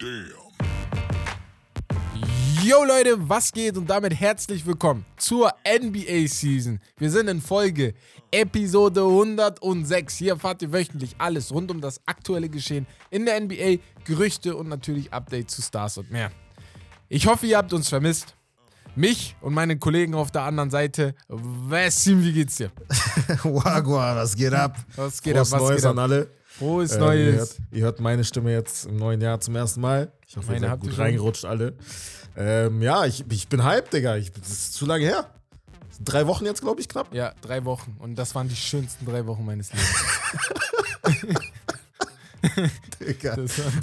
Damn. Yo Leute, was geht und damit herzlich willkommen zur NBA Season. Wir sind in Folge Episode 106. Hier erfahrt ihr wöchentlich alles rund um das aktuelle Geschehen in der NBA, Gerüchte und natürlich Updates zu Stars und mehr. Ich hoffe, ihr habt uns vermisst. Mich und meine Kollegen auf der anderen Seite. Wessim, wie geht's dir? Wagwa, was geht ab? Was geht Frohes ab? Was Neues geht ab? an alle. Frohes Ähm, Neues. Ihr hört, ihr hört meine Stimme jetzt im neuen Jahr zum ersten Mal. Ich hoffe, Meine ihr seid gut reingerutscht alle. Ähm, ja, ich, ich bin hyped, Digga. Ich, das ist zu lange her. Drei Wochen jetzt, glaube ich, knapp. Ja, drei Wochen. Und das waren die schönsten drei Wochen meines Lebens. Digga.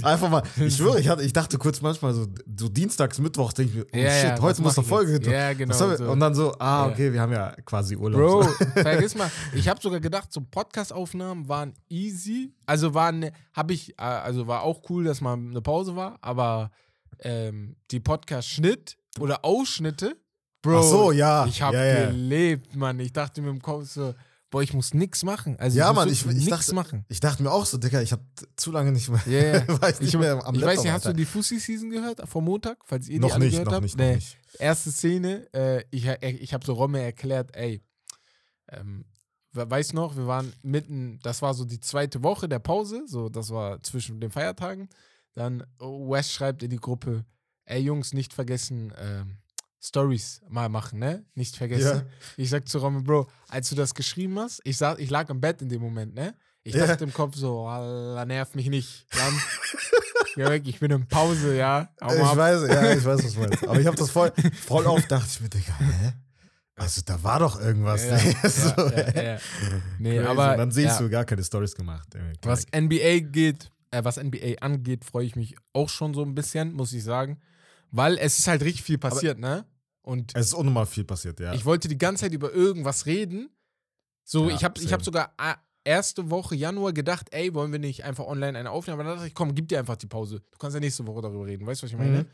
Einfach mal, ich schwöre, ich, hatte, ich dachte kurz manchmal so, so dienstags, mittwochs, denke ich mir, oh Ja, shit, ja, heute muss noch Folge. Ja, genau so. Und dann so, ah, okay, wir haben ja quasi Urlaub. Bro, vergiss mal, ich habe sogar gedacht, so Podcast-Aufnahmen waren easy. Also waren, habe ich, äh, also war auch cool, dass mal eine Pause war, aber ähm, die Podcast-Schnitt oder Ausschnitte, Bro, Ach so, ja. ich habe ja, ja. gelebt, Mann. Ich dachte mir im Kopf so, boah, ich muss nix machen. Also Ja, muss Mann, ich- ich nix dachte- machen. Ich dachte mir auch so, Digga, ich habe zu lange nicht mehr, Ja, ja. war ich nicht Ich, mehr am ich weiß nicht, hast du die Fussi-Season gehört vom Montag, falls ihr die Noch alle nicht, gehört noch habt? nicht, noch Nee. nicht. erste Szene, äh, ich, ich habe so Romme erklärt, ey, ähm, we- weiß noch, wir waren mitten, das war so die zweite Woche der Pause, so das war zwischen den Feiertagen. Dann oh, Wes schreibt in die Gruppe, ey Jungs, nicht vergessen, ähm, Stories mal machen, ne? Nicht vergessen. Ja. Ich sag zu Romme, Bro, als du das geschrieben hast, ich, sag, ich lag im Bett in dem Moment, ne? Ich Ja. dachte im Kopf so, Alter, nerv mich nicht. Dann, ja, wirklich, ich bin in Pause, ja. Hau Ich ab. weiß, ja, ich weiß, was du meinst. Aber ich habe das voll, voll oft, dachte ich mir, Digga, hä? Also da war doch irgendwas. Ja, so, ja, hä? ja. Nee, aber Und dann siehst du gar keine Stories gemacht. Ey, was NBA geht, äh, was NBA angeht, freue ich mich auch schon so ein bisschen, muss ich sagen. Weil es ist halt richtig viel passiert, ne? Und Es ist unnormal viel passiert, ja. ich wollte die ganze Zeit über irgendwas reden. So, Ja, ich habe ich hab sogar äh, erste Woche Januar gedacht, ey, wollen wir nicht einfach online eine aufnehmen? Aber dann dachte ich, komm, gib dir einfach die Pause. Du kannst ja nächste Woche darüber reden. Weißt du, was ich meine? Mhm.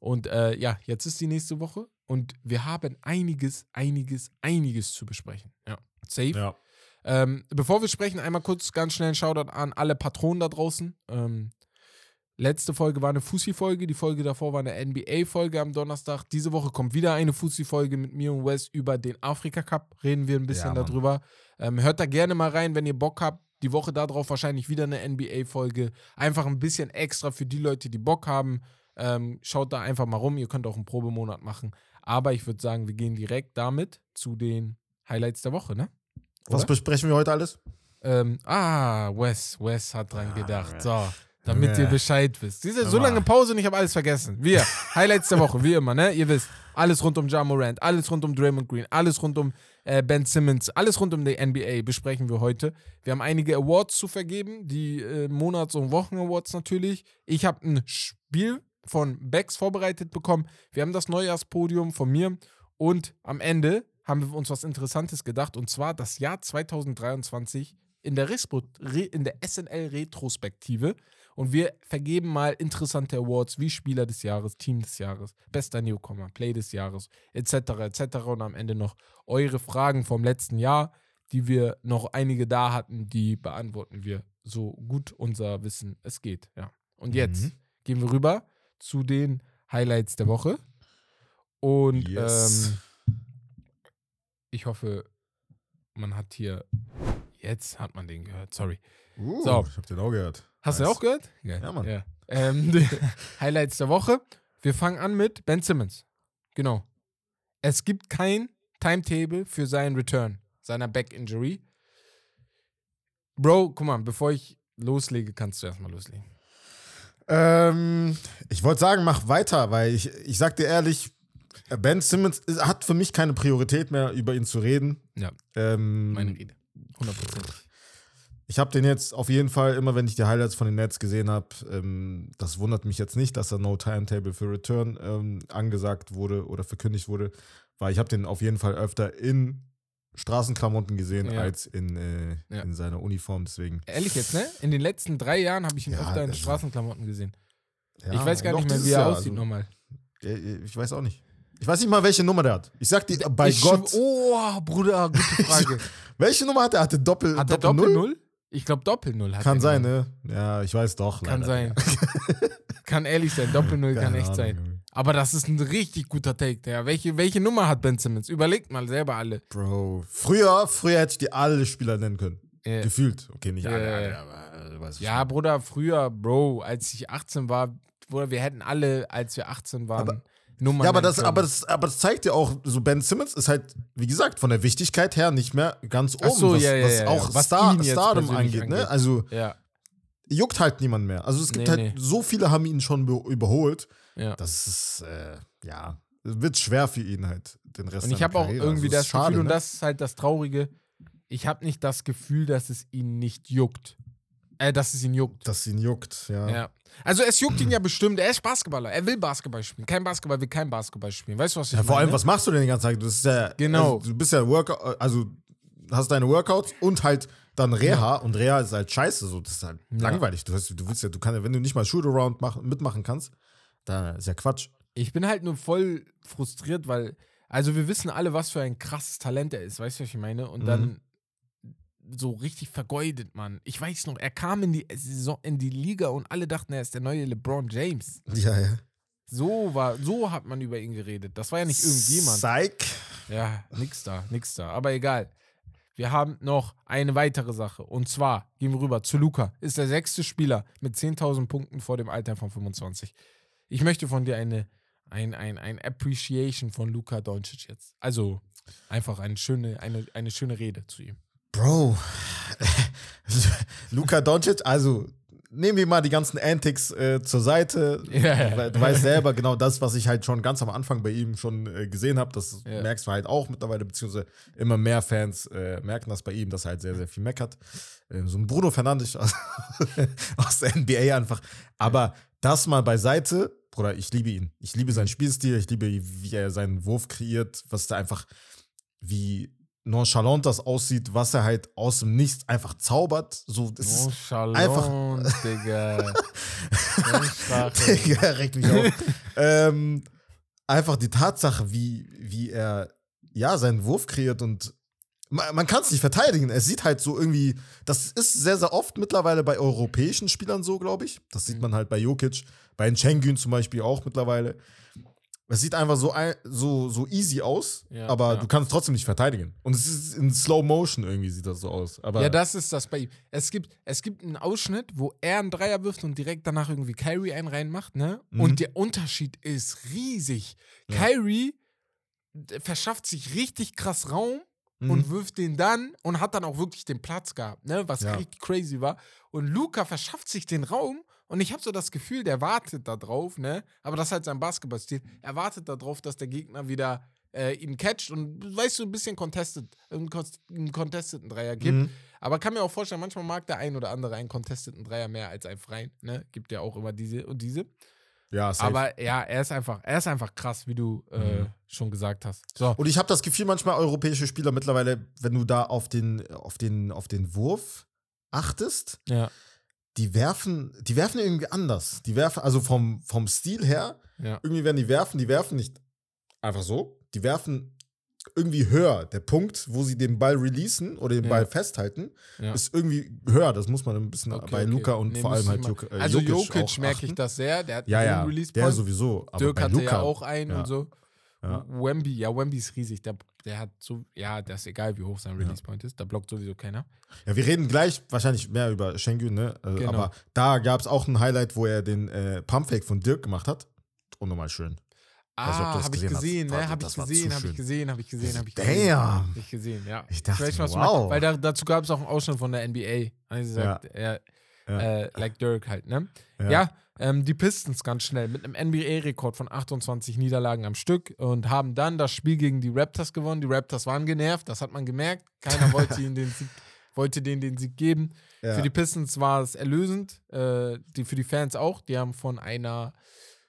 Und äh, ja, jetzt ist die nächste Woche und wir haben einiges, einiges, einiges zu besprechen. Ja. Safe. ja. Ähm, bevor wir sprechen, einmal kurz ganz schnell ein Shoutout an alle Patronen da draußen. Ähm, letzte Folge war eine Fussi-Folge, die Folge davor war eine NBA-Folge am Donnerstag. Diese Woche kommt wieder eine Fussi-Folge mit mir und Wes über den Afrika-Cup. Reden wir ein bisschen Ja, darüber. Ähm, hört da gerne mal rein, wenn ihr Bock habt. Die Woche darauf wahrscheinlich wieder eine NBA-Folge. Einfach ein bisschen extra für die Leute, die Bock haben. Ähm, schaut da einfach mal rum. Ihr könnt auch einen Probemonat machen. Aber ich würde sagen, wir gehen direkt damit zu den Highlights der Woche, ne? Was besprechen wir heute alles? Ähm, ah, Wes, Wes hat dran Ah, gedacht. So, damit Ja. ihr Bescheid wisst. Diese so lange Pause und ich habe alles vergessen. Wir, Highlights der Woche, wie immer, ne? Ihr wisst, alles rund um Ja Morant, alles rund um Draymond Green, alles rund um äh, Ben Simmons, alles rund um die NBA besprechen wir heute. Wir haben einige Awards zu vergeben, die äh, Monats- und Wochen-Awards natürlich. Ich habe ein Spiel von Bex vorbereitet bekommen. Wir haben das Neujahrspodium von mir und am Ende haben wir uns was Interessantes gedacht und zwar das Jahr 2023 in der, Respo, Re, in der SNL-Retrospektive. Und wir vergeben mal interessante Awards wie Spieler des Jahres, Team des Jahres, bester Newcomer, Play des Jahres, etc. etc. Und am Ende noch eure Fragen vom letzten Jahr, die wir noch einige da hatten, die beantworten wir so gut unser Wissen es geht. Ja. Und jetzt Mhm. gehen wir rüber zu den Highlights der Woche. Und Yes. ähm, ich hoffe, man hat hier. Jetzt hat man den gehört, sorry. Uh, So. Ich hab den auch gehört. Hast du Nice. auch gehört? Geil. Ja, Mann. Ja. Ähm, Highlights der Woche. Wir fangen an mit Ben Simmons. Genau. Es gibt kein Timetable für seinen Return, seiner Back-Injury. Bro, guck mal, bevor ich loslege, kannst du erstmal loslegen. Ähm, ich wollte sagen, mach weiter, weil ich, ich sag dir ehrlich, Ben Simmons hat für mich keine Priorität mehr, über ihn zu reden. Ja, Ähm, meine Rede. 100%. Ich habe den jetzt auf jeden Fall, immer wenn ich die Highlights von den Nets gesehen habe, ähm, das wundert mich jetzt nicht, dass da No Timetable für Return ähm, angesagt wurde oder verkündigt wurde, weil ich habe den auf jeden Fall öfter in Straßenklamotten gesehen Ja. als in, äh, Ja. in seiner Uniform. Deswegen. Ehrlich jetzt, ne? In den letzten drei Jahren habe ich ihn Ja, öfter in also- Straßenklamotten gesehen. Ich weiß gar nicht mehr, wie er aussieht also, nochmal. Ich weiß auch nicht. Ich weiß nicht mal, welche Nummer der hat. Ich sag dir, bei Ich Gott. Oh, Bruder, gute Frage. Welche Nummer hat er? Hatte Doppel, Hat er Doppel Doppel Null? Null? Ich glaube, Doppel-Null hat Kann er sein, ne? Ja, ich weiß doch. Kann leider. sein. kann ehrlich sein, Doppel-Null kann echt Ahnung, sein. Aber das ist ein richtig guter Take, der. Welche, welche Nummer hat Ben Simmons? Überlegt mal selber alle. Bro, früher, früher hätte ich dir alle Spieler nennen können. Äh, Gefühlt. Okay, nicht alle, Ja, alle, aber äh, weiß ich ja, Bruder, früher, Bro, als ich 18 war, Bruder, wir hätten alle, als wir 18 waren, Aber- Nummern Ja, aber das, aber, das, aber das zeigt ja auch, so Ben Simmons ist halt, wie gesagt, von der Wichtigkeit her nicht mehr ganz oben, so, was, ja, ja, was ja, auch Was Star, Stardom persönlich angeht, ne? angeht. Also juckt halt niemand mehr. Also es gibt Nee, halt, nee. so viele haben ihn schon be- überholt. ja. Das ist, äh, ja, es wird schwer für ihn halt, den Rest Und ich habe auch irgendwie also, das schade, Gefühl, und ne? das ist halt das Traurige, ich habe nicht das Gefühl, dass es ihn nicht juckt. Äh, dass es ihn juckt. Dass ihn juckt, ja. Ja. Also es juckt ihn ja bestimmt. Er ist Basketballer. Er will Basketball spielen. Kein Basketball will kein Basketball spielen. Weißt du, was ich Ja, meine? vor allem, was machst du denn die ganze Zeit? Du bist ja, Genau. Also, du bist ja Workout, also hast deine Workouts und halt dann Reha und Reha ist halt scheiße, so das ist halt Ja. langweilig. Du, weißt, du willst ja, du kannst ja, wenn du nicht mal Shootaround machen, mitmachen kannst, dann ist ja Quatsch. Ich bin halt nur voll frustriert, weil, also wir wissen alle, was für ein krasses Talent er ist, weißt du, was ich meine? Und Mhm. dann so richtig vergeudet, Mann. Ich weiß noch, er kam in die Saison, in die Liga und alle dachten, er ist der neue LeBron James. Ja, ja. So war, so hat man über ihn geredet. Das war ja nicht irgendjemand. Psych. Ja, nix da, nix da. Aber egal. Wir haben noch eine weitere Sache. Und zwar gehen wir rüber zu Luca. Ist der sechste Spieler mit 10.000 Punkten vor dem Alter von 25. Ich möchte von dir eine, ein, ein, ein Appreciation von Luca Doncic jetzt. Also einfach eine schöne, eine, eine schöne Rede zu ihm. Bro. Luka Doncic, also nehmen wir mal die ganzen Antics äh, zur Seite. Ja. Du we- Du weißt selber genau das, was ich halt schon ganz am Anfang bei ihm schon äh, gesehen habe. Das Ja. merkst du halt auch mittlerweile, beziehungsweise immer mehr Fans äh, merken das bei ihm, dass er halt sehr, sehr viel meckert. Äh, so ein Bruno Fernandes aus, aus der NBA einfach. Aber das mal beiseite, Bruder, ich liebe ihn. Ich liebe seinen Spielstil, ich liebe, wie er seinen Wurf kreiert, was da einfach, wie nonchalant das aussieht, was er halt aus dem Nichts einfach zaubert. So, das ist Nonchalant, Digga. Sprache. Digga, regt mich auf. ähm, einfach die Tatsache, wie, wie er ja seinen Wurf kreiert und man, man kann es nicht verteidigen. Es sieht halt so irgendwie, das ist sehr, sehr oft mittlerweile bei europäischen Spielern so, glaube ich. Das sieht Mhm. man halt bei Jokic, bei Schengen zum Beispiel auch mittlerweile. Es sieht einfach so, so, so easy aus, Ja, aber ja. du kannst trotzdem nicht verteidigen. Und es ist in Slow Motion irgendwie sieht das so aus. Aber Ja, das ist das bei ihm. Es gibt, es gibt einen Ausschnitt, wo er einen Dreier wirft und direkt danach irgendwie Kyrie einen reinmacht, ne? Mhm. Und der Unterschied ist riesig. Ja. Kyrie verschafft sich richtig krass Raum Mhm. und wirft den dann und hat dann auch wirklich den Platz gehabt, ne? Was richtig crazy war. Und Luca verschafft sich den Raum und ich habe so das Gefühl, der wartet da drauf, ne? Aber das ist halt sein Basketballstil. Er wartet darauf, dass der Gegner wieder äh, ihn catcht und weißt du, ein bisschen contested, einen, cons- einen contesteten Dreier gibt. Mhm. Aber kann mir auch vorstellen, manchmal mag der ein oder andere einen contesteten Dreier mehr als einen freien. Ne? Gibt ja auch immer diese und diese. ja, safe. Aber ja, er ist einfach, er ist einfach krass, wie du äh, Mhm. schon gesagt hast. So. Und ich habe das Gefühl, manchmal europäische Spieler mittlerweile, wenn du da auf den, auf den, auf den Wurf achtest, Ja, die werfen, die werfen irgendwie anders. Die werfen, also vom, vom Stil her, ja. irgendwie werden die werfen, die werfen nicht einfach so, die werfen irgendwie höher. Der Punkt, wo sie den Ball releasen oder den Ja. Ball festhalten, Ja. ist irgendwie höher. Das muss man ein bisschen Okay, bei okay. Luca und Nee, vor allem halt Juk, äh, Also Jokic merke ich das sehr. Der hat Ja, einen ja, Release der Point. sowieso. Aber Dirk hatte Luca, ja auch einen und so. Wemby, ja, Wemby ist riesig. Der, der hat so, ja, der ist egal, wie hoch sein Release Point ist. Da blockt sowieso keiner. Ja, wir reden gleich wahrscheinlich mehr über Schengen, ne? Also, Genau. Aber da gab es auch ein Highlight, wo er den äh, Pumpfake von Dirk gemacht hat. Unnormal schön. Weiß nicht, ob du Ah, das habe ich gesehen ne? Habe ich das gesehen, habe ich schön. gesehen, habe ich gesehen, habe ich gesehen. Damn. Hab ich gesehen, ja. Ich dachte, weiß, was du wow. Weil da, dazu gab es auch einen Ausschnitt von der NBA. Also gesagt, er, Ja. Äh, like Dirk halt, ne? Ja. Ja, ähm, die Pistons ganz schnell mit einem NBA-Rekord von 28 Niederlagen am Stück und haben dann das Spiel gegen die Raptors gewonnen. Die Raptors waren genervt, das hat man gemerkt. Keiner wollte ihnen den Sieg, wollte denen den Sieg geben. Ja. Für die Pistons war es erlösend, äh, die, für die Fans auch. Die haben von einer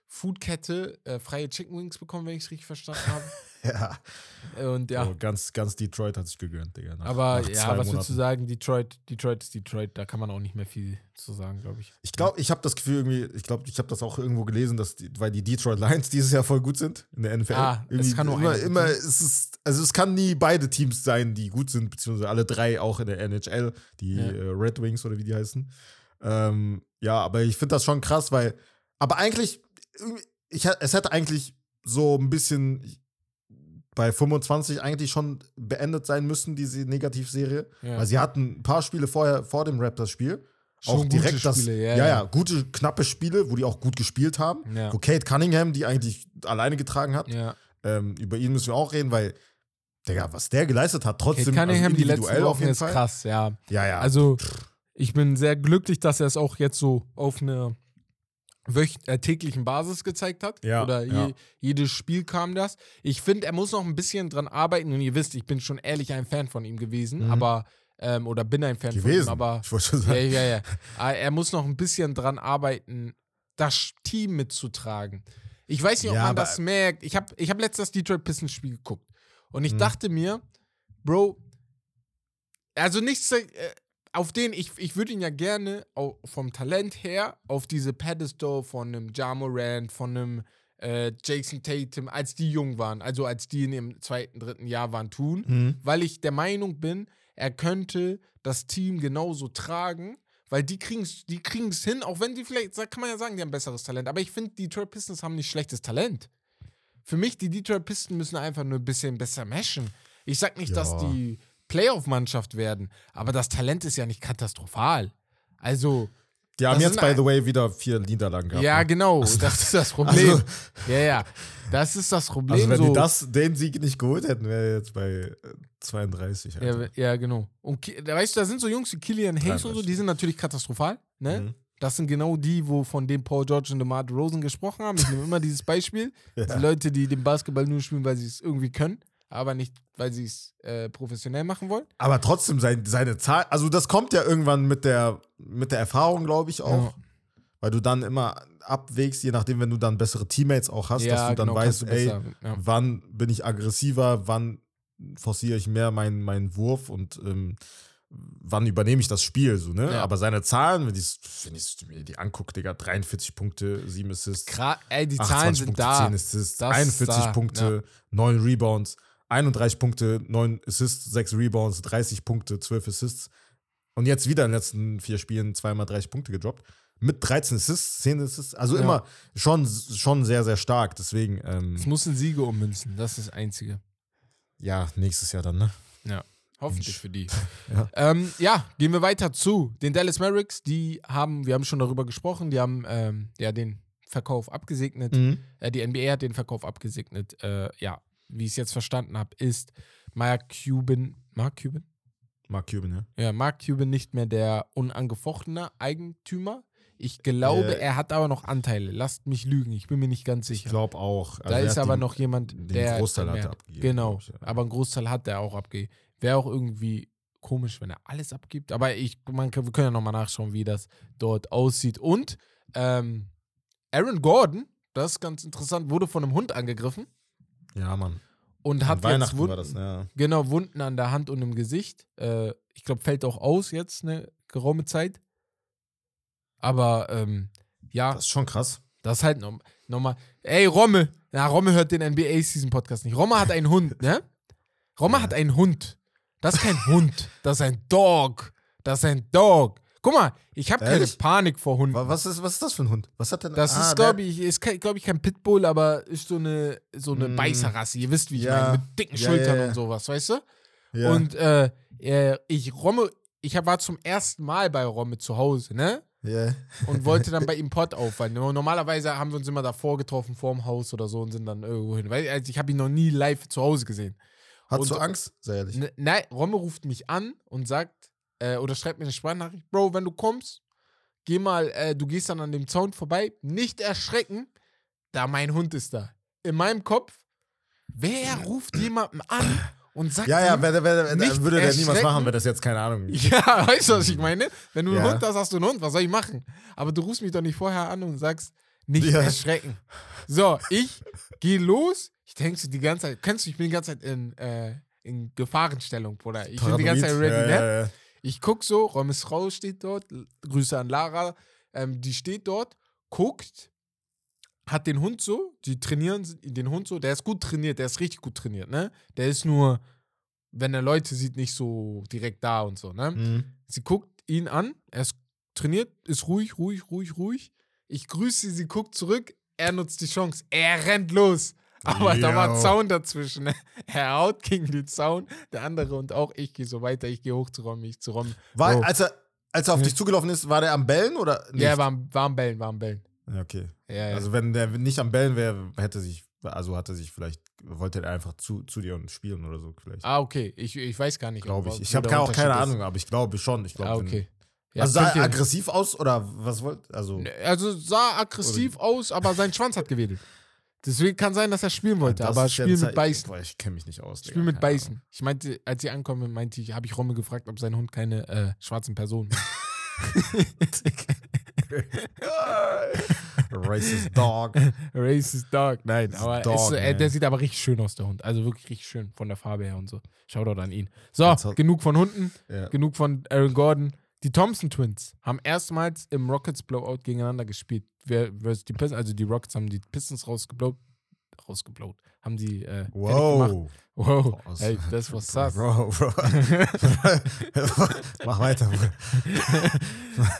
Foodkette äh, freie Chicken Wings bekommen, wenn ich es richtig verstanden habe. Ja. Und ja. So, ganz, ganz Detroit hat sich gegönnt, Digga. Nach, aber nach ja, was Monaten. du sagen? Detroit, Detroit ist Detroit, da kann man auch nicht mehr viel zu sagen, glaube ich. Ich glaube, ich habe das Gefühl irgendwie, ich glaube, ich habe das auch irgendwo gelesen, dass die, weil die Detroit Lions dieses Jahr voll gut sind in der NFL. Ah, es Irgendwie kann nur immer, immer es ist, also es kann nie beide Teams sein, die gut sind, beziehungsweise alle drei auch in der NHL, die Ja. äh, Red Wings oder wie die heißen. Ähm, ja, aber ich finde das schon krass, weil, aber eigentlich, ich, es hätte eigentlich so ein bisschen bei 25 eigentlich schon beendet sein müssen, diese Negativserie. Ja. Weil sie hatten ein paar Spiele vorher, vor dem Raptors-Spiel, auch direkt das, Spiele, ja, ja, ja, gute, knappe Spiele, wo die auch gut gespielt haben. Ja. Wo Kate Cunningham, die eigentlich alleine getragen hat, Ja. ähm, über ihn müssen wir auch reden, weil, Digga, was der geleistet hat, Kate trotzdem Cunningham, also die letzten auf jeden ist Fall. krass, ja. Ja, ja. Also, ich bin sehr glücklich, dass er es auch jetzt so auf eine äh, täglichen Basis gezeigt hat. Ja, Oder je, ja. jedes Spiel kam das. Ich finde, er muss noch ein bisschen dran arbeiten. Und ihr wisst, ich bin schon ehrlich ein Fan von ihm gewesen, Mhm. aber, ähm, oder bin ein Fan von ihm, gewesen. aber ich wollte schon ja, sagen. ja, ja. Aber Er muss noch ein bisschen dran arbeiten, das Team mitzutragen. Ich weiß nicht, ob Ja, man das merkt. Ich habe ich hab letztes Detroit Pistons Spiel geguckt. Und ich Mhm. dachte mir, Bro, also nichts, äh, auf den, ich, ich würde ihn ja gerne au- vom Talent her auf diese Pedestal von einem Ja Morant, von einem äh, Jason Tatum, als die jung waren, also als die in ihrem zweiten, dritten Jahr waren, tun Mhm. weil ich der Meinung bin, er könnte das Team genauso tragen, weil die kriegen es die kriegen's hin, auch wenn die vielleicht, kann man ja sagen, die haben besseres Talent, aber ich finde, die Detroit Pistons haben nicht schlechtes Talent. Für mich, die Detroit Pistons müssen einfach nur ein bisschen besser meshen. Ich sag nicht, dass Ja. die Playoff-Mannschaft werden, aber das Talent ist ja nicht katastrophal. Also, Die haben jetzt, by the way, wieder vier Niederlagen gehabt. ja, ne? genau, das ist das Problem. also- ja, ja, das ist das Problem. Also, wenn so. die das, den Sieg nicht geholt hätten, wäre er jetzt bei äh, 32. Alter. Ja, ja, genau. Und weißt du, da sind so Jungs wie Killian Hayes und so, 33. die sind natürlich katastrophal. Ne? Mhm. Das sind genau die, wo von dem Paul George und DeMar Rosen gesprochen haben. Ich nehme immer dieses Beispiel. Die Leute, die den Basketball nur spielen, weil sie es irgendwie können, aber nicht, weil sie es äh, professionell machen wollen. Aber trotzdem, sein, seine Zahl, also das kommt ja irgendwann mit der, mit der Erfahrung, glaube ich, auch. Ja. Weil du dann immer abwägst, je nachdem, wenn du dann bessere Teammates auch hast, dass du dann genau, weißt, du ey, ja. wann bin ich aggressiver, wann forciere ich mehr meinen, meinen Wurf und ähm, wann übernehme ich das Spiel, so, ne? Ja. Aber seine Zahlen, wenn ich, wenn ich mir die angucke, Digga, 43 Punkte, 7 Assists, Gra ey, die 28 Zahlen sind Punkte, da. 10 Assists, Das ist 41 da, Punkte, 9 Rebounds, 31 Punkte, 9 Assists, 6 Rebounds, 30 Punkte, 12 Assists. Und jetzt wieder in den letzten vier Spielen zweimal 30 Punkte gedroppt. Mit 13 Assists, 10 Assists. Also Ja. immer schon, schon sehr, sehr stark. Deswegen, ähm, Es muss in Siege ummünzen, das ist das Einzige. ja, nächstes Jahr dann, ne? Ja, hoffentlich für die. Ja. Ähm, ja, gehen wir weiter zu den Dallas Mavericks. Die haben, wir haben schon darüber gesprochen, die haben ähm, ja den Verkauf abgesegnet. Mhm. Äh, die NBA hat den Verkauf abgesegnet. Äh, ja, wie ich es jetzt verstanden habe, ist Mark Cuban, Mark Cuban? Mark Cuban, ja. Ja, Mark Cuban nicht mehr der unangefochtene Eigentümer. Ich glaube, Äh. er hat aber noch Anteile. Lasst mich lügen, ich bin mir nicht ganz Ich sicher. glaube auch. da Also er ist aber die- noch jemand, den der. Großteil hat er abgegeben, Genau, ich, ja. aber einen Großteil hat er auch abgegeben. Wäre auch irgendwie komisch, wenn er alles abgibt. Aber ich, man, wir können ja nochmal nachschauen, wie das dort aussieht. Und ähm, Aaron Gordon, das ist ganz interessant, wurde von einem Hund angegriffen Ja, Mann. und An hat jetzt Wunden, war das, ja. genau, Wunden an der Hand und im Gesicht. Äh, ich glaube, fällt auch aus jetzt eine geraume Zeit. Aber ähm, ja, Das ist schon krass. das ist halt nochmal. Noch mal. Ey, Romme. Ja, Romme hört den NBA Season Podcast nicht. Romme hat einen Hund, ne? Romme Ja. hat einen Hund. Das ist kein Hund. Das ist ein Dog. Das ist ein Dog. Guck mal, ich habe keine Ehrlich? Panik vor Hunden. Wa- Was ist, was ist das für ein Hund? Was hat denn Das Ah, ist, glaube ich, ist, glaube ich, kein Pitbull, aber ist so eine, so eine Mm. Beißerrasse. Ihr wisst, wie ich Ja. meine, mit dicken Ja, Schultern ja, und sowas, weißt du? Ja. Und äh, äh, ich, Romme, ich war zum ersten Mal bei Romme zu Hause, ne? ja. und wollte dann bei ihm Pott aufweichen. Normalerweise haben wir uns immer davor getroffen, vorm Haus oder so und sind dann irgendwo hin. Weil also ich habe ihn noch nie live zu Hause gesehen. Hast du Angst? Sehr ehrlich. Ne- Nein, Romme ruft mich an und sagt, äh, oder schreibt mir eine Sprachnachricht, Bro, wenn du kommst, geh mal, äh, du gehst dann an dem Zaun vorbei, nicht erschrecken, da mein Hund ist da. In meinem Kopf, wer ruft jemanden an und sagt Ja, ja, wer, wer, wer, nicht würde der niemals machen, wenn das jetzt keine Ahnung Ja, weißt du, was ich meine? Wenn du einen Ja. Hund hast, hast du einen Hund, was soll ich machen? Aber du rufst mich doch nicht vorher an und sagst, Nicht Ja. erschrecken. So, ich gehe los. Ich denke so die ganze Zeit, kennst du, ich bin die ganze Zeit in, äh, in Gefahrenstellung, Bruder. Ich bin die ganze Zeit ready, ja, ne? Ich guck so, Romes Frau steht dort, Grüße an Lara, ähm, die steht dort, guckt, hat den Hund so, die trainieren den Hund so, der ist gut trainiert, der ist richtig gut trainiert, ne? Der ist nur, wenn er Leute sieht, nicht so direkt da und so, ne? Mhm. Sie guckt ihn an, er ist trainiert, ist ruhig, ruhig, ruhig, ruhig. Ich grüße sie, sie guckt zurück, er nutzt die Chance, er rennt los. Aber da war Yo. Zaun dazwischen. Ne? Er haut gegen den Zaun, der andere und auch ich gehe so weiter, ich gehe hoch zu Ron, ich zu Ron. War, Bro. als, er, als er auf dich zugelaufen ist, war der am Bellen oder nicht? Ja, er war, am- war am Bellen, war am Bellen. Ja, okay. Ja, ja. Also wenn der nicht am Bellen wäre, hätte sich, also hatte sich vielleicht, wollte er einfach zu, zu dir und spielen oder so vielleicht. ah, okay. Ich, ich weiß gar nicht. glaube ich. Ich habe auch keine ist. Ahnung, aber ich glaube schon. Ich glaube, Ah, okay. Ja, also sah er aggressiv aus oder was wollt? Also Also sah aggressiv aus, aber sein Schwanz hat gewedelt. Deswegen kann sein, dass er spielen wollte, das aber ist Spiel mit Beißen. Boah, ich kenne mich nicht aus. Spiel Digga, mit keine Beißen. Ich meinte, als sie ankommen, meinte ich, habe ich Rommel gefragt, ob sein Hund keine äh, schwarzen Personen Ahnung. Racist Dog. Racist Dog. Nein, aber Dog, es, äh, der sieht aber richtig schön aus, der Hund. Also wirklich richtig schön von der Farbe her und so. Shoutout an ihn. So, genug von Hunden, Ja. genug von Aaron Gordon. Die Thompson Twins haben erstmals im Rockets Blowout gegeneinander gespielt. Wer, versus die Pistons, also die Rockets haben die Pistons rausgeblowt. Rausgeblowt. Haben die äh. Wow. Wow. Was- Ey, das war sass. Bro, Bro. Mach weiter.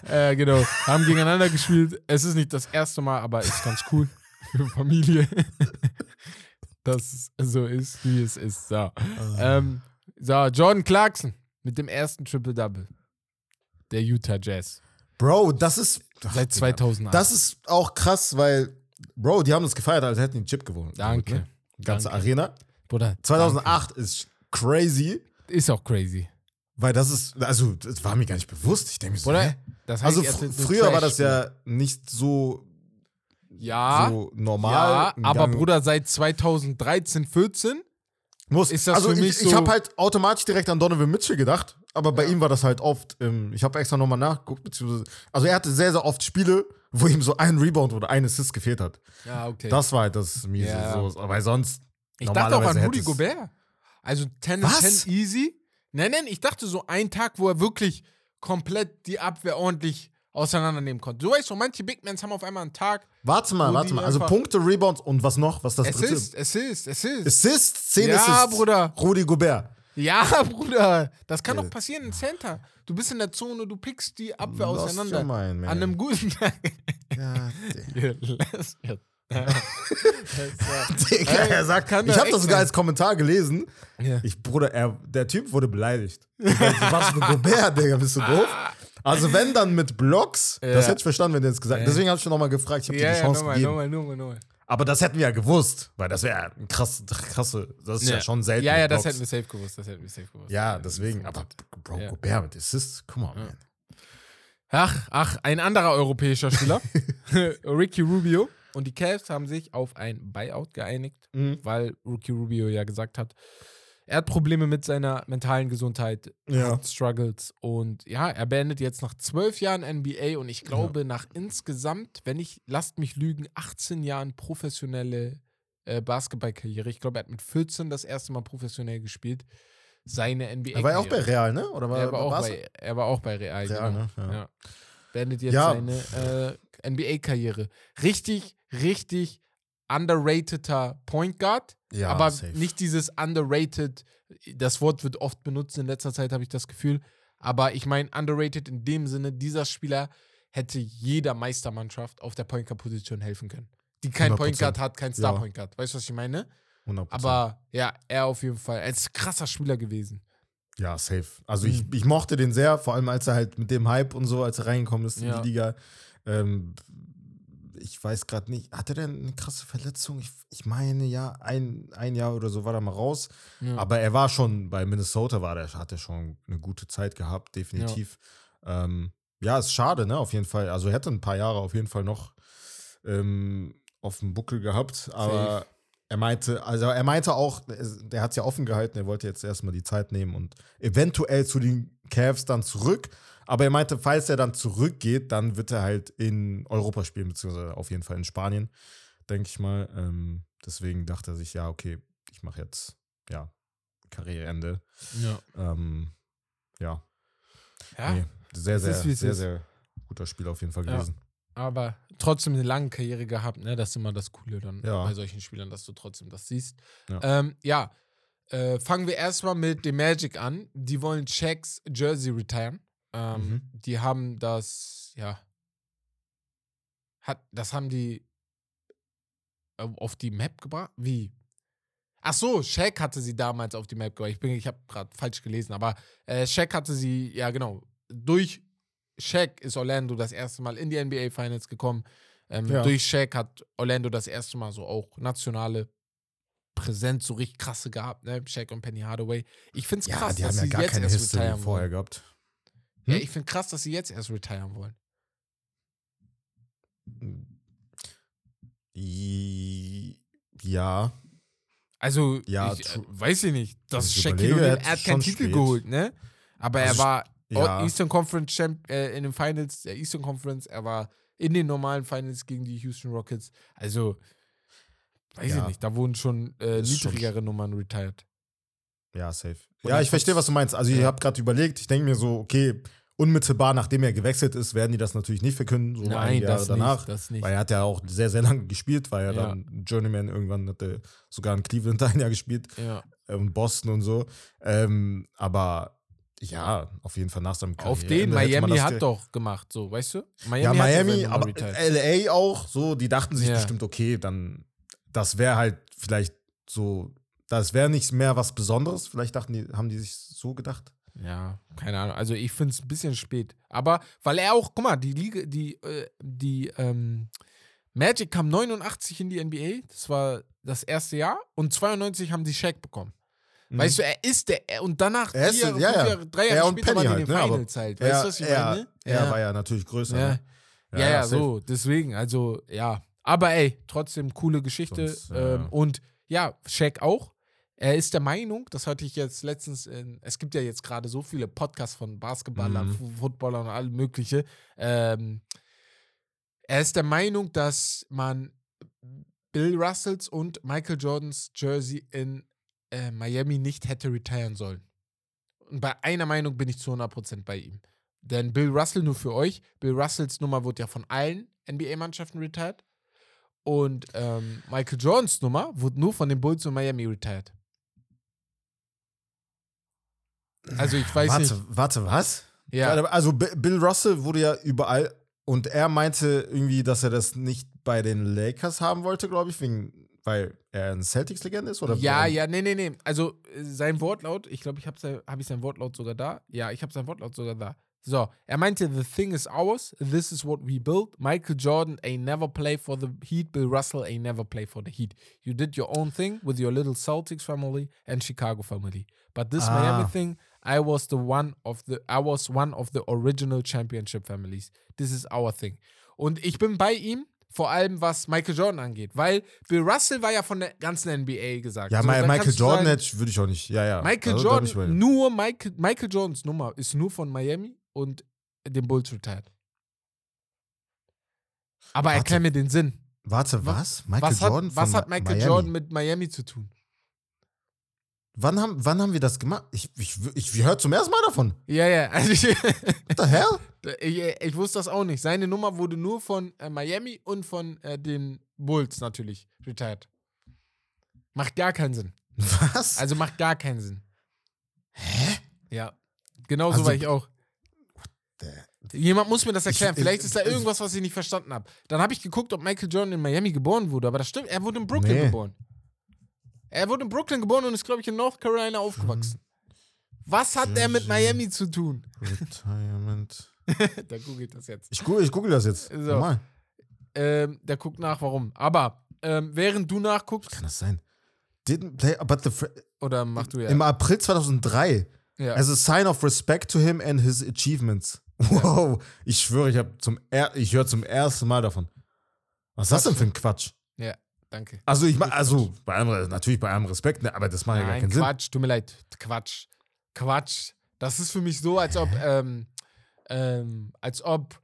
Äh, genau. Haben gegeneinander gespielt. Es ist nicht das erste Mal, aber ist ganz cool für Familie. dass es so ist, wie es ist. So. Ähm, so, Jordan Clarkson mit dem ersten Triple-Double der Utah Jazz. Bro, das ist. Ach, Seit Digga. 2008. Das ist auch krass, weil, Bro, die haben das gefeiert, als hätten die Chip gewonnen. Danke. Ne? Ganze Danke. Arena. Bruder, 2008 ist crazy, danke. Ist auch crazy. weil das ist, also, das war mir gar nicht bewusst. Ich denke mir so, Bruder, das Also, er fr früher war das ja nicht so, Ja, so normal. ja, aber. Bruder, seit 2013, 14 Muss, ist das also für ich, mich ich so- habe halt automatisch direkt an Donovan Mitchell gedacht, aber bei Ja. ihm war das halt oft, ähm, ich habe extra nochmal nachgeguckt, beziehungsweise, also er hatte sehr, sehr oft Spiele, wo ihm so ein Rebound oder ein Assist gefehlt hat. Ja, okay. Das war halt das miese. Ja. So, aber sonst, ich dachte auch an Rudy Gobert. Also 10 Was? 10 easy. Nein, nein, ich dachte so ein Tag, wo er wirklich komplett die Abwehr ordentlich auseinandernehmen konnte. Du weißt schon, manche Big Mans haben auf einmal einen Tag. Warte mal, warte mal. Also Punkte, Rebounds und was noch? Was das Assist, dritte? Assist, Assist. Assists, 10 Ja, Assists. Bruder. Rudi Gobert. Ja, Bruder. Das kann doch passieren im Center. Du bist in der Zone, du pickst die Abwehr Lost auseinander. mind, man. An einem guten Tag. Ja. Digga, er sagt, kann ich habe das sogar als Kommentar gelesen. Ja. Ich, Bruder, er, der Typ wurde beleidigt. Was für Gobert, Digga, bist du doof? Also wenn dann mit Blocks, das hätte ich verstanden, wenn der jetzt gesagt. Deswegen habe ich schon nochmal gefragt, ich habe dir die Chance nochmal, gegeben. nochmal, nochmal, nochmal. Aber das hätten wir ja gewusst, weil das wäre ein krass, krasse, das ist ja, schon selten. Ja, ja, das hätten wir safe gewusst. Das hätten wir safe gewusst. Ja, deswegen, aber Bro, Ja. Gobert mit Assist, come on, Ja. man. Ach, ach, ein anderer europäischer Spieler, Ricky Rubio. Und die Cavs haben sich auf ein Buyout geeinigt, Mhm. weil Ricky Rubio ja gesagt hat, er hat Probleme mit seiner mentalen Gesundheit, Ja. Struggles. Und ja, er beendet jetzt nach zwölf Jahren NBA und ich glaube nach insgesamt, wenn ich, lasst mich lügen, 18 Jahren professionelle äh, Basketballkarriere. Ich glaube, er hat mit 14 das erste Mal professionell gespielt. Seine NBA. Er war ja auch bei Real, ne? Oder war, er war, auch bei, er war auch bei Real. Real, genau. ne? Ja. Ja. Beendet jetzt Ja. seine äh, NBA-Karriere. Richtig, richtig underrateder Point Guard, Ja, aber safe. nicht dieses underrated, das Wort wird oft benutzt in letzter Zeit, habe ich das Gefühl. Aber ich meine underrated in dem Sinne, dieser Spieler hätte jeder Meistermannschaft auf der Point Guard-Position helfen können. Die kein 100%. Point Guard hat, kein Star Ja. Point Guard. Weißt du, was ich meine? 100%. Aber ja, er auf jeden Fall. Er ist ein krasser Spieler gewesen. Ja, safe. Also Mhm. ich, ich mochte den sehr, vor allem als er halt mit dem Hype und so, als er reingekommen ist in Ja. die Liga. Ähm, ich weiß gerade nicht, hatte der eine krasse Verletzung? Ich, ich meine ja, ein, ein Jahr oder so war er mal raus. Ja. Aber er war schon, bei Minnesota war der, hat er schon eine gute Zeit gehabt, definitiv. Ja, ähm, ja ist schade, ne, auf jeden Fall. Also er hätte ein paar Jahre auf jeden Fall noch ähm, auf dem Buckel gehabt, aber Safe. er meinte, also er meinte auch, der hat es ja offen gehalten, er wollte jetzt erstmal die Zeit nehmen und eventuell zu den Cavs dann zurück. Aber er meinte, falls er dann zurückgeht, dann wird er halt in Europa spielen, beziehungsweise auf jeden Fall in Spanien, denke ich mal. Ähm, deswegen dachte er sich, ja, okay, ich mache jetzt, ja, Karriereende. Ja. Ähm, ja, Ja, nee, sehr, sehr, sehr, ist. sehr guter Spiel auf jeden Fall Ja. gewesen. aber trotzdem eine lange Karriere gehabt, ne? Das ist immer das Coole dann Ja. bei solchen Spielern, dass du trotzdem das siehst. Ja. Ähm, ja. Äh, fangen wir erstmal mit dem Magic an. Die wollen Shaqs Jersey retiren. Ähm, Mhm. Die haben das, ja. Hat, das haben die äh, auf die Map gebracht? Wie? Ach so, Shaq hatte sie damals auf die Map gebracht. Ich, bin- ich habe gerade falsch gelesen, aber äh, Shaq hatte sie, ja genau, durch Shaq ist Orlando das erste Mal in die NBA Finals gekommen. Ähm, Ja. Durch Shaq hat Orlando das erste Mal so auch nationale Präsenz so richtig krasse gehabt, ne? Shaq und Penny Hardaway. Ich finde es Ja, krass, die dass haben ja sie gar jetzt keine erst History vorher wollen. Gehabt. Ja, Hm? ich finde krass, dass sie jetzt erst retiren wollen. Ja, Also, Ja, ich, äh, weiß ich nicht. Das Also ich Shaquille überlege, er hat keinen Titel spät. geholt, ne? Aber Also er war ja. Eastern Conference Champ äh, in den Finals, der Eastern Conference. Er war in den normalen Finals gegen die Houston Rockets. Also, weiß Ja. ich nicht. Da wurden schon äh, Ist schon niedrigere Nummern retired. Ja, safe. Und ja, ich verstehe, was du meinst. Also, ich Ja. habe gerade überlegt, ich denke mir so, okay, unmittelbar nachdem er gewechselt ist, werden die das natürlich nicht verkünden, so einige Jahre das danach. nicht. Weil er hat ja auch sehr, sehr lange gespielt, war ja, Ja. dann Journeyman, irgendwann hat er sogar in Cleveland ein Jahr gespielt ja. und Boston und so. Ähm, aber ja, auf jeden Fall nach seinem Auf Karriereende den Miami hat doch gemacht, so, weißt du? Miami Ja, Miami, aber. LA auch, so, die dachten sich Ja. bestimmt, okay, dann, das wäre halt vielleicht so, das wäre nicht mehr was Besonderes. Vielleicht dachten die, haben die sich so gedacht. Ja, keine Ahnung. Also ich finde es ein bisschen spät. Aber weil er auch, guck mal, die Liga, die, äh, die ähm, Magic kam 89 in die NBA. Das war das erste Jahr. Und 92 haben die Shaq bekommen. Weißt du, er ist der, er, und danach Mhm. Er ist- vier, ja, ja. Jahre, drei Er Jahre und später waren die in den halt, ne, Finals halt. Weißt er, du, was ich er, meine? er war ja natürlich größer. Ja, ne? ja, ja, safe. so. Deswegen, also, ja. Aber ey, trotzdem coole Geschichte. Sonst, ja, ähm, ja. Und ja, Shaq auch. Er ist der Meinung, das hatte ich jetzt letztens in, es gibt ja jetzt gerade so viele Podcasts von Basketballern, Mhm. Footballern und allem mögliche. Ähm, er ist der Meinung, dass man Bill Russells und Michael Jordans Jersey in äh, Miami nicht hätte retiren sollen. Und bei einer Meinung bin ich zu 100% bei ihm. Denn Bill Russell, nur für euch, Bill Russells Nummer wurde ja von allen NBA-Mannschaften retired. Und ähm, Michael Jordans Nummer wurde nur von den Bulls und Miami retired. Also ich weiß warte, nicht. warte, was? Ja, Also Bill Russell wurde ja überall und er meinte irgendwie, dass er das nicht bei den Lakers haben wollte, glaube ich, wegen, weil er ein Celtics-Legende ist? Oder ja, warum? ja, nee, nee, nee. Also äh, sein Wortlaut, ich glaube, ich habe sein, hab ich sein Wortlaut sogar da. Ja, ich habe sein Wortlaut sogar da. So, er meinte, the thing is ours, this is what we built. Michael Jordan ain't never play for the Heat, Bill Russell ain't never play for the Heat. You did your own thing with your little Celtics family and Chicago family. But this Ah. Miami thing, I was the one of the, I was one of the original championship families. This is our thing. Und ich bin bei ihm, vor allem was Michael Jordan angeht, weil Bill Russell war ja von der ganzen NBA gesagt. Ja, So, dann Michael Jordan sagen, würde ich auch nicht. Ja, ja. Michael Also. Jordan, nur Michael, Michael Jordans Nummer ist nur von Miami und den Bulls retired. Aber Warte, erklär mir den Sinn. Warte, Wa- was? Michael was hat, Jordan was hat Michael Miami? Jordan mit Miami zu tun? Wann haben, wann haben wir das gemacht? Ich, ich, ich, ich höre zum ersten Mal davon. Ja, ja. Also ich, What the hell? ich, ich wusste das auch nicht. Seine Nummer wurde nur von äh, Miami und von äh, den Bulls natürlich retired. Macht gar keinen Sinn. Was? Also macht gar keinen Sinn. Hä? Ja. Genauso Also- war ich auch. Jemand muss mir das erklären. Ich- Vielleicht ich- ist da irgendwas, was ich nicht verstanden habe. Dann habe ich geguckt, ob Michael Jordan in Miami geboren wurde, aber das stimmt. Er wurde in Brooklyn Nee. geboren. Er wurde in Brooklyn geboren und ist, glaube ich, in North Carolina aufgewachsen. Was hat er mit. Miami zu tun? Retirement. da googelt das jetzt. Ich, gu- ich google das jetzt. So. Normal. Ähm, der guckt nach, warum. Aber ähm, während du nachguckst, Kann das sein? Didn't play, but the oder mach du ja. Im April 2003. ja. As a sign of respect to him and his achievements. Wow. Ich schwöre, ich, zum er ich höre zum ersten Mal davon. Was ist das denn für ein Quatsch? Danke. Also, ich ma- also bei allem, natürlich bei allem Respekt, ne, aber das macht ja gar keinen Sinn. Quatsch, tut mir leid. Quatsch. Quatsch. Das ist für mich so, als ob ähm, Ähm, als ob.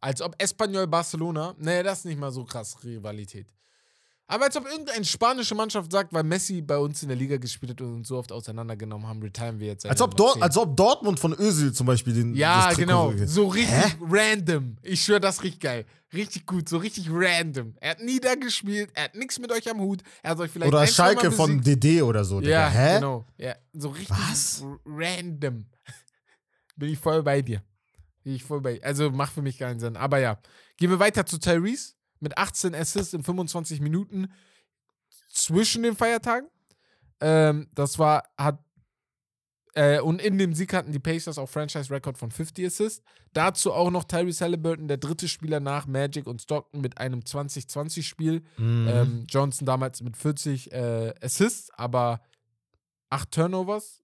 Als ob Espanyol Barcelona. Nee, das ist nicht mal so krass Rivalität. Aber als ob irgendeine spanische Mannschaft sagt, weil Messi bei uns in der Liga gespielt hat und uns so oft auseinandergenommen haben, retiren wir jetzt. Als ob, 10. als ob Dortmund von Özil zum Beispiel den. Ja, genau. so- So richtig random. Ich schwöre, das riecht geil. Richtig gut, so richtig random. Er hat nie da gespielt, er hat nichts mit euch am Hut. Er hat euch vielleicht Oder Schalke von. DD oder so. Ja. Hä? genau. Ja, so richtig Was? random. Bin ich voll bei dir. Bin ich voll bei Also macht für mich keinen Sinn. Aber ja. Gehen wir weiter zu Tyrese mit 18 Assists in 25 Minuten zwischen den Feiertagen. Ähm, das war, hat äh, und in dem Sieg hatten die Pacers auch Franchise-Rekord von 50 Assists. Dazu auch noch Tyrese Halliburton, der dritte Spieler nach Magic und Stockton mit einem 2020-Spiel. Mhm. Ähm, Johnson damals mit 40 äh, Assists, aber 8 Turnovers.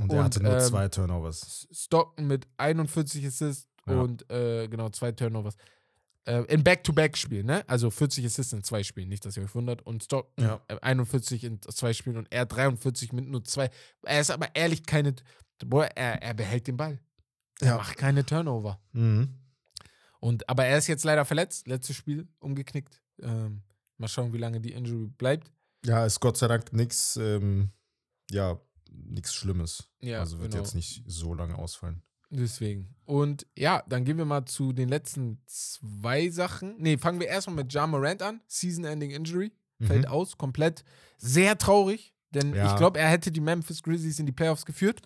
und er hatte nur ähm, zwei Turnovers. Stockton mit 41 Assists Ja. und äh, genau zwei Turnovers. Äh, in Back-to-Back-Spielen, ne? Also 40 Assists in zwei Spielen, nicht, dass ihr euch wundert. Und Stockton Ja. äh, 41 in zwei Spielen und er 43 mit nur zwei. Er ist aber ehrlich keine. Boah, er, er behält den Ball. Er Ja. macht keine Turnover. Mhm. Und, aber er ist jetzt leider verletzt. Letztes Spiel umgeknickt. Ähm, mal schauen, wie lange die Injury bleibt. Ja, ist Gott sei Dank nichts, ähm, ja, nichts Schlimmes. Ja, also wird genau. jetzt nicht so lange ausfallen. Deswegen. Und ja, dann gehen wir mal zu den letzten zwei Sachen. Nee, fangen wir erstmal mit Ja Morant an. Season-Ending Injury. Fällt Mhm. aus, komplett. Sehr traurig, denn Ja. ich glaube, er hätte die Memphis Grizzlies in die Playoffs geführt.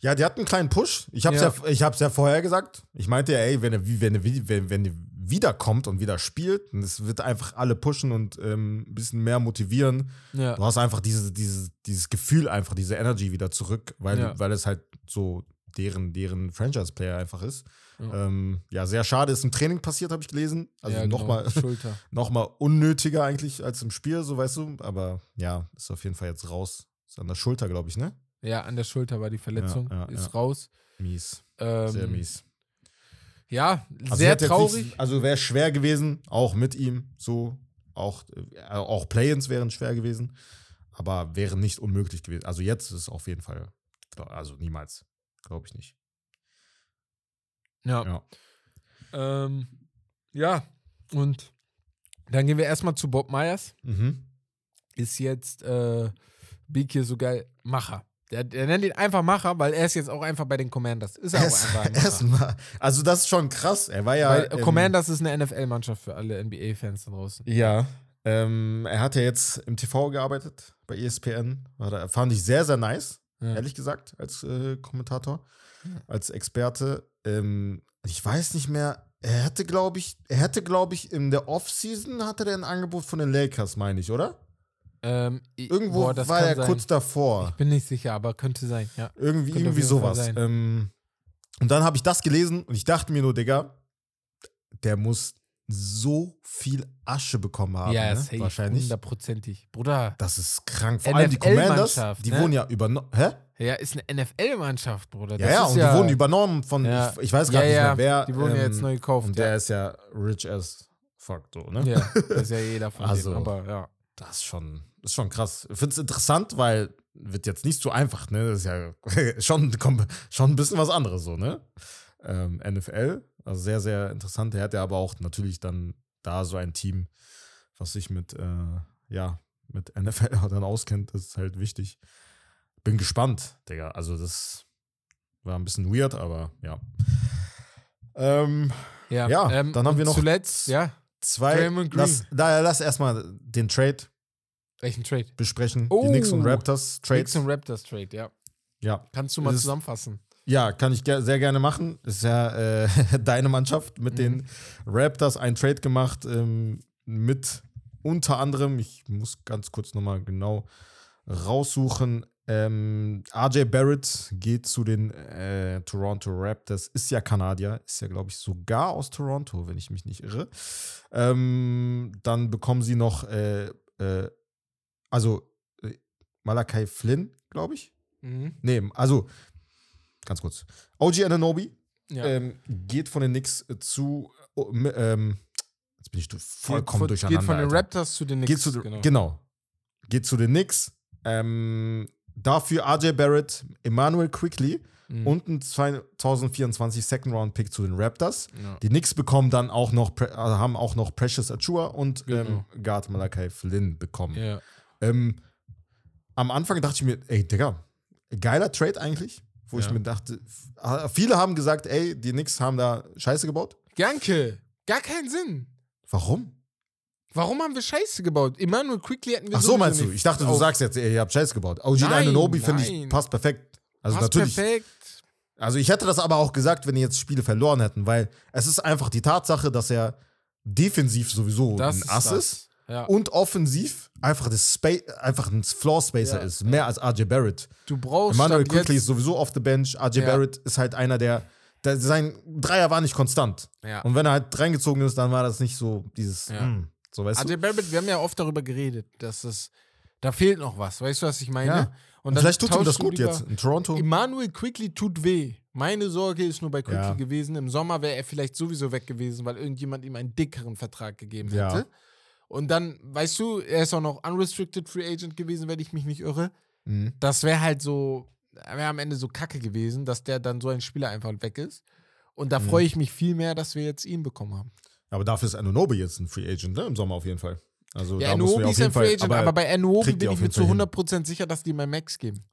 Ja, die hatten einen kleinen Push. Ich hab's ja, Ja. ich hab's ja vorher gesagt. Ich meinte ja, ey, wenn er, wie- wenn er, wenn, wenn er wiederkommt und wieder spielt, und es wird einfach alle pushen und ähm, ein bisschen mehr motivieren. Ja. Du hast einfach diese, diese, dieses Gefühl, einfach diese Energy wieder zurück, weil, Ja. weil es halt so deren, deren Franchise-Player einfach ist. Ja. Ähm, ja, sehr schade. Ist im Training passiert, habe ich gelesen. Also ja, genau, nochmal noch mal unnötiger eigentlich als im Spiel, so weißt du. Aber ja, ist auf jeden Fall jetzt raus. Ist an der Schulter, glaube ich, ne? Ja, an der Schulter war die Verletzung. Ja, ist raus. Mies. Ähm, Sehr mies. Ja, Also sehr traurig. Nicht, also wäre schwer gewesen, auch mit ihm so. Auch, äh, auch Play-ins wären schwer gewesen. Aber wäre nicht unmöglich gewesen. Also jetzt ist es auf jeden Fall. Also niemals. Glaube ich nicht. ja. Ja. Ähm, ja, und dann gehen wir erstmal zu Bob Myers. Mhm. Ist jetzt äh, Big hier so geil Macher. Der, der nennt ihn einfach Macher, weil er ist jetzt auch einfach bei den Commanders. Ist er auch Erst- einfach. Erstmal. Also das ist schon krass. Er war ja. Weil äh, ähm, Commanders ist eine NFL-Mannschaft für alle NBA-Fans da draußen. Ja. Ähm, er hat ja jetzt im TV gearbeitet, bei ESPN. War da, fand ich sehr, sehr nice, Ja. ehrlich gesagt, als äh, Kommentator, Ja. als Experte. Ähm, ich weiß nicht mehr, er hätte, glaube ich, er hätte, glaube ich, in der Offseason hatte der ein Angebot von den Lakers, meine ich, oder? Ähm, Irgendwo boah, war er sein. kurz davor. Ich bin nicht sicher, aber könnte sein, ja. Irgendwie, Könnte irgendwie sowas. Ähm, und dann habe ich das gelesen und ich dachte mir nur, Digga, der muss so viel Asche bekommen haben. ja, ne? safe, Wahrscheinlich. hundertprozentig. Bruder, Das ist krank. Vor allem die Commanders, NFL-Mannschaft, die ne? wurden ja übernommen. Hä? ja, ist eine NFL-Mannschaft, Bruder. Ja, Das ja, ist und die wurden übernommen von, Ja. ich, ich weiß ja, gar nicht ja, mehr wer. Die wurden ja ähm, jetzt neu gekauft. Und der ist ja rich as fuck, so, ne? ja, das ist ja jeder von Also, denen, aber ja. Das ist schon, ist schon krass. Ich finde es interessant, weil wird jetzt nicht so einfach, ne? Das ist ja schon, schon ein bisschen was anderes, so, ne? Ähm, NFL, also sehr, sehr interessant. Er hat ja aber auch natürlich dann da so ein Team, was sich mit, äh, ja, mit NFL dann auskennt. Das ist halt wichtig. Bin gespannt, Digga. Also, das war ein bisschen weird, aber ja. Ähm, Ja, Ja, ähm, dann haben wir noch- Zuletzt, ja, zwei. Draymond Green. Lass, da, lass erstmal den Trade welchen Trade? besprechen. Oh. Die Knicks und Raptors Trade. Knicks und Raptors Trade, ja. Ja. Kannst du mal Das- zusammenfassen? Ja, kann ich ge sehr gerne machen. Ist ja äh, deine Mannschaft mit Mhm. den Raptors ein Trade gemacht ähm, mit unter anderem, ich muss ganz kurz nochmal genau raussuchen. Ähm, RJ Barrett geht zu den äh, Toronto Raptors, ist ja Kanadier, ist ja, glaube ich, sogar aus Toronto, wenn ich mich nicht irre. Ähm, dann bekommen sie noch, äh, äh, also äh, Malakai Flynn, glaube ich. Mhm. Nee, also ganz kurz. OG Ananobi Ja. ähm, geht von den Knicks äh, zu, oh, ähm, jetzt bin ich vollkommen geht, durcheinander. Geht von den Alter. Raptors zu den Knicks. Geht zu, genau. Geht zu den Knicks. Ähm, dafür RJ Barrett, Emmanuel Quickly Mhm. und ein 2024 Second Round Pick zu den Raptors. Ja. Die Knicks bekommen dann auch noch, also haben auch noch Precious Achua und Genau. ähm, Guard Malachi Flynn bekommen. Ja. Ähm, am Anfang dachte ich mir, ey, Digga, geiler Trade eigentlich. Wo ich Ja. mir dachte, f- viele haben gesagt, ey, die Knicks haben da Scheiße gebaut. Danke. Gar keinen Sinn. Warum? Warum haben wir Scheiße gebaut? Emmanuel Quickly hätten wir Ach so, meinst du? Ich dachte, du sagst jetzt, ey, ihr habt Scheiße gebaut. OG Ananobi finde ich passt perfekt. Also Passt natürlich. perfekt. Also ich hätte das aber auch gesagt, wenn die jetzt Spiele verloren hätten, weil es ist einfach die Tatsache, dass er defensiv sowieso Das ein Ass ist Ja. und offensiv einfach, das Spa einfach ein Floor Spacer Ja, ist, mehr als RJ Barrett. Du brauchst Emmanuel Quickly ist sowieso off the bench. RJ. Barrett ist halt einer, der, der sein Dreier war nicht konstant. Und wenn er halt reingezogen ist, dann war das nicht so dieses, Ja. hm, so weißt RJ. Barrett, wir haben ja oft darüber geredet, dass es, da fehlt noch was. Weißt du, was ich meine? Und dann vielleicht tut ihm das gut jetzt in Toronto. Emmanuel Quickly tut weh. Meine Sorge ist nur bei Quickly Ja. gewesen. Im Sommer wäre er vielleicht sowieso weg gewesen, weil irgendjemand ihm einen dickeren Vertrag gegeben Ja. Und dann, weißt du, er ist auch noch unrestricted Free Agent gewesen, wenn ich mich nicht irre. Mhm. Das wäre halt so, wäre am Ende so kacke gewesen, dass der dann so ein Spieler einfach weg ist. Und da Mhm. freue ich mich viel mehr, dass wir jetzt ihn bekommen haben. Aber dafür ist Anunobi jetzt ein Free Agent, ne? Im Sommer auf jeden Fall. Also Ja, da auf ist ein Free Agent, aber, bei Anuobi kriegt die bin ich mir zu Fall hin. 100% sicher, dass die mal Max geben.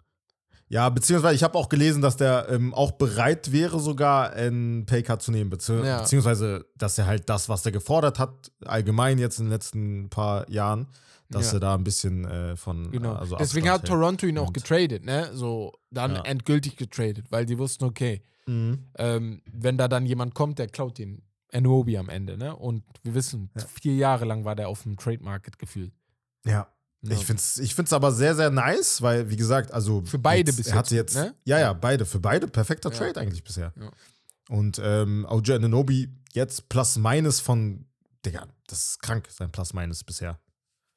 Ja, beziehungsweise ich habe auch gelesen, dass der ähm, auch bereit wäre, sogar einen Paycard zu nehmen. Bezieh Ja. Beziehungsweise, dass er halt das, was er gefordert hat, allgemein jetzt in den letzten paar Jahren, dass Ja. er da ein bisschen äh, von. Genau. Also Deswegen hat Toronto ihn auch getradet, ne? So, dann Ja. endgültig getradet, weil die wussten, okay. Mhm. ähm, wenn da dann jemand kommt, der klaut den Anuobi am Ende, ne? Und wir wissen, Ja. vier Jahre lang war der auf dem Trade Market gefühlt. Ja. Ja. Ich finde es ich find's aber sehr, sehr nice, weil, wie gesagt, also. Für beide jetzt, bis er hatte jetzt, jetzt. ne? Ja, ja, beide. Für beide perfekter Ja. Trade eigentlich bisher. Ja. Und ähm, OG Ananobi jetzt plus minus von. Digga, das ist krank, sein plus minus bisher.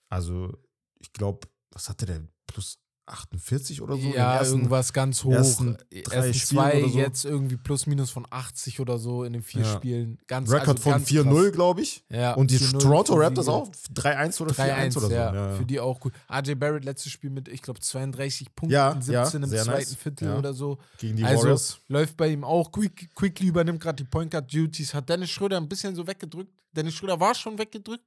Also, ich glaube, was hatte der? Plus 48 oder so? ja, ersten- irgendwas ganz hoch. ersten drei Ersten zwei, oder so. jetzt irgendwie plus minus von 80 oder so in den vier Ja. Spielen. Ganz, Rekord also von ganz 4-0, krass. glaube ich. Ja, Und die 4-0 Toronto Raptors auch 3-1 oder 4-1 3-1, oder so. ja, Ja. Für die auch gut. RJ Barrett letztes Spiel mit, ich glaube, 32 Punkten, Ja, 17 ja, im zweiten nice. Viertel oder so. Gegen die also Warriors. läuft bei ihm auch. Quick, Quickly übernimmt gerade die Point Guard Duties. Hat Dennis Schröder ein bisschen so weggedrückt. Dennis Schröder war schon weggedrückt.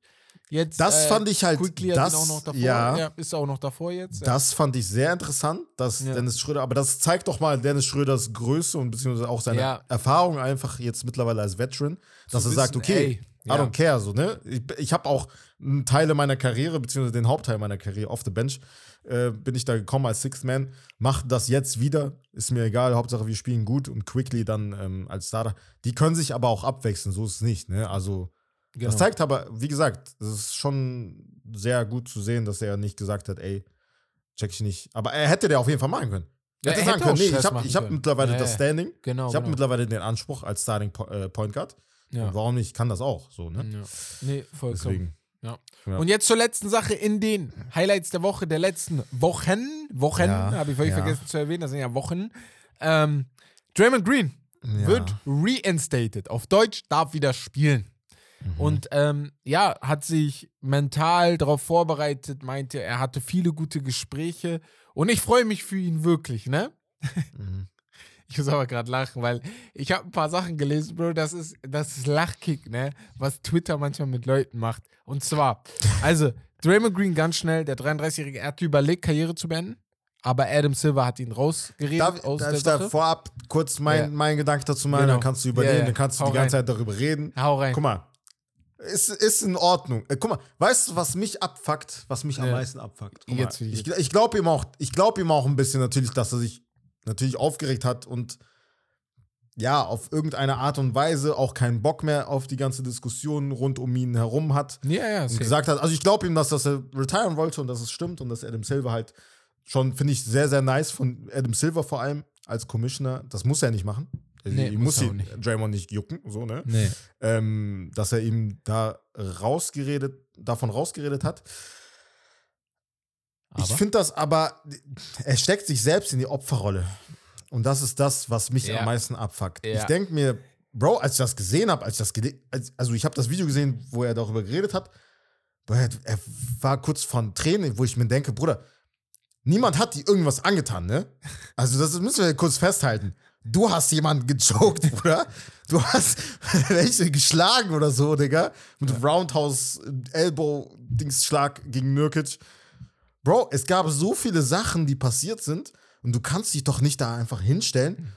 Jetzt, Das äh, fand ich halt. Das, ihn auch noch davor. ja, ist auch noch davor jetzt. ja. Das fand ich sehr interessant, dass Ja. Dennis Schröder, aber das zeigt doch mal Dennis Schröders Größe und beziehungsweise auch seine Ja. Erfahrung einfach jetzt mittlerweile als Veteran, dass Zu er sagt, wissen, okay, ey, I ja. don't care, so, ne? Ich, ich habe auch Teile meiner Karriere, beziehungsweise den Hauptteil meiner Karriere off the bench, äh, bin ich da gekommen als Sixth Man, mach das jetzt wieder, ist mir egal, Hauptsache wir spielen gut und Quickly dann ähm, als Starter. Die können sich aber auch abwechseln, so ist es nicht, ne? Also, Genau. das zeigt aber, wie gesagt, es ist schon sehr gut zu sehen, dass er nicht gesagt hat, ey, check ich nicht. Aber er hätte der auf jeden Fall machen können. Ja, Er hätte sagen können, nee, ich habe hab mittlerweile Ja, das. Standing. genau. Ich habe genau. mittlerweile den Anspruch als Starting äh, Point Guard. ja. Und warum nicht? Ich kann das auch. So, ne? Ja. Nee, vollkommen. Deswegen. Ja. Und jetzt zur letzten Sache in den Highlights der Woche, der letzten Wochen. Wochen, habe ich völlig vergessen zu erwähnen, das sind ja Wochen. Ähm, Draymond Green wird reinstated. Auf Deutsch darf wieder spielen. Mhm. Und ähm, ja, hat sich mental darauf vorbereitet, meinte, er hatte viele gute Gespräche. Und ich freue mich für ihn wirklich, ne? Mhm. Ich muss aber gerade lachen, weil ich habe ein paar Sachen gelesen, Bro. Das ist, das ist Lachkick, ne? Was Twitter manchmal mit Leuten macht. Und zwar, also, Draymond Green ganz schnell, der 33-Jährige, er hat überlegt, Karriere zu beenden. Aber Adam Silver hat ihn rausgeredet Darf, aus darf der ich da vorab kurz mein, Ja. meinen Gedanken dazu machen? Genau. Dann kannst du überlegen, Ja, ja. dann kannst du Hau die ganze rein. Zeit darüber reden. Hau rein. Guck mal, ist, ist in Ordnung. Äh, guck mal, weißt du, was mich abfuckt? Was mich am Ja. meisten abfuckt? Guck Jetzt mal, ich- ich glaube ihm, auch- ich glaub ihm auch ein bisschen natürlich, dass er sich natürlich aufgeregt hat und ja, auf irgendeine Art und Weise auch keinen Bock mehr auf die ganze Diskussion rund um ihn herum hat. Ja, ja, und gesagt hat, also ich glaube ihm, dass, dass er retiren wollte und dass es stimmt und dass Adam Silver halt schon, finde ich, sehr, sehr nice von Adam Silver vor allem als Commissioner. Das muss er nicht machen. Also Nee, muss muss ihn nicht. Draymond nicht jucken, so, ne? Nee. Ähm, dass er ihm da rausgeredet, davon rausgeredet hat. Ich Aber? finde das aber, er steckt sich selbst in die Opferrolle. Und das ist das, was mich Ja. am meisten abfuckt. Ja. Ich denke mir, Bro, als ich das gesehen habe, als ich das als, also ich habe das Video gesehen, wo er darüber geredet hat, er, er war kurz von Tränen, wo ich mir denke, Bruder, Niemand hat die irgendwas angetan, ne? Also, das müssen wir kurz festhalten. Du hast jemanden gejoked, Bruder. Du hast welche geschlagen oder so, Digga. Mit Roundhouse, Elbow, Dingsschlag gegen Nurkic. Bro, es gab so viele Sachen, die passiert sind. Und du kannst dich doch nicht da einfach hinstellen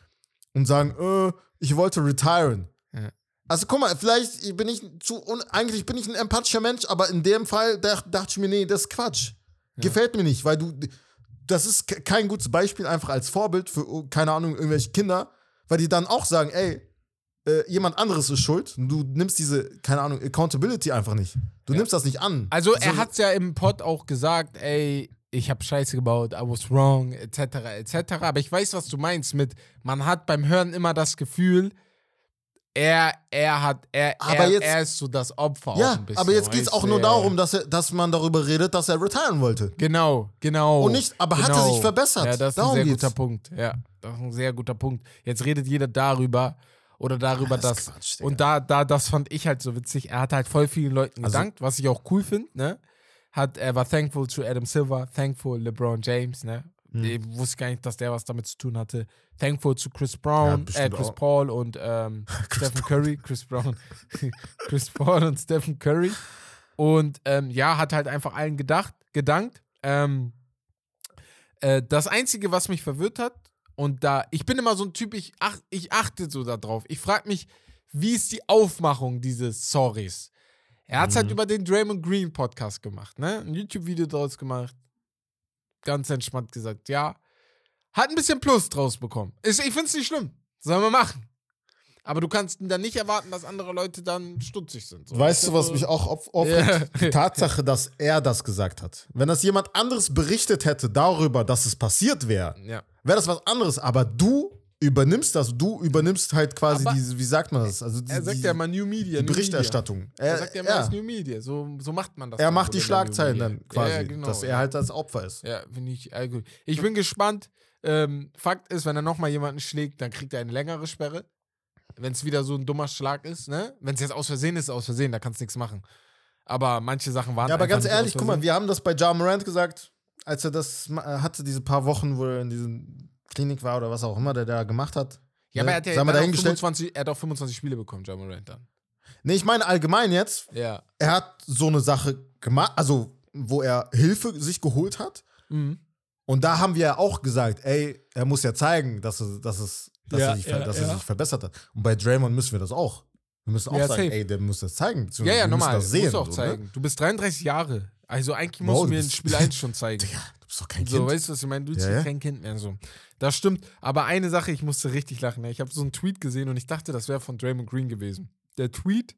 und sagen, äh, ich wollte retiren. Ja. Also guck mal, vielleicht bin ich zu, un eigentlich bin ich ein empathischer Mensch, aber in dem Fall dach, dachte ich mir, nee, das ist Quatsch. Gefällt mir nicht, weil du, das ist ke- kein gutes Beispiel einfach als Vorbild für, oh, keine Ahnung, irgendwelche Kinder, weil die dann auch sagen, ey, äh, jemand anderes ist schuld. Und du nimmst diese, keine Ahnung, Accountability einfach nicht. Du nimmst das nicht an. Also So- er hat's ja im Pod auch gesagt, ey, ich habe Scheiße gebaut, I was wrong, etc., etc. Aber ich weiß, was du meinst mit, man hat beim Hören immer das Gefühl, er, er hat, er, Aber er, jetzt- er ist so das Opfer auch Ja, ein bisschen. aber jetzt geht es auch nur Ja, darum, dass, er, dass man darüber redet, dass er retiren wollte. Genau, genau. Und nicht- aber hat er genau. sich verbessert? Ja, das ist Darum ein sehr geht's. guter Punkt. Ja, das ist ein sehr guter Punkt. Jetzt redet jeder darüber oder darüber, das ist dass. Quatsch, und da, da, das fand ich halt so witzig. Er hat halt voll vielen Leuten Also- gedankt, was ich auch cool finde, ne? Hat, er war thankful to Adam Silver, thankful LeBron James, ne? Hm. Ich wusste gar nicht, dass der was damit zu tun hatte. Thankful zu Chris Brown, äh, bestimmt Chris auch. Paul und ähm, Stephen Curry. Chris Brown, Chris Paul und Stephen Curry. Und ähm, ja, hat halt einfach allen gedacht, gedankt. Ähm, äh, das Einzige, was mich verwirrt hat, und da, ich bin immer so ein Typ, ich, ach, ich achte so darauf. Ich frage mich, wie ist die Aufmachung dieses Sorries? Er hat es halt Mhm. über den Draymond Green Podcast gemacht, ne? Ein YouTube-Video draus gemacht. Ganz entspannt gesagt, ja. Hat ein bisschen Plus draus bekommen. Ist, ich finde es nicht schlimm. Sollen wir machen. Aber du kannst dann nicht erwarten, dass andere Leute dann stutzig sind. So. Weißt du, was mich auch auf, aufregt? Ja. Die Tatsache, dass er das gesagt hat. Wenn das jemand anderes berichtet hätte darüber, dass es passiert wäre, Ja. wäre das was anderes. Aber du übernimmst das, du übernimmst halt quasi Aber diese, wie sagt man das? Also die, Er sagt die, ja immer New Media. die Berichterstattung. Er Er, sagt ja immer, ja, New Media. So, so macht man das. er macht die Schlagzeilen dann quasi, Ja, ja, genau, dass er halt das Opfer ist. Ja, finde ich äh, gut. Ich bin gespannt. Ähm, Fakt ist, wenn er nochmal jemanden schlägt, dann kriegt er eine längere Sperre. Wenn es wieder so ein dummer Schlag ist, ne? Wenn es jetzt aus Versehen ist, aus Versehen, da kannst du nichts machen. Aber manche Sachen waren Ja, aber ganz ehrlich, guck mal, wir haben das bei Ja Morant gesagt, als er das hatte, diese paar Wochen, wo er in diesem Klinik war oder was auch immer der da gemacht hat. Ja, aber er hat ja auch dahingestellt. 25, er hat auch 25 Spiele bekommen, John Morant dann. Nee, ich meine allgemein jetzt, Ja. er hat so eine Sache gemacht, also wo er Hilfe sich geholt hat. Mhm. Und da haben wir ja auch gesagt, ey, er muss ja zeigen, dass, er, dass, es, dass, Ja, er, sich, ja, dass er ja. sich verbessert hat. Und bei Draymond müssen wir das auch. Wir müssen auch Ja, sagen, safe. ey, der muss das zeigen. Ja, ja, wir normal. Das sehen, musst du auch so, ne? zeigen. Du bist 33 Jahre. Also eigentlich musst du du mir in bist- Spiel 1 schon zeigen. Digga, du bist doch kein So, Kind. weißt du, was ich meine? Du bist Ja, ja, kein Kind mehr. So. Das stimmt. Aber eine Sache, ich musste richtig lachen. Ich habe so einen Tweet gesehen und ich dachte, das wäre von Draymond Green gewesen. Der Tweet,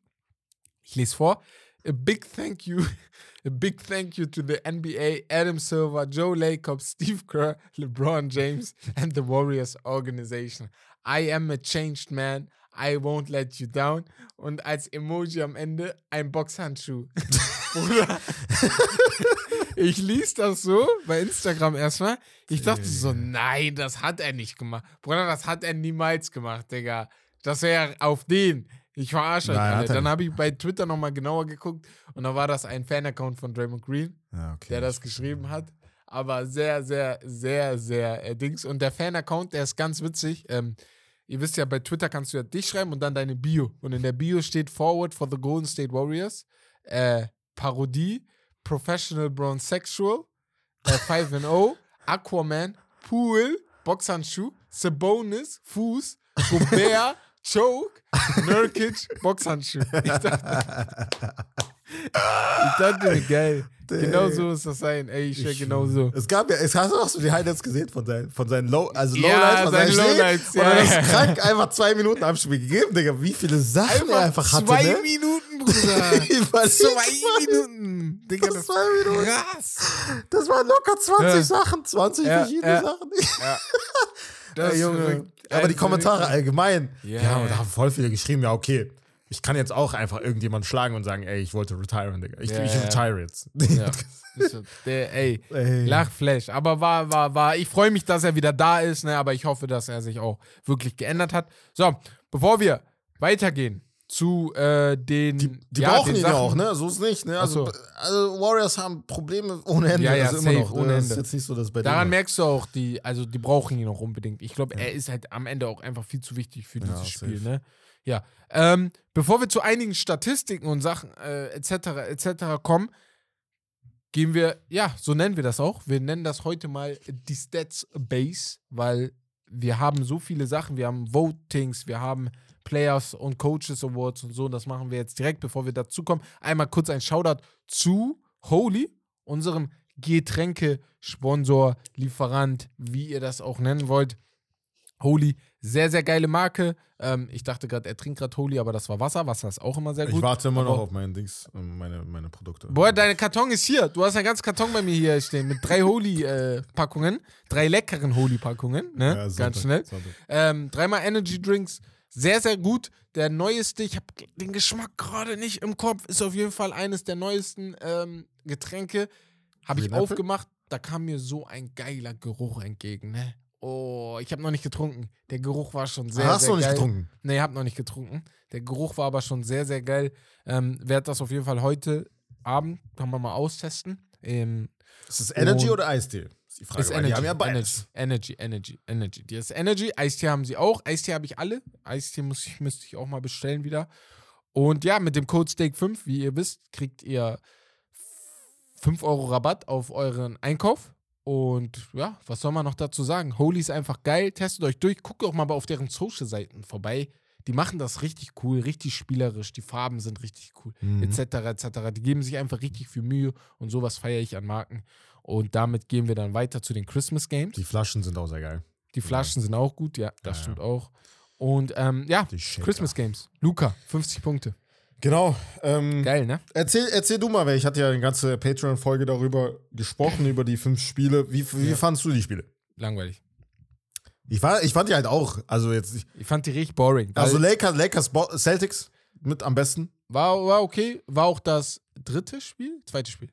ich lese vor. A big thank you, a big thank you to the NBA, Adam Silver, Joe Lacob, Steve Kerr, LeBron James, and the Warriors organization. I am a changed man. I won't let you down. Und als Emoji am Ende ein Boxhandschuh. Bruder. Ich ließ das so bei Instagram erstmal. Ich dachte so, nein, das hat er nicht gemacht. Bruder, das hat er niemals gemacht, Digga. Das wäre auf den. Ich verarsche euch alle. Dann habe ich bei Twitter nochmal genauer geguckt und da war das ein Fan-Account von Draymond Green, Ja, okay. der das geschrieben hat. Aber sehr, sehr, sehr, sehr äh, Dings. Und der Fan-Account, der ist ganz witzig. Ähm, ihr wisst ja, bei Twitter kannst du ja dich schreiben und dann deine Bio. Und in der Bio steht Forward for the Golden State Warriors. Äh, Parodie, Professional Brown Sexual, äh, 5-0, Aquaman, Pool, Boxhandschuh, Sabonis, Fuß, Gobert, Choke, Nurkic, Boxhandschuh. Ich dachte, ich dachte mir, geil. Genau so ist das sein. Ey, ich schwör genau so. Es gab ja, es hast du auch so die Highlights gesehen von seinen, von seinen Low, also Ja, Lowlights, von seine seinen. Lowlights, Und ja, dann ja. ist krank einfach zwei Minuten am Spiel gegeben, Digga. Wie viele Sachen er einfach hatte, zwei ne? Minuten, Bruder. Zwei. Minuten. Digga, Das zwei Minuten. krass. Das waren locker 20 Ja. Sachen, 20 Ja, verschiedene ja. Sachen. Das Ey, Junge. Aber die Kommentare allgemein, Ja, ja, ja. da haben voll viele geschrieben, ja, okay. Ich kann jetzt auch einfach irgendjemanden schlagen und sagen, ey, ich wollte retiren, Digga. Ich, Ja, ich retire jetzt. Ja. Der, ey, Ey. Lachflash. Aber war, war, war, ich freue mich, dass er wieder da ist, ne? aber ich hoffe, dass er sich auch wirklich geändert hat. So, bevor wir weitergehen, zu äh, den. Die, die ja, brauchen ihn ja auch, ne? So ist nicht, ne? Also, so. also Warriors haben Probleme ohne Ende. Ja, ja, also safe, immer noch. ohne ne? Das Ende. ist jetzt nicht so, dass bei Daran merkst du auch, die, also die brauchen ihn auch unbedingt. Ich glaube, er ist halt am Ende auch einfach viel zu wichtig für dieses safe. Spiel, ne? Ja. Ähm, bevor wir zu einigen Statistiken und Sachen äh, etc. etc. kommen, gehen wir, ja, so nennen wir das auch. Wir nennen das heute mal die Stats Base, weil wir haben so viele Sachen. Wir haben Votings, wir haben Players und Coaches Awards und so. Und das machen wir jetzt direkt, bevor wir dazu kommen. Einmal kurz ein Shoutout zu Holy, unserem Getränke-Sponsor, Lieferant, wie ihr das auch nennen wollt. Holy, sehr, sehr geile Marke. Ähm, ich dachte gerade, er trinkt gerade Holy, aber das war Wasser. Wasser ist auch immer sehr gut. Ich warte immer noch aber- auf meinen Dings, ähm, meine, meine Produkte. Boah, dein Karton ist hier. Du hast einen ganzen Karton bei mir hier stehen mit drei Holy-Packungen. drei leckeren Holy-Packungen. Ne? Ja, Sonntag, Ganz schnell. Ähm, dreimal Energy Drinks. Sehr, sehr gut. Der neueste, ich habe den Geschmack gerade nicht im Kopf, ist auf jeden Fall eines der neuesten ähm, Getränke. Habe ich aufgemacht. Da kam mir so ein geiler Geruch entgegen. Ne? Oh, ich habe noch nicht getrunken. Der Geruch war schon sehr, Ah, Hast sehr du noch nicht geil. getrunken? Nee, hab noch nicht getrunken. Der Geruch war aber schon sehr, sehr geil. Ähm, Werde das auf jeden Fall heute Abend, kann man mal austesten. Ähm, Ist das Energy oder Eistee? Ist die Frage. ist Energy, Die haben ja beides. Energy, Energy, Energy, Energy. Die ist Energy. Eistee haben sie auch. Eistee habe ich alle. Eistee muss ich, müsste ich auch mal bestellen wieder. Und ja, mit dem Code Steak5, wie ihr wisst, kriegt ihr 5 Euro Rabatt auf euren Einkauf. Und ja, was soll man noch dazu sagen? Holy ist einfach geil. Testet euch durch. Guckt auch mal auf deren Social-Seiten vorbei. Die machen das richtig cool, richtig spielerisch. Die Farben sind richtig cool, Mhm. etc. etc. Die geben sich einfach richtig viel Mühe und sowas feiere ich an Marken. Und damit gehen wir dann weiter zu den Christmas Games. Die Flaschen sind auch sehr geil. Die Flaschen sind auch gut, ja, das Ja, stimmt auch. Und ähm, ja. Christmas Games. Luca, 50 Punkte. Genau. Ähm, Geil, ne? Erzähl, erzähl du mal, weil ich hatte ja eine ganze Patreon-Folge darüber gesprochen, über die fünf Spiele. Wie, wie Ja. fandst du die Spiele? Langweilig. Ich, war, ich fand die halt auch. Also jetzt, nicht- Ich fand die richtig boring. also Lakers, Lakers, Celtics mit am besten. war, war okay. War auch das dritte Spiel? Zweites Spiel.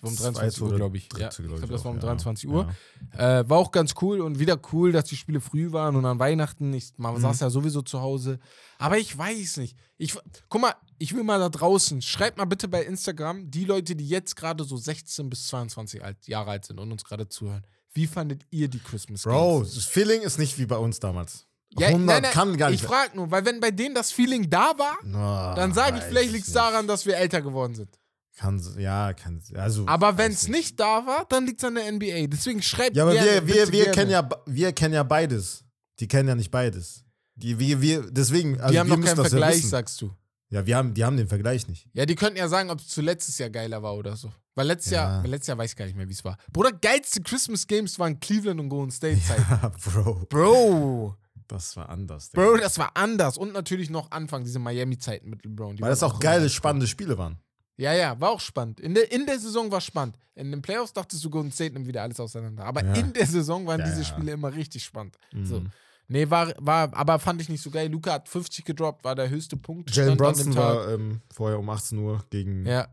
Das war um Das 23 zweite Uhr, glaube ich. dritte, Ja, ich glaub glaube, das war um ja. 23 Uhr. Ja. Äh, war auch ganz cool und wieder cool, dass die Spiele früh waren und an Weihnachten. Ich, man Mhm. saß ja sowieso zu Hause. Aber ich weiß nicht. Ich, guck mal, ich will mal da draußen. Schreibt mal bitte bei Instagram die Leute, die jetzt gerade so 16 bis 22 alt, Jahre alt sind und uns gerade zuhören. Wie fandet ihr die Christmas Bro, Games? das Feeling ist nicht wie bei uns damals. Ja, 100 nein, nein, kann gar nicht. Ich frage nur, weil wenn bei denen das Feeling da war, Na, dann sage ich, vielleicht liegt es daran, dass wir älter geworden sind. Kann, ja, kann. Also, Aber wenn es nicht da war, dann liegt es an der NBA. Deswegen schreibt Ja, aber gerne, wir, wir, wir, gerne. kennen ja, wir kennen ja beides. Die kennen ja nicht beides. Die, wir, wir, deswegen, also die haben wir noch keinen ja Vergleich, wissen. sagst du. Ja, wir haben, die haben den Vergleich nicht. Ja, die könnten ja sagen, ob es zu letztes Jahr geiler war oder so. Weil letztes, Ja. Jahr, weil letztes Jahr weiß ich gar nicht mehr, wie es war. Bruder, geilste Christmas Games waren Cleveland und Golden State Zeit. Bro, Bro, das war anders. Bro, das war anders. Und natürlich noch Anfang, diese Miami-Zeiten mit LeBron. Weil das auch geile, spannende Spiele waren. Ja, ja, war auch spannend. In der, in der Saison war spannend. In den Playoffs dachtest du, Golden State nimmt wieder alles auseinander. Aber Ja. in der Saison waren Ja, diese. Spiele immer richtig spannend. So. Mhm. Nee, war, war, aber fand ich nicht so geil. Luca hat 50 gedroppt, war der höchste Punkt. Jalen Brunson war ähm, vorher um 18 Uhr gegen, Ja,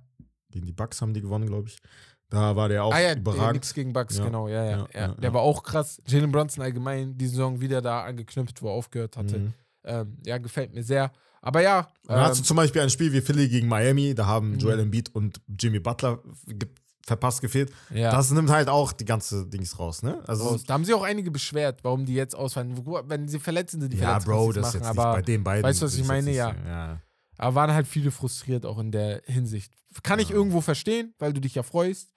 gegen die Bucks, haben die gewonnen, glaube ich. Da war der auch ah ja, der- überragend. nix gegen Bucks, Ja. genau, ja, ja. Ja, Der war auch krass. Jalen Brunson allgemein, die Saison wieder da angeknüpft, wo er aufgehört hatte. Mhm. Ähm, ja, gefällt mir sehr. Aber ja, Dann hast du ähm, zum Beispiel ein Spiel wie Philly gegen Miami, da haben Mhm. Joel Embiid und Jimmy Butler ge verpasst gefehlt. ja. Das nimmt halt auch die ganze Dings raus, ne? Also. Da haben sie auch einige beschwert, warum die jetzt ausfallen. Wenn sie verletzt sind, sind die ja, verletzt. Bro, kannst du das ist machen, jetzt aber bei den beiden. weißt du, was ich meine? Ja. ja. Aber waren halt viele frustriert auch in der Hinsicht. Kann ich Ja. irgendwo verstehen, weil du dich ja freust.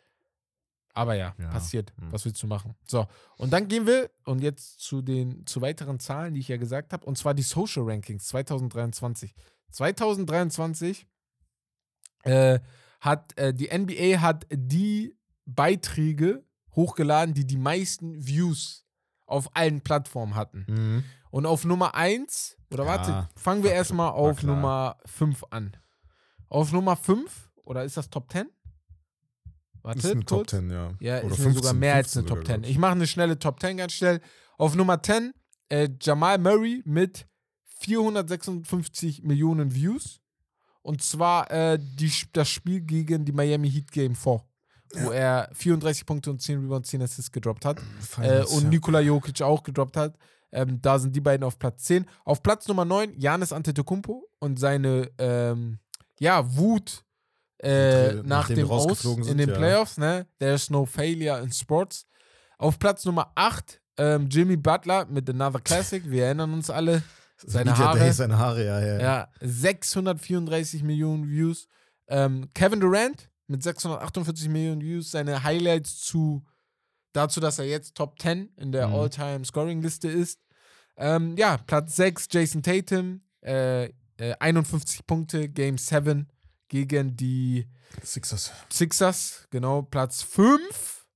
Aber ja, Ja. passiert. Hm. Was willst du machen? So, und dann gehen wir und jetzt zu den zu weiteren Zahlen, die ich ja gesagt habe, und zwar die Social Rankings 2023. 2023 äh, hat äh, die NBA hat die Beiträge hochgeladen, die die meisten Views auf allen Plattformen hatten. Mhm. Und auf Nummer 1, oder Ja, warte, fangen wir erstmal auf. Nummer 5 an. Auf Nummer 5, oder ist das Top 10? Warte, Ist ein Top kurz. 10, ja. Ja, Oder ist mir sogar 15, mehr als eine 15 Top sogar, 10. glaub Ich mache eine schnelle Top 10 ganz schnell. Auf Nummer 10, äh, Jamal Murray mit 456 Millionen Views. Und zwar äh, die, das Spiel gegen die Miami Heat Game 4, wo er 34 Punkte und 10 Rebounds, 10 Assists gedroppt hat. Äh, und ja. Nikola Jokic auch gedroppt hat. Ähm, da sind die beiden auf Platz 10. Auf Platz Nummer 9 Janis Antetokounmpo und seine ähm, ja, Wut äh, nach dem Aus in sind, den ja. Playoffs. Ne? There's no failure in sports. Auf Platz Nummer 8 ähm, Jimmy Butler mit Another Classic. Wir erinnern uns alle. Seine Haare. Day, seine Haare, ja, ja. Ja, 634 Millionen Views. Ähm, Kevin Durant mit 648 Millionen Views. Seine Highlights zu dazu, dass er jetzt Top 10 in der Mhm. All-Time-Scoring-Liste ist. Ähm, ja, Platz 6 Jason Tatum, äh, äh, 51 Punkte, Game 7 gegen die Sixers. Sixers, genau. Platz 5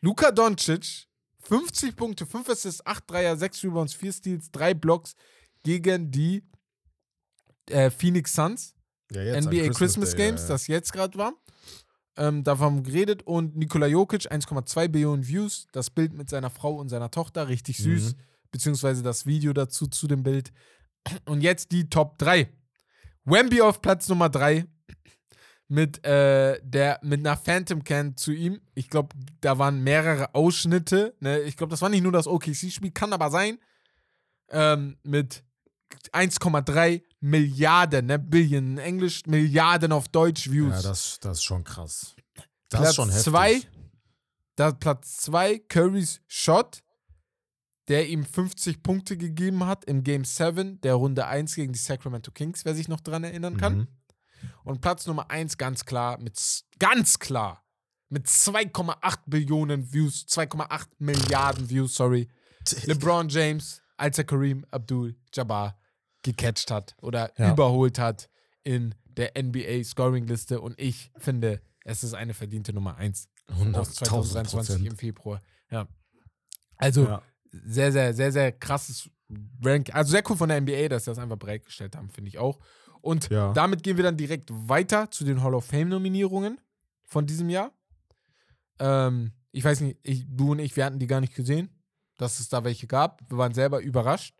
Luka Doncic, 50 Punkte, 5 Assists, 8 Dreier, 6 Rebounds, 4 Steals, 3 Blocks gegen die äh, Phoenix Suns. Ja, NBA Christmas, Day, Games, ja, ja. das jetzt gerade war. Ähm, davon haben wir geredet. Und Nikola Jokic, 1,2 Billionen Views. Das Bild mit seiner Frau und seiner Tochter, richtig süß. Mhm. Beziehungsweise das Video dazu zu dem Bild. Und jetzt die Top 3. Wemby auf Platz Nummer 3 mit, äh, der, mit einer Phantom Can zu ihm. Ich glaube, da waren mehrere Ausschnitte. Ne? Ich glaube, das war nicht nur das OKC-Spiel, kann aber sein. Ähm, mit 1,3 Milliarden, ne? Billion in Englisch, Milliarden auf Deutsch Views. Ja, das, das ist schon krass. Das Platz ist schon heftig. zwei, da Platz 2, Currys Shot, der ihm 50 Punkte gegeben hat im Game 7 der Runde 1 gegen die Sacramento Kings, wer sich noch dran erinnern kann. Mhm. Und Platz Nummer 1 ganz klar mit ganz klar mit 2,8 Billionen Views, 2,8 Milliarden Views, sorry. LeBron James, als er Kareem Abdul Jabbar gecatcht hat oder Ja. überholt hat in der NBA Scoring Liste und ich finde, es ist eine verdiente Nummer 1 aus 2023 im Februar. Ja. Also Ja. sehr, sehr, sehr, sehr krasses Rank. Also sehr cool von der NBA, dass sie das einfach bereitgestellt haben, finde ich auch. Und Ja. damit gehen wir dann direkt weiter zu den Hall of Fame-Nominierungen von diesem Jahr. Ähm, ich weiß nicht, ich, du und ich, wir hatten die gar nicht gesehen, dass es da welche gab. Wir waren selber überrascht.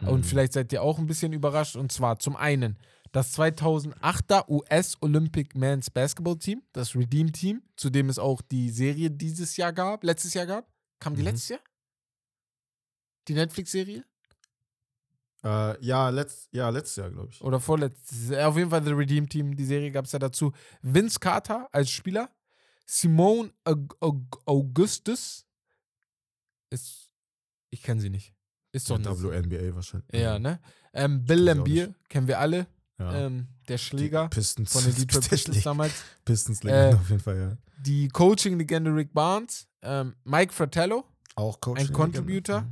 Und Mhm. vielleicht seid ihr auch ein bisschen überrascht. Und zwar zum einen das 2008er US Olympic Men's Basketball Team, das Redeem Team, zu dem es auch die Serie dieses Jahr gab, letztes Jahr gab. Kam die Mhm. letztes Jahr? Die Netflix-Serie? Äh, ja, letzt, ja, letztes Jahr, glaube ich. Oder vorletztes. Auf jeden Fall The Redeem Team, die Serie gab es ja dazu. Vince Carter als Spieler. Simone Aug Aug Augustus ist. Ich kenne sie nicht. Ist doch Ja, eine. WNBA wahrscheinlich. Ja, ne? Ähm, Bill Lambier, kennen wir alle. Ja. Ähm, der Schläger Die Pistons. von den Detroit Pistons damals. Pistons Äh, auf jeden Fall, ja. Die Coaching-Legende Rick Barnes. Ähm, Mike Fratello Auch Coach. ein Contributor.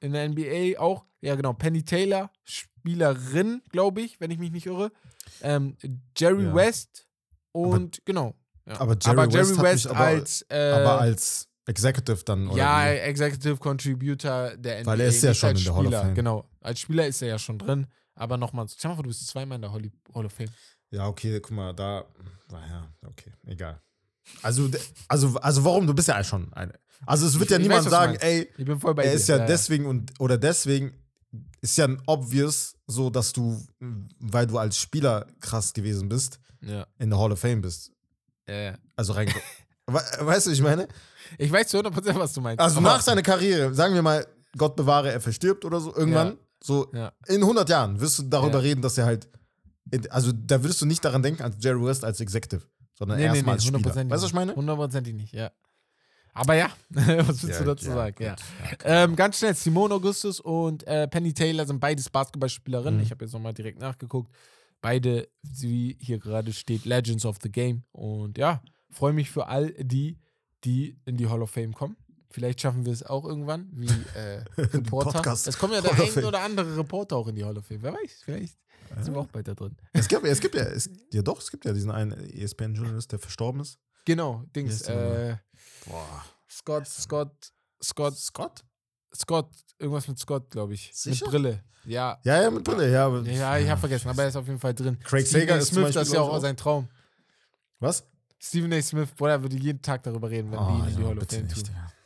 In der NBA auch. Ja, genau. Penny Taylor, Spielerin, glaube ich, wenn ich mich nicht irre. Ähm, Jerry Ja. West und genau. Ja. aber Jerry West hat mich aber- als, äh, Aber als Executive dann, oder? ja, wie? Executive Contributor der NBA. Weil er ist ja schon in der Hall of. Fame. Genau. Als Spieler ist er ja schon drin. Aber nochmal, stell mal du bist zweimal in der Hall of Fame. Ja, okay, guck mal, da. Naja, okay, egal. Also, also, also warum? Du bist ja schon eine. Also es wird Ich- ja niemand weiß, sagen, ey, Ich bin voll bei er dir. ist ja, deswegen und oder deswegen ist ja ein obvious so, dass du, weil du als Spieler krass gewesen bist, Ja, in der Hall of Fame bist. ja, ja. Also rein. We weißt du, ich meine? Ich weiß zu 100%, was du meinst. Also Aber- nach seiner Karriere, sagen wir mal, Gott bewahre, er verstirbt oder so, irgendwann, Ja. so Ja. in 100 Jahren wirst du darüber Ja. reden, dass er halt, also da würdest du nicht daran denken, als Jerry West als Executive, sondern Nee, nee, nee, erstmal als Spieler. Weißt du, was ich meine? Hundertprozentig nicht, ja. Aber ja, was willst du dazu sagen? gut. Ja. Ja, Ähm, ganz schnell, Simone Augustus und äh, Penny Taylor sind beides Basketballspielerinnen. Mhm. Ich habe jetzt nochmal direkt nachgeguckt. Beide, wie hier gerade steht, Legends of the Game. Und ja, freue mich für all die, die in die Hall of Fame kommen. Vielleicht schaffen wir es auch irgendwann, wie äh, Reporter. Es kommen ja der ein oder andere Reporter auch in die Hall of Fame. Wer weiß, vielleicht sind wir auch da drin. Es gibt, es gibt ja, es, ja doch, es gibt ja diesen einen ESPN-Journalist, der verstorben ist. Genau, Dings. Äh, Boah. Scott, Scott, Scott, Scott? Scott, irgendwas mit Scott, glaube ich. Sicher? Mit Brille. Ja. Ja, ja, mit Brille, ja. Ja, ich habe vergessen, aber er ist auf jeden Fall drin. Craig Stephen Sager A. ist Smith, Beispiel, das ist ja auch ich, sein Traum. Was? Stephen A. Smith, boah, er würde jeden Tag darüber reden, wenn Oh, die ihn in die Hall of Fame tun.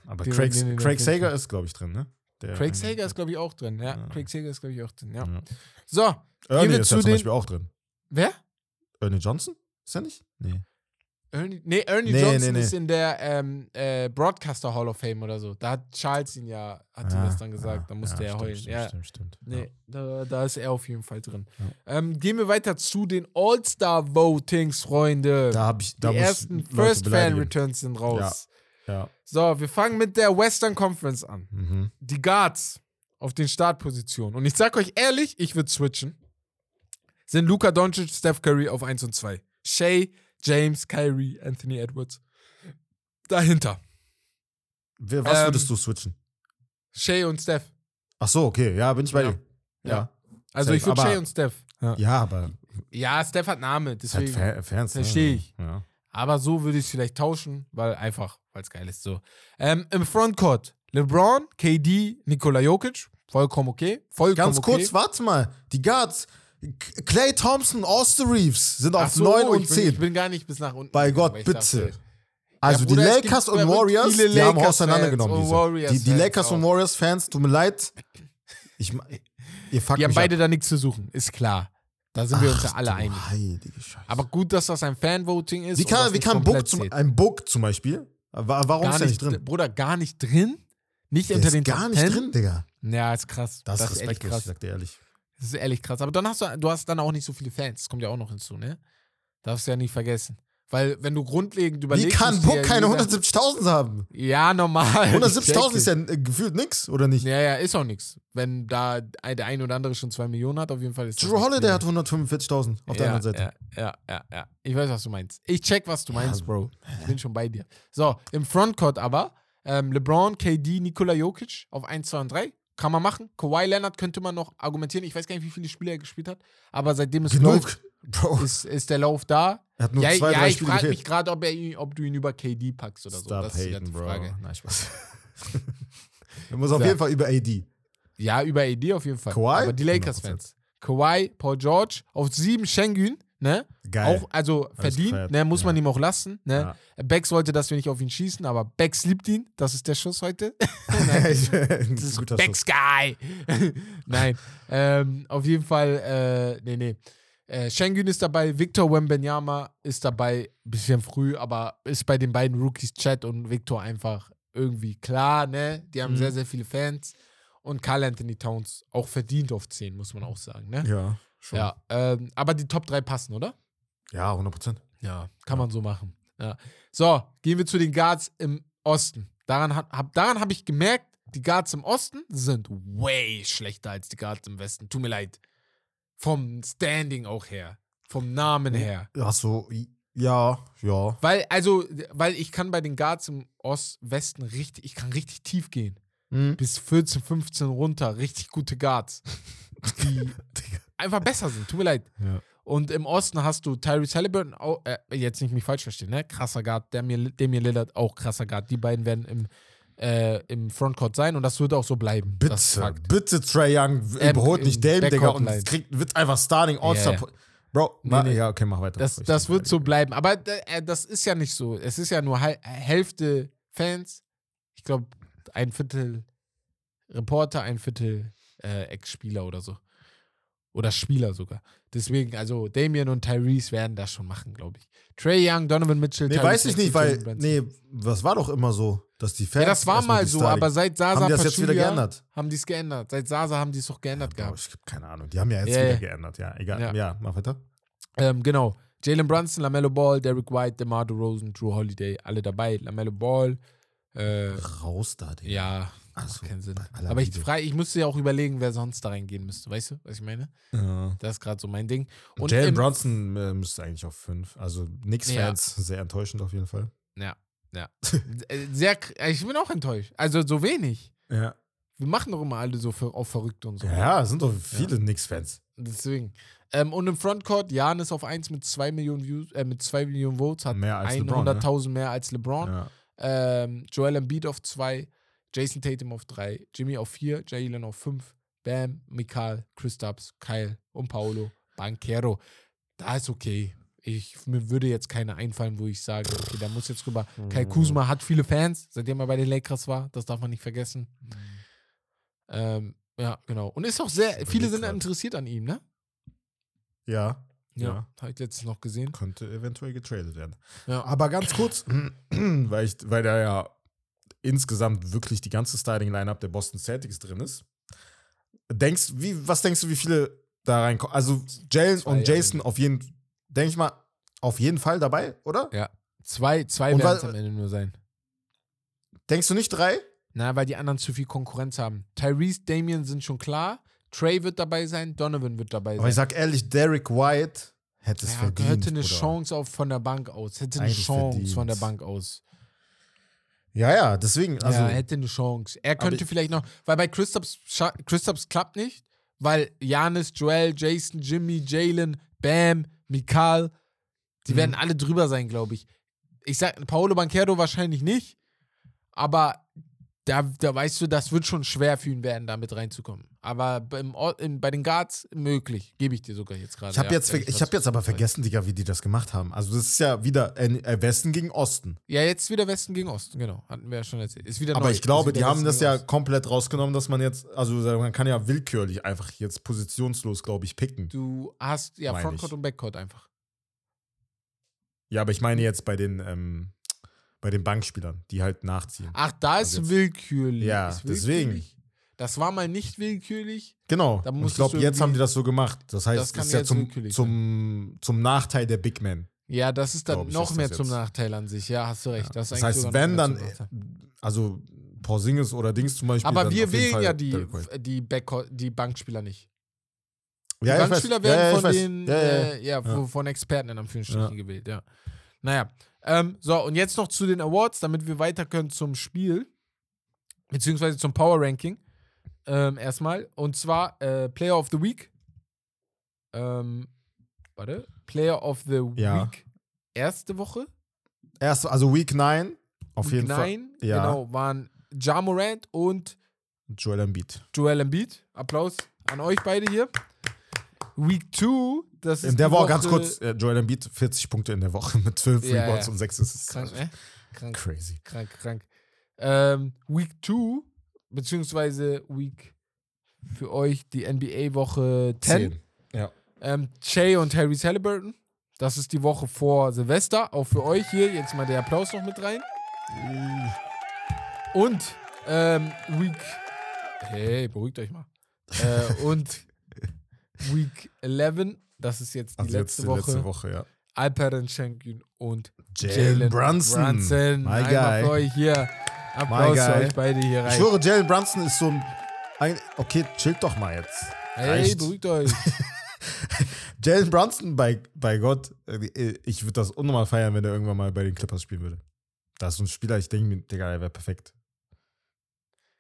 Aber Die Craig, in den Craig Sager ist, glaube ich, drin, ne? Der- Craig Sager ist, glaube ich, auch drin. Ja, Ja. Craig Sager ist, glaube ich, auch drin. Ja. Ja. So, Ernie ist ja zum Beispiel auch drin. wer? Ernie Johnson? Ist er nicht? Nee. Ernie, nee, Ernie Nee, Johnson nee, nee. ist in der ähm, äh, Broadcaster Hall of Fame oder so. Da hat Charles ihn ja, hat ihm Ah, das dann gesagt. ah, da musste ja, er stimmt, heulen. Stimmt, ja. stimmt, stimmt. Nee, da, da ist er auf jeden Fall drin. Ja. Ähm, gehen wir weiter zu den All-Star-Votings, Freunde. Da habe ich. Da Die ersten First Fan. Returns sind raus. Ja. So, wir fangen mit der Western Conference an. Mhm. Die Guards auf den Startpositionen. Und ich sag euch ehrlich, ich würde switchen. Sind Luka Doncic, Steph Curry auf 1 und 2. Shea, James, Kyrie, Anthony Edwards. Dahinter. Wer- Was Ähm, würdest du switchen? Shea und Steph. Ach so, okay. Ja, bin ich bei Ja. dir. Ja. Ja. Also Safe, ich würde Shea und Steph. Ja. Aber ja, Steph hat Name, hat deswegen. Fa- Fans. ne? Versteh ich. Ja. Aber so würde ich es vielleicht tauschen, weil einfach, weil es geil ist. So. Ähm, Im Frontcourt LeBron, KD, Nikola Jokic. Vollkommen okay. Vollkommen Ganz okay. kurz, warte mal. Die Guards, Clay Thompson, Austin Reeves sind auf so, 9 ich und bin, 10. Ich bin gar nicht bis nach unten. Bei Gott, bitte. dachte, Also die Bruder, es Lakers und Warriors, die haben auseinandergenommen. Diese. Die, die Lakers auch. und Warriors-Fans, tut mir leid. Ich, ihr fuckt Die haben beide ab. da nichts zu suchen, ist klar. Da sind wir uns ja Ach alle einig. Heilige Scheiße. Aber gut, dass das ein Fanvoting ist. wie kann, wie kann Book zum, ein Book zum Beispiel, wa- warum gar ist der nicht drin? Bruder, gar nicht drin? Nicht Der unter ist den gar nicht 10? drin, Digga. Ja, ist krass. Das, Das, ist echt respektlos, ich krass. sag dir ehrlich. Das ist ehrlich krass. Aber dann hast du, du hast dann auch nicht so viele Fans. Das kommt ja auch noch hinzu, ne? Darfst du ja nicht vergessen. Weil, wenn du grundlegend Wie überlegst. kann musst du Book keine jeder- 170.000 haben? Ja, normal. 170.000 ist ja. äh, gefühlt nix, oder nicht? Ja, ja, ist auch nichts. Wenn da der ein oder andere schon zwei Millionen hat, auf jeden Fall ist das. Drew Holiday hat 145.000 auf der ja, anderen Seite. Ja, ja, ja, ja. Ich weiß, was du meinst. Ich check, was du meinst, Ja. Bro. Ich bin schon bei dir. So, im Frontcourt aber ähm, LeBron, KD, Nikola Jokic auf 1, 2 und 3. Kann man machen. Kawhi Leonard könnte man noch argumentieren. Ich weiß gar nicht, wie viele Spiele er gespielt hat. Aber seitdem es läuft, Genug. Bro, ist, ist der Lauf da. er hat nur ja, zwei, ja drei ich frage mich gerade, ob, er ob du ihn über KD packst oder so. Stop das ist die haten, Bro. Frage. Nein, Spaß. er muss auf Ja. jeden Fall über AD. Ja, über AD auf jeden Fall. Kawhi? Aber die Lakers-Fans. Kawhi, Paul George, auf sieben Schengen, ne? Geil. Auch, also verdient, ne? Muss man Ja. ihm auch lassen, ne? Bex wollte, dass wir nicht auf ihn schießen, aber Bex liebt ihn. Das ist der Schuss heute. das ist guter Bex Schuss. Guy. Nein. Ähm, auf jeden Fall, äh, nee, nee. Äh, Schengen ist dabei, Victor Wembenyama ist dabei, bisschen früh, aber ist bei den beiden Rookies Chat und Victor einfach irgendwie klar, ne? Die haben Mhm. sehr, sehr viele Fans. Und Carl Anthony Towns auch verdient auf 10, muss man auch sagen, ne? Ja, schon. Ja, ähm, aber die Top 3 passen, oder? Ja, 100 Prozent. Ja, kann man so machen. Ja. So, gehen wir zu den Guards im Osten. Daran habe hab, daran hab ich gemerkt, die Guards im Osten sind way schlechter als die Guards im Westen. Tut mir leid. Vom Standing auch her. Vom Namen her. Ach so, ja, ja. Weil, also, weil ich kann bei den Guards im Ost-Westen richtig, ich kann richtig tief gehen. Hm? Bis 14, 15 runter. Richtig gute Guards. Die einfach besser sind. Tut mir leid. Ja. Und im Osten hast du Tyrese Halliburton, auch, äh, jetzt nicht mich falsch verstehen, ne? Krasser Guard, Damian, Damian Lillard, auch krasser Guard. Die beiden werden im, äh, im Frontcourt sein und das wird auch so bleiben. Bitte, bitte Trey Young Ähm, überholt im nicht Dame, Digga, und kriegt, wird einfach Starting All-Star. Ja. Bro, Nee, nee. ja, okay, mach weiter. Das, das wird so bleiben. Aber äh, das ist ja nicht so. Es ist ja nur Hälfte Fans. Ich glaube, ein Viertel Reporter, ein Viertel äh, Ex-Spieler oder so. Oder Spieler sogar. Deswegen, also Damian und Tyrese werden das schon machen, glaube ich. Trey Young, Donovan Mitchell, Nee, Tyrese weiß ich nicht, weil, nee, das war doch immer so, dass die Fans. Ja, das war mal so, aber seit Sasa Haben die das jetzt wieder geändert? Haben die es geändert. Seit Sasa haben die es doch geändert Bro, gehabt. ich habe keine Ahnung. Die haben ja jetzt Ja, wieder ja. geändert, ja. Egal. Ja. Ja, mach weiter. Ähm, genau. Jalen Brunson, LaMelo Ball, Derek White, DeMar DeRozan, Drew Holiday, alle dabei. LaMelo Ball, äh, Raus da, Digga. ja, Also, macht keinen Sinn. Aber ich, frei, ich musste ja auch überlegen, wer sonst da reingehen müsste. Weißt du, was ich meine? Ja. Das ist gerade so mein Ding. Und Jalen Brunson äh, müsste eigentlich auf 5. Also Knicks-Fans, sehr enttäuschend auf jeden Fall. Ja, ja. Äh, Sehr, ich bin auch enttäuscht. Also so wenig. Ja. Wir machen doch immer alle so für, auf verrückt und so. Ja, es sind doch viele Knicks-Fans. Deswegen. Ähm, und im Frontcourt, Jan ist auf 1 mit 2 Millionen Views, äh, mit 2 Millionen Votes, hat Mehr als LeBron, ne? 100.000 mehr als LeBron. Ja. Ähm, Joel Embiid auf 2, Jason Tatum auf 3, Jimmy auf 4, Jalen auf 5, Bam, Mikal, Kristaps, Kyle und Paolo, Banquero. Da ist okay. Ich, mir würde jetzt keine einfallen, wo ich sage, okay, da muss jetzt rüber. Mhm. Kai Kuzma hat viele Fans, seitdem er bei den Lakers war. Das darf man nicht vergessen. Ähm, ja, genau. Und ist auch sehr, viele sind interessiert an ihm, ne? Ja. Ja, Ja. habe ich letztens noch gesehen. Könnte eventuell getradet werden. Ja. Aber ganz kurz, weil, ich, weil da ja insgesamt wirklich die ganze Starting-Line-Up der Boston Celtics drin ist. Denkst, wie, was denkst du, wie viele da reinkommen? Also Jalen und ja, Jason auf jeden, denke ich mal, auf jeden Fall dabei, oder? Ja. Zwei, zwei werden es am Ende nur sein. Denkst du nicht drei? Na, weil die anderen zu viel Konkurrenz haben. Tyrese, Damien sind schon klar. Trey wird dabei sein, Donovan wird dabei Aber ich sein. sag ehrlich, Derek White hätte es Ja, verdient. hätte eine. Chance auf von der Bank aus. Hätte eine Eigentlich Chance verdient. von der Bank aus. Ja, ja, deswegen, also ja, hätte eine Chance. Er könnte ich- vielleicht noch, weil bei Christophs, Christophs klappt nicht, weil Janis, Joel, Jason, Jimmy, Jalen, Bam, Mikal, die Mhm. werden alle drüber sein, glaube ich. Ich sag, Paolo Banquero wahrscheinlich nicht, aber da, da weißt du, das wird schon schwer für ihn werden, da mit reinzukommen. Aber beim, in, bei den Guards möglich, gebe ich dir sogar jetzt gerade. ich habe ja, jetzt, ich hab jetzt aber vergessen, Digga, wie die das gemacht haben. Also das ist ja wieder äh, Westen gegen Osten. Ja, jetzt wieder Westen gegen Osten, genau. Hatten wir ja schon erzählt. Ist wieder Aber neu. ich glaube, die wieder haben Westen das ja Osten. komplett rausgenommen, dass man jetzt, also man kann ja willkürlich einfach jetzt positionslos, glaube ich, picken. Du hast ja Frontcourt ich. und Backcourt einfach. Ja, aber ich meine jetzt bei den, ähm, bei den Bankspielern, die halt nachziehen. Ach, da ist Also willkürlich. Ja, ist deswegen. willkürlich. Das war mal nicht willkürlich. Genau. Ich glaube, jetzt haben die das so gemacht. Das heißt, Das das ist ja zum, zum, zum Nachteil der Big Men. Ja, das ist dann ich, noch mehr das zum. Nachteil an sich. Ja, hast du recht. Das, ist Das eigentlich heißt, wenn dann, also Porzingis oder Dings zum Beispiel. Aber wir wählen ja die, die, Backcourt, die Bankspieler nicht. Die Ja, ja. Bankspieler Ja, werden ja, von den, Ja, ja, ja. Äh, ja, Ja. von Experten in Anführungsstrichen Ja. gewählt, ja. Naja. Ähm, so, und jetzt noch zu den Awards, damit wir weiter können zum Spiel. Beziehungsweise zum Power Ranking. Ähm, erstmal. Und zwar äh, Player of the Week. Ähm, warte. Player of the Ja. Week. Erste Woche. Erst, also Week 9, auf Week jeden Fall. 9, Ja. genau, waren Ja Morant und Joel Embiid. Joel Embiid. Applaus an euch beide hier. Week 2, das ist In der die Woche, ganz Woche- kurz, äh, Joel Embiid 40 Punkte in der Woche mit 12 Ja, Rebounds ja. und 6 Assists. Krank, ne? Krank, Crazy. krank, krank. Ähm, Week 2, beziehungsweise Week für euch die NBA-Woche 10. 10. Ja. Ähm, Shay und Harry Halliburton. Das ist die Woche vor Silvester. Auch für euch hier. Jetzt mal der Applaus noch mit rein. Und ähm, Week. Hey, beruhigt euch mal. äh, und Week 11. Das ist jetzt die Also letzte, jetzt die Woche. letzte Woche, ja. Alperen Schenkin und Jalen Brunson. Brunson. My Einmal guy. für euch hier. Applaus für euch beide hier Ich rein. schwöre, Jalen Brunson ist so ein. ein okay, chillt doch mal jetzt. Hey, beruhigt euch. Jalen Brunson, bei, bei Gott, äh, ich würde das unnormal feiern, wenn er irgendwann mal bei den Clippers spielen würde. Das ist so ein Spieler, ich denke mir, Digga, er wäre perfekt.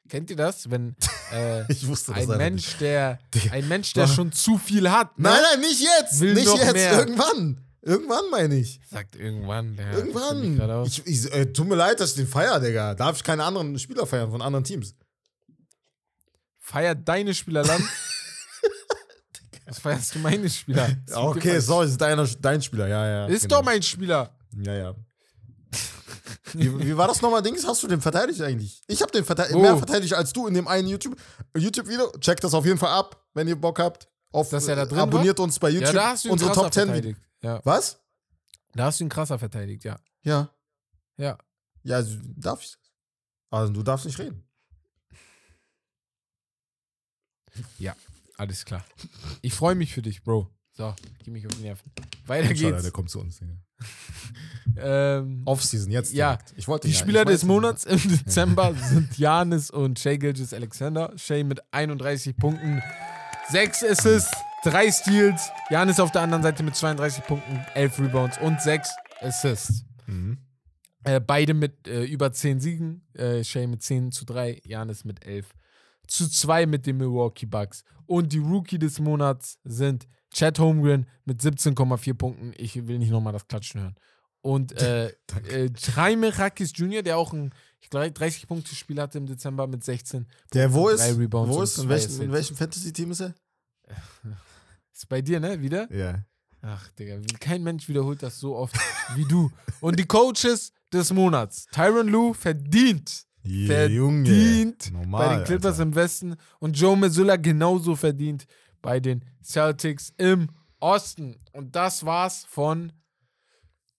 Kennt ihr das, wenn äh, Ich wusste das ein Mensch, der Digga. ein Mensch, der schon zu viel hat, ne? Nein, nein, nicht jetzt! Will nicht jetzt, mehr. irgendwann. Irgendwann meine ich. sagt irgendwann. Grad Irgendwann. Ich, ich, äh, tut mir leid, dass ich den feier, Digga. Darf ich keine anderen Spieler feiern von anderen Teams? Feiert deine Spielerland. Was feierst du meine Spieler? Das Ja, okay, sorry, ist deiner, dein Spieler, ja, ja. Ist genau. doch mein Spieler. Ja, ja. Wie, wie war das nochmal, Dings? Hast du den verteidigt eigentlich? Ich habe den verteidigt, Wo? mehr verteidigt als du in dem einen YouTube- YouTube-Video. Checkt das auf jeden Fall ab, wenn ihr Bock habt. Auf, Dass er da drin abonniert uns bei YouTube. Ja, da hast du ihn Unsere Top 10. verteidigt. Ja. Was? Da hast du ihn krasser verteidigt, ja. Ja. Ja. Ja, also, darf ich. Also, du darfst nicht reden. Alles klar. Ich freue mich für dich, Bro. So, geh mich auf die Nerven. Weiter Schade, geht's. der kommt zu uns. Ähm, Offseason, jetzt. Ja. Ich wollte die ja- Spieler des. Monats im Dezember sind Janis und Shea Gilgis Alexander. Shea mit 31 Punkten, 6 Assists, 3 Steals. Janis auf der anderen Seite mit 32 Punkten, 11 Rebounds und 6 Assists. Mhm. Äh, beide mit äh, über 10 Siegen. Äh, Shea mit 10 zu 3, Janis mit 11 zu 2 mit den Milwaukee Bucks. Und die Rookie des Monats sind Chad Holmgren mit 17,4 Punkten. Ich will nicht nochmal das Klatschen hören. Und äh, äh, Jaime Rakis Jr., der auch ein ich glaube, 30-Punkte-Spiel hatte im Dezember mit 16. Der wo ist? Wo ist? In zwei welchem, in welchem Fantasy-Team ist er? Ist bei dir, ne? Wieder? Ja. Ach, Digga, kein Mensch wiederholt das so oft wie du. Und die Coaches des Monats. Tyron Lue verdient. Yeah, Junge. verdient Normal, bei den Clippers Alter. im Westen und Joe Mazzulla genauso verdient bei den Celtics im Osten. Und das war's von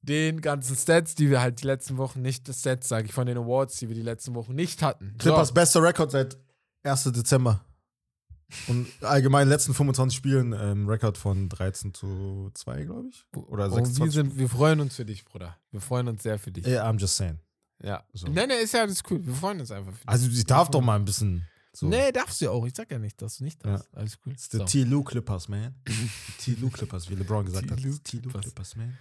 den ganzen Stats, die wir halt die letzten Wochen nicht, das Stats sage ich, von den Awards, die wir die letzten Wochen nicht hatten. Clippers So, bester Rekord seit 1. Dezember. Und allgemein letzten 25 Spielen ähm, Rekord von 13 zu 2, glaube ich. Oder und wir, 26. sind, wir freuen uns für dich, Bruder. Wir freuen uns sehr für dich. Yeah, I'm just saying. Ja. So. Nee, nee, ist ja alles cool. Wir freuen uns einfach für dich. Also, sie darf doch mal ein bisschen. So. Nee, darfst du ja auch. Ich sag ja nicht, dass du nicht darfst. Alles cool. It's the So. T-Lou Clippers, man. T-Lou Clippers, wie LeBron gesagt hat. T-Lou Clippers. Man.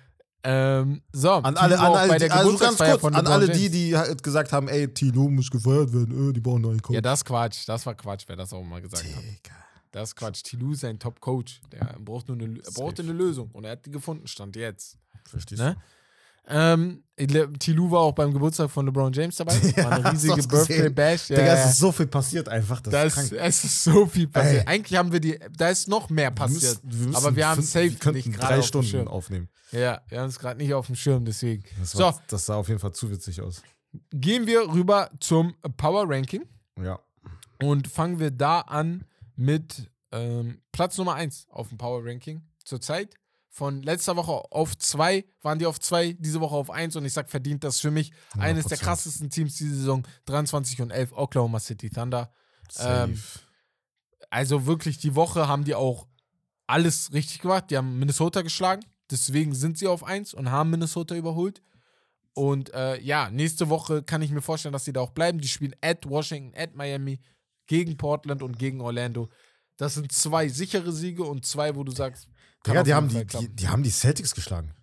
Ähm, so, An alle, Tilo an alle, die, der also ganz kurz, an alle die, die halt gesagt haben, ey, T-Lou muss gefeuert werden, äh, die brauchen neuen Coach. Ja, das ist Quatsch. Das war Quatsch, wer das auch mal gesagt hat. Digga. Das ist Quatsch. Tilou ist ein Top-Coach. Der braucht nur eine, er brauchte eine Lösung. Und er hat die gefunden, stand jetzt. Verstehst Ne? Ähm, Tilou war auch beim Geburtstag von LeBron James dabei. Ja, war eine riesige das gesehen? Birthday-Bash. du? Ja, Digga, es ist so viel passiert einfach. Das, Da ist krank. es ist so viel passiert. Ey. Eigentlich haben wir die, da ist noch mehr Wir passiert. müssen- wir müssen aber wir haben safe wir nicht gerade drei auf Stunden Schirm. aufnehmen. Ja, wir haben es gerade nicht auf dem Schirm, deswegen. Das, So. war, das sah auf jeden Fall zu witzig aus. Gehen wir rüber zum Power Ranking Ja. und fangen wir da an mit ähm, Platz Nummer 1 auf dem Power Ranking zurzeit. Von letzter Woche auf 2 waren die auf 2, diese Woche auf 1 und ich sag verdient das für mich. Eines der 100%. krassesten Teams diese Saison, 23 und 11, Oklahoma City Thunder. Ähm, Also wirklich, die Woche haben die auch alles richtig gemacht. Die haben Minnesota geschlagen. Deswegen sind sie auf 1 und haben Minnesota überholt. Und äh, ja, nächste Woche kann ich mir vorstellen, dass sie da auch bleiben. Die spielen at Washington, at Miami, gegen Portland und gegen Orlando. Das sind zwei sichere Siege und zwei, wo du sagst, kann auf die haben die, die, die haben die Celtics geschlagen.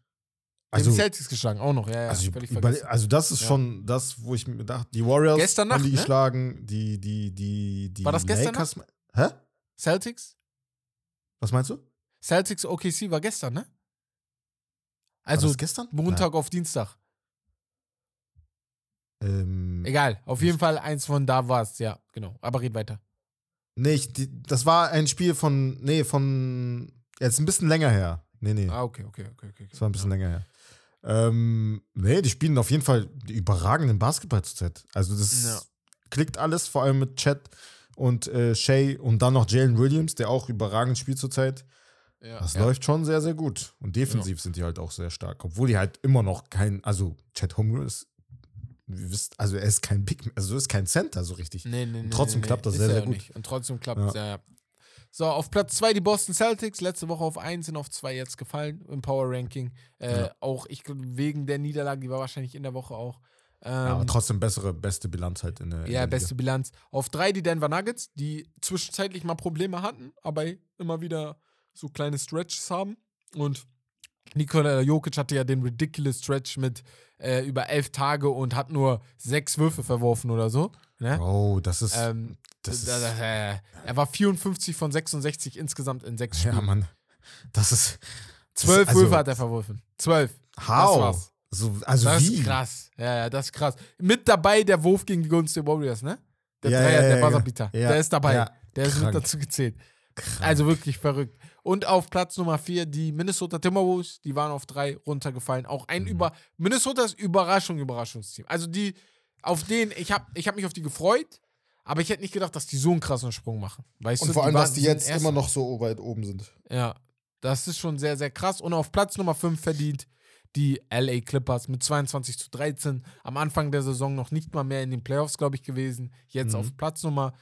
Also, die Celtics geschlagen, auch noch, ja, ja. also, über, also das ist Ja. schon das, wo ich mir dachte, die Warriors Gestern haben Nacht, die ne? geschlagen, die, die, die, die War das gestern Lakers. Hä? Celtics? Was meinst du? Celtics OKC war gestern, ne? War Also das gestern? Montag auf Dienstag. Nein. Ähm, Egal, auf jeden Fall eins von da war es, ja, genau. Aber red weiter. nee, ich, die, das war ein Spiel von, nee, von, jetzt ein bisschen länger her. Nee, nee, Ah, okay, okay, okay, okay. das war ein bisschen länger her. Ähm, nee, die spielen auf jeden Fall überragenden Basketball zurzeit. Also das Ja. klickt alles, vor allem mit Chat und äh, Shay und dann noch Jalen Williams, der auch überragend spielt zurzeit. Ja, Das ja. läuft schon sehr, sehr gut. Und defensiv sind die halt auch sehr stark. Obwohl die halt immer noch kein, also Chad Holmgren ist, wisst, also er ist kein Big, also er ist kein Center so richtig. Nee, nee, nee, trotzdem nee, klappt das sehr, ist sehr ja gut. Nicht. Und trotzdem klappt Ja. es, ja. So, auf Platz 2 die Boston Celtics, letzte Woche auf 1, sind auf 2 jetzt gefallen im Power Ranking. Äh, Ja. Auch ich wegen der Niederlage, die war wahrscheinlich in der Woche auch. Ähm, Ja, aber trotzdem bessere, beste Bilanz halt in der. in Ja, der beste Bilanz. Auf drei die Denver Nuggets, die zwischenzeitlich mal Probleme hatten, aber immer wieder so kleine Stretches haben. Und Nikola Jokic hatte ja den ridiculous Stretch mit äh, über elf Tage und hat nur sechs Würfe verworfen oder so. Ne? Oh, das ist. Ähm, das da- ist da- äh, er war 54 von 66 insgesamt in sechs Spielen. ja, Mann. Das ist. das Zwölf ist- also, Würfe hat er verworfen. Zwölf. How? So, also das wie? ist krass. Ja, ja, das ist krass. Mit dabei der Wurf gegen die Golden State Warriors, ne? Der Ja, Dreier, ja, der ja, Buzzerbeater. ja. Der ist dabei. Der ist mit dazu gezählt. Krank. Also wirklich verrückt. Und auf Platz Nummer 4 die Minnesota Timberwolves, die waren auf 3 runtergefallen. Auch ein Mhm. über Minnesotas Überraschung, Überraschungsteam. Also die, auf den, ich habe ich hab mich auf die gefreut, aber ich hätte nicht gedacht, dass die so einen krassen Sprung machen. Weißt Und du, vor allem, dass die jetzt Erster. immer noch so weit oben sind. Ja, das ist schon sehr, sehr krass. Und auf Platz Nummer 5 verdient die LA Clippers mit 22 zu 13. Am Anfang der Saison noch nicht mal mehr in den Playoffs, glaube ich, gewesen. Jetzt Mhm. auf Platz Nummer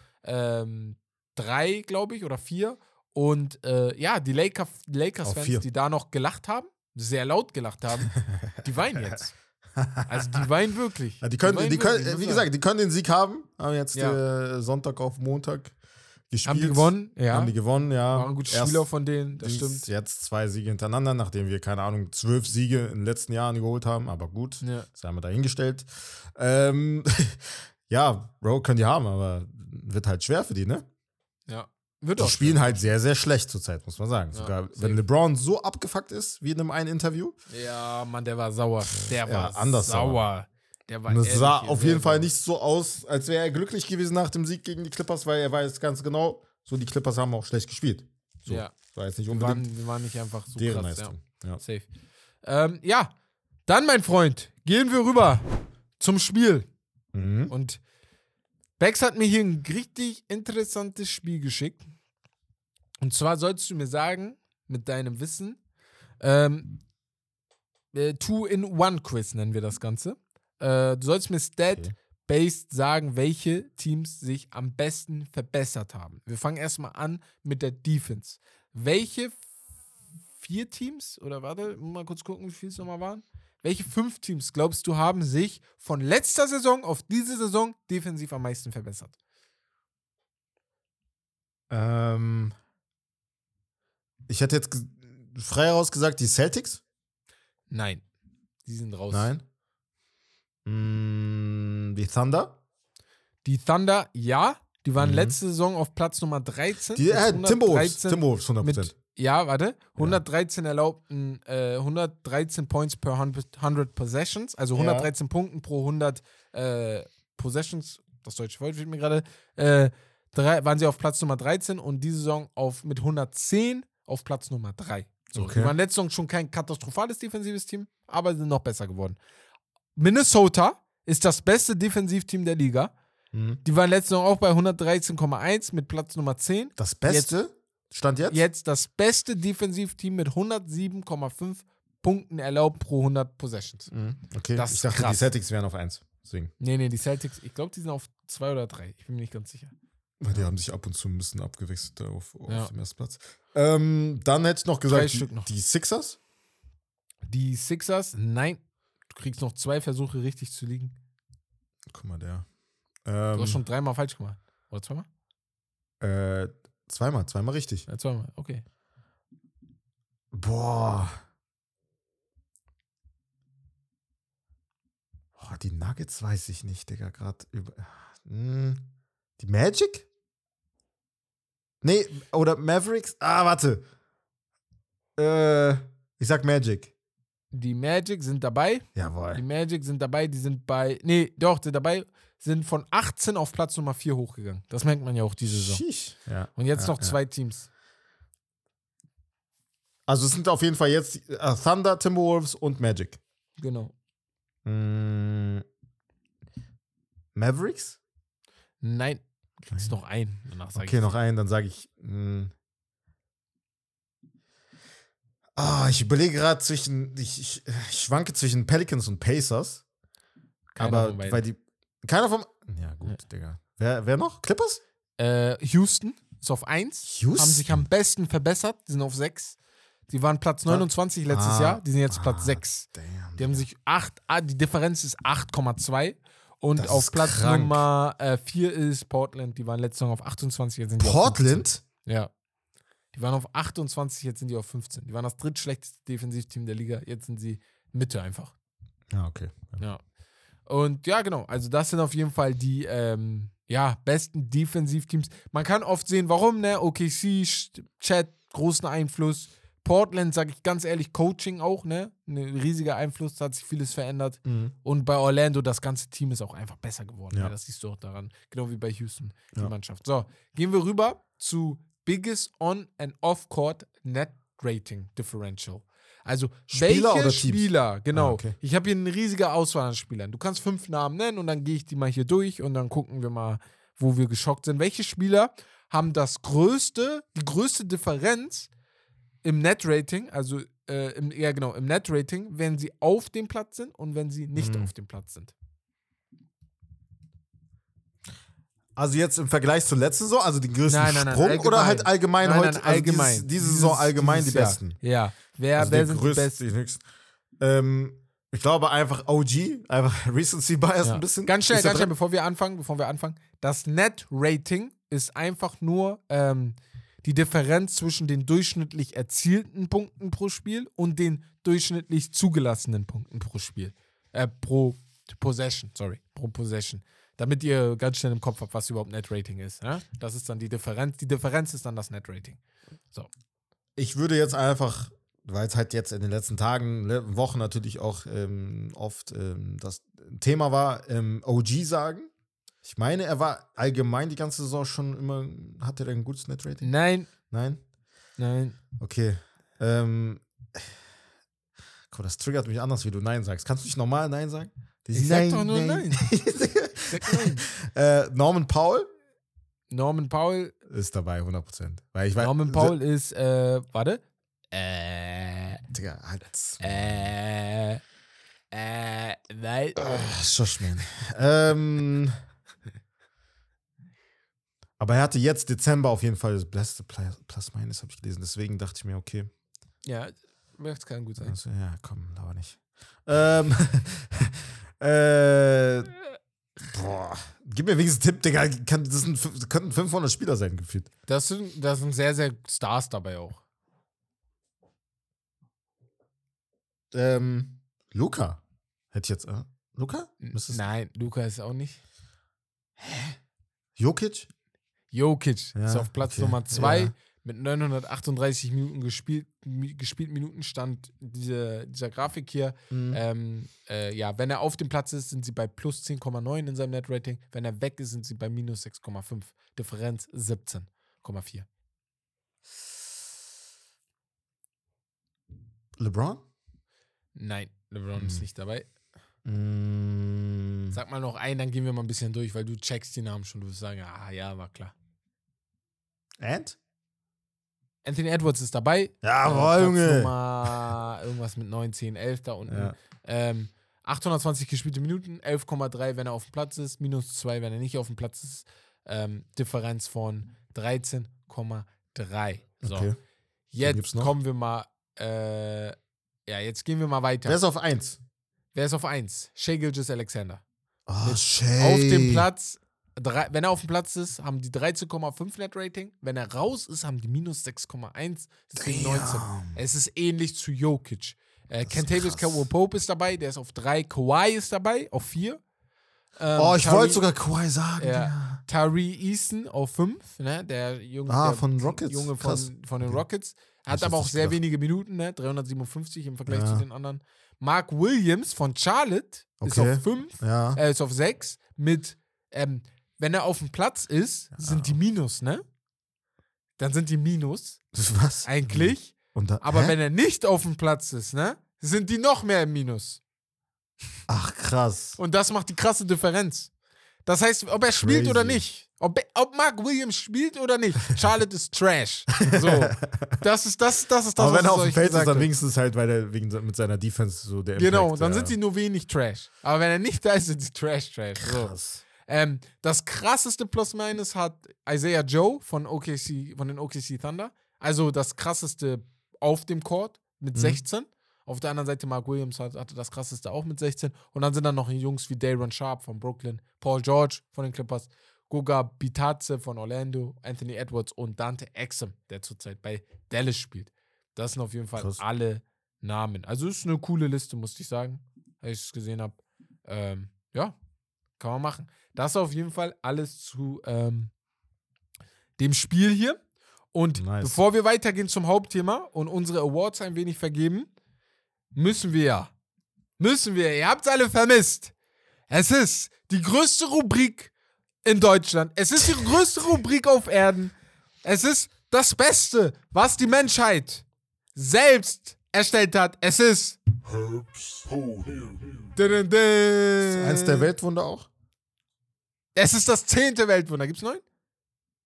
3, glaube ich, oder 4. Und äh, ja, die Laker, Lakers-Fans, die da noch gelacht haben, sehr laut gelacht haben, die weinen jetzt. Also die weinen wirklich. Ja, die können, weinen die können, wirklich, wie gesagt, die können den Sieg haben. Haben jetzt Ja. äh, Sonntag auf Montag gespielt. Haben die gewonnen? Ja. Haben die gewonnen, ja. Waren gute Erst- Spieler von denen, das stimmt. Jetzt zwei Siege hintereinander, nachdem wir, keine Ahnung, zwölf Siege in den letzten Jahren geholt haben. Aber gut, Ja. das haben wir dahingestellt. Ähm, ja, Bro, können die haben, aber wird halt schwer für die, ne? ja. Wird Die spielen halt sehr, sehr schlecht zurzeit, muss man sagen. Ja, Sogar wenn LeBron so abgefuckt ist, wie in einem einen Interview. Ja, Mann, der war sauer. Der Ja, war anders sauer. Der war Und es sah auf jeden Fall nicht so aus, als wäre er glücklich gewesen nach dem Sieg gegen die Clippers, weil er weiß ganz genau, so die Clippers haben auch schlecht gespielt. So, Ja. war jetzt nicht Wir unbedingt waren, wir waren nicht einfach so deren krass. Leistung. Ja. Ja. Safe. Ähm, ja, dann, mein Freund, gehen wir rüber zum Spiel. Mhm. Und Bex hat mir hier ein richtig interessantes Spiel geschickt. Und zwar sollst du mir sagen, mit deinem Wissen. Ähm, äh, Two-in-One-Quiz nennen wir das Ganze. Äh, du sollst mir Stat-based sagen, welche Teams sich am besten verbessert haben. Wir fangen erstmal an mit der Defense. Welche vier Teams, oder warte, mal kurz gucken, wie viele es nochmal waren? Welche fünf Teams glaubst du haben sich von letzter Saison auf diese Saison defensiv am meisten verbessert? Ähm, ich hätte jetzt frei heraus gesagt, die Celtics. Nein. Die sind raus. Nein. Mm, die Thunder. Die Thunder, ja. Die waren Mhm. letzte Saison auf Platz Nummer 13. Die äh, Timberwolves. 113 Timberwolves 100%. mit, ja, warte. 113 erlaubten, äh, 113 Points per 100, 100 Possessions, also Ja. 113 Punkten pro 100 äh, Possessions. Das deutsche Wort fehlt mir gerade. Äh, drei, waren sie auf Platz Nummer 13 und diese Saison auf, mit 110 auf Platz Nummer 3. So, Okay. Die waren letzte Saison schon kein katastrophales defensives Team, aber sind noch besser geworden. Minnesota ist das beste Defensivteam der Liga. Mhm. Die waren letzte Saison auch bei 113,1 mit Platz Nummer 10. Das Beste stand jetzt? Jetzt das beste Defensivteam mit 107,5 Punkten erlaubt pro 100 Possessions. Mhm. Okay, Das ich dachte, die krass. Celtics wären auf 1. Deswegen. Nee, nee, die Celtics, ich glaube, die sind auf 2 oder 3. Ich bin mir nicht ganz sicher. Weil die haben sich ab und zu ein bisschen abgewechselt auf, auf Ja. dem ersten Platz. Ähm, dann hätte ich noch gesagt, die, noch. die Sixers. Die Sixers, nein. Du kriegst noch zwei Versuche richtig zu liegen. Guck mal, der. Du Ähm, hast schon dreimal falsch gemacht. Oder zweimal? äh, zweimal, zweimal richtig. Ja, zweimal, okay. Boah. Boah, die Nuggets weiß ich nicht, Digga, gerade über. Hm, die Magic? Nee, oder Mavericks? Ah, warte. Äh, ich sag Magic. Die Magic sind dabei. Die Jawohl. Magic sind dabei, die sind bei. Nee, doch, sind dabei, sind von 18 auf Platz Nummer 4 hochgegangen. Das merkt man ja auch diese Saison. Ja. Und jetzt ja, noch ja. zwei Teams. Also es sind auf jeden Fall jetzt äh, Thunder, Timberwolves und Magic. Genau. Mm, Mavericks? Nein, kriegst noch einen. Danach sag Okay, ich noch einen, dann sage ich. mh. Ah, ich überlege gerade zwischen. Ich, ich, ich schwanke zwischen Pelicans und Pacers. Keiner aber beiden. weil die. Keiner von. Ja, gut, Digga. Wer, wer noch? Clippers? Äh, Houston ist auf 1. Houston? Haben sich am besten verbessert. Die sind auf 6. Die waren Platz 29 letztes Ah. Jahr. Die sind jetzt Platz Ah, 6. Damn. Die haben sich 8. Ah, die Differenz ist 8,2. Und Das auf Platz krank. Nummer 4 ist Portland. Die waren letzte Saison auf 28. Jetzt sind die Auf Portland? 15. Ja. Die waren auf 28, jetzt sind die auf 15. Die waren das drittschlechteste Defensivteam der Liga. Jetzt sind sie Mitte einfach. Ja, okay. Ja. Und ja, genau. Also, das sind auf jeden Fall die ähm, ja, besten Defensivteams. Man kann oft sehen, warum, ne? OKC, Chat, großen Einfluss. Portland, sage ich ganz ehrlich, Coaching auch, ne? Ein riesiger Einfluss, da hat sich vieles verändert. Mhm. Und bei Orlando, das ganze Team ist auch einfach besser geworden. Ja. Ne? Das siehst du auch daran. Genau wie bei Houston, die Ja. Mannschaft. So, gehen wir rüber zu Biggest On- and Off-Court Net Rating Differential. Also, Spieler welche? Spieler, genau. Ah, okay. Ich habe hier eine riesige Auswahl an Spielern. Du kannst fünf Namen nennen und dann gehe ich die mal hier durch und dann gucken wir mal, wo wir geschockt sind. Welche Spieler haben das größte, die größte Differenz im Net-Rating, also äh, im, ja genau, im Net-Rating, wenn sie auf dem Platz sind und wenn sie nicht Mhm. auf dem Platz sind. Also jetzt im Vergleich zur letzten Saison, also den größten Nein, nein, nein, Sprung oder allgemein. halt allgemein heute, also allgemein. Dieses, diese Saison allgemein dieses die besten. Ja. Wer, Also wer sind die größte, besten? die höchsten. Ähm, ich glaube einfach OG, einfach Recency Bias Ja. ein bisschen. Ganz schnell, ganz schnell, bevor wir anfangen, bevor wir anfangen. Das Net-Rating ist einfach nur ähm, die Differenz zwischen den durchschnittlich erzielten Punkten pro Spiel und den durchschnittlich zugelassenen Punkten pro Spiel. Äh, pro Possession, sorry, pro Possession. Damit ihr ganz schnell im Kopf habt, was überhaupt Net-Rating ist. Ja? Das ist dann die Differenz. Die Differenz ist dann das Net-Rating. Ich würde jetzt einfach, weil es halt jetzt in den letzten Tagen, Wochen natürlich auch ähm, oft ähm, das Thema war, ähm, OG sagen. Ich meine, er war allgemein die ganze Saison schon immer, hatte er ein gutes Net-Rating? Nein, Nein? nein. Okay. Ähm, das triggert mich anders, wie du Nein sagst. Kannst du nicht normal Nein sagen? Ich sag doch nur Nein. Nein. äh, Norman Paul Norman Powell ist dabei, 100%. Weil ich weiß, Norman Powell ist, äh, warte, Äh, Digga, halt. äh, äh, nein. Oh, Schoschmann. ähm, aber er hatte jetzt Dezember auf jeden Fall das beste Plus, Plus Minus, habe ich gelesen. Deswegen dachte ich mir, okay. Ja, das kann gut sein. Also, ja, komm, aber nicht. Ähm, äh, boah. Gib mir wenigstens einen Tipp, Digga. Kann, das, sind, das könnten 500 Spieler sein, gefühlt. Das sind, das sind sehr, sehr Stars dabei auch. Ähm, Luca. Hätte ich jetzt. Äh, Luca? Müsste es- Nein, Luca ist auch nicht. Jokic? Jokic Ja, ist auf Platz okay. Nummer 2 Ja. Mit 938 Minuten gespielt, gespielt Minuten stand diese, dieser Grafik hier. Mhm. Ähm, äh, ja, wenn er auf dem Platz ist, sind sie bei plus 10,9 in seinem Net-Rating. Wenn er weg ist, sind sie bei minus 6,5. Differenz 17,4. LeBron? Nein, LeBron ist Mhm. nicht dabei. Mm, Sag mal noch einen, dann gehen wir mal ein bisschen durch, weil du checkst die Namen schon. Du wirst sagen, ah ja, war klar. And? Anthony Edwards ist dabei. Jawohl, Äh, Junge. Nummer irgendwas mit 9, 10, 11 da unten. Ja. Ähm, 820 gespielte Minuten, 11,3, wenn er auf dem Platz ist, minus 2, wenn er nicht auf dem Platz ist. Ähm, Differenz von 13,3. So, Okay. jetzt kommen wir mal, äh, ja, jetzt gehen wir mal weiter. Wer ist auf 1? Wer ist auf 1? Shea Gilgis Alexander. Oh, Shay. Auf dem Platz, drei, wenn er auf dem Platz ist, haben die 13,5 Net Rating. Wenn er raus ist, haben die minus 6,1. Deswegen 19. Damn. Es ist ähnlich zu Jokic. Äh, ist Kentavious. Caldwell Pope ist dabei, der ist auf 3. Kawhi ist dabei, auf 4. Ähm, Oh, ich wollte sogar Kawhi sagen. Ja. Digga. Tari Eason auf 5, ne? Der Junge, Ah, der von Rockets? Junge von, von den. Rockets. Hat aber auch sehr gedacht. wenige Minuten, ne? 357 im Vergleich Ja. zu den anderen. Mark Williams von Charlotte ist Okay. auf 5. Ja. Er ist auf 6 mit, ähm, wenn er auf dem Platz ist, sind die Minus, ne? Dann sind die Minus, Was? eigentlich. Da, Aber hä? wenn er nicht auf dem Platz ist, ne? Sind die noch mehr im Minus. Ach, krass. Und das macht die krasse Differenz. Das heißt, ob er spielt Crazy. oder nicht. Ob, ob Mark Williams spielt oder nicht. Charlotte ist Trash. So. Das ist das, das ist das, Aber wenn er auf dem Feld ist, dann wenigstens halt, weil er wegen, mit seiner Defense so der Genau, Impact, dann ja. sind sie nur wenig Trash. Aber wenn er nicht da ist, sind sie Trash, Trash. So. Ähm, das krasseste Plus-Minus hat Isaiah Joe von, OKC, von den OKC Thunder. Also das krasseste auf dem Court mit Mhm. 16. Auf der anderen Seite Mark Williams hat, hatte das krasseste auch mit 16. Und dann sind dann noch Jungs wie Daron Sharp von Brooklyn, Paul George von den Clippers, Goga Bitadze von Orlando, Anthony Edwards und Dante Exum, der zurzeit bei Dallas spielt. Das sind auf jeden Fall Krass. alle Namen. Also ist eine coole Liste, muss ich sagen, als ich es gesehen habe. Ähm, ja, kann man machen. Das auf jeden Fall alles zu ähm, dem Spiel hier. Und Nice. bevor wir weitergehen zum Hauptthema und unsere Awards ein wenig vergeben, müssen wir ja, müssen wir, ihr habt es alle vermisst. Es ist die größte Rubrik in Deutschland. Es ist die größte Rubrik auf Erden. Es ist das Beste, was die Menschheit selbst erstellt hat. Es ist. Dun, dun. Eins der Weltwunder auch? Es ist das zehnte Weltwunder. Gibt's neun?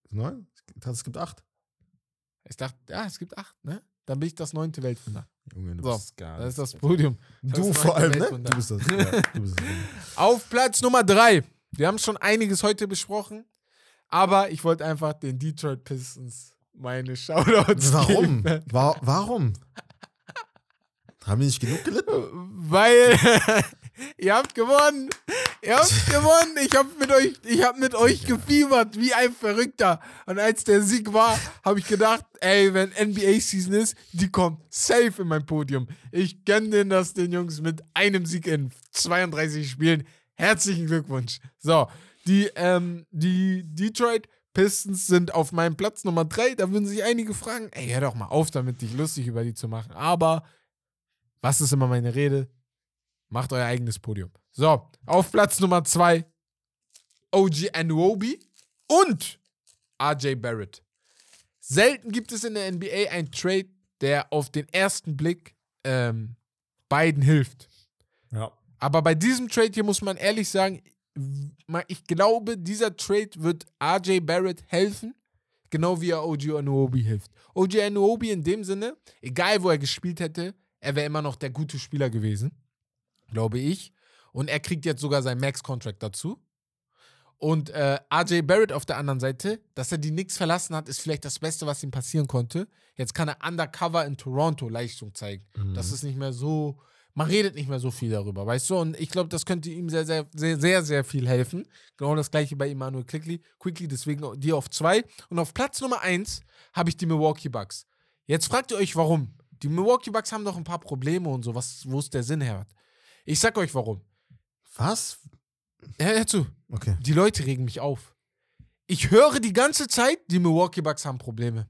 Neun? Es gibt acht. Ich dachte, ja, es gibt acht, ne? Dann bin ich das neunte Weltwunder. Junge, du So, bist gar Das ist das Podium. Du das vor neunte allem, ne? Du bist das. Ja, du bist das. Auf Platz Nummer drei. Wir haben schon einiges heute besprochen, aber ich wollte einfach den Detroit Pistons meine Shoutouts Warum? geben. Wa warum? Haben die nicht genug gelitten? Weil ihr habt gewonnen. Ihr habt gewonnen. Ich habe mit euch, ich habe mit euch gefiebert wie ein Verrückter. Und als der Sieg war, habe ich gedacht, ey, wenn NBA Season ist, die kommt safe in mein Podium. Ich gönne denen das den Jungs mit einem Sieg in 32 Spielen. Herzlichen Glückwunsch. So, die, ähm, die Detroit Pistons sind auf meinem Platz Nummer 3. Da würden sich einige fragen, ey, hör doch mal auf damit, dich lustig über die zu machen. Aber was ist immer meine Rede? Macht euer eigenes Podium. So, auf Platz Nummer 2 OG Anuobi und RJ Barrett. Selten gibt es in der NBA einen Trade, der auf den ersten Blick ähm, beiden hilft. Ja. Aber bei diesem Trade hier muss man ehrlich sagen, ich glaube, dieser Trade wird RJ Barrett helfen, Genau wie er OG Anuobi hilft. OG Anuobi in dem Sinne, egal wo er gespielt hätte, er wäre immer noch der gute Spieler gewesen. Glaube ich. Und er kriegt jetzt sogar seinen Max-Contract dazu. Und äh, RJ Barrett auf der anderen Seite, dass er die Knicks verlassen hat, ist vielleicht das Beste, was ihm passieren konnte. Jetzt kann er undercover in Toronto Leistung zeigen. Mhm. Das ist nicht mehr so, man redet nicht mehr so viel darüber, weißt du? Und ich glaube, das könnte ihm sehr, sehr, sehr, sehr, sehr viel helfen. Genau das gleiche bei Emmanuel Quickly. Quickly, deswegen die auf zwei. Und auf Platz Nummer eins habe ich die Milwaukee Bucks. Jetzt fragt ihr euch, warum? Die Milwaukee Bucks haben doch ein paar Probleme und so, was, wo ist der Sinn her? Ich sag euch warum. Was? Ja, hör zu. Okay. Die Leute regen mich auf. Ich höre die ganze Zeit, die Milwaukee Bucks haben Probleme.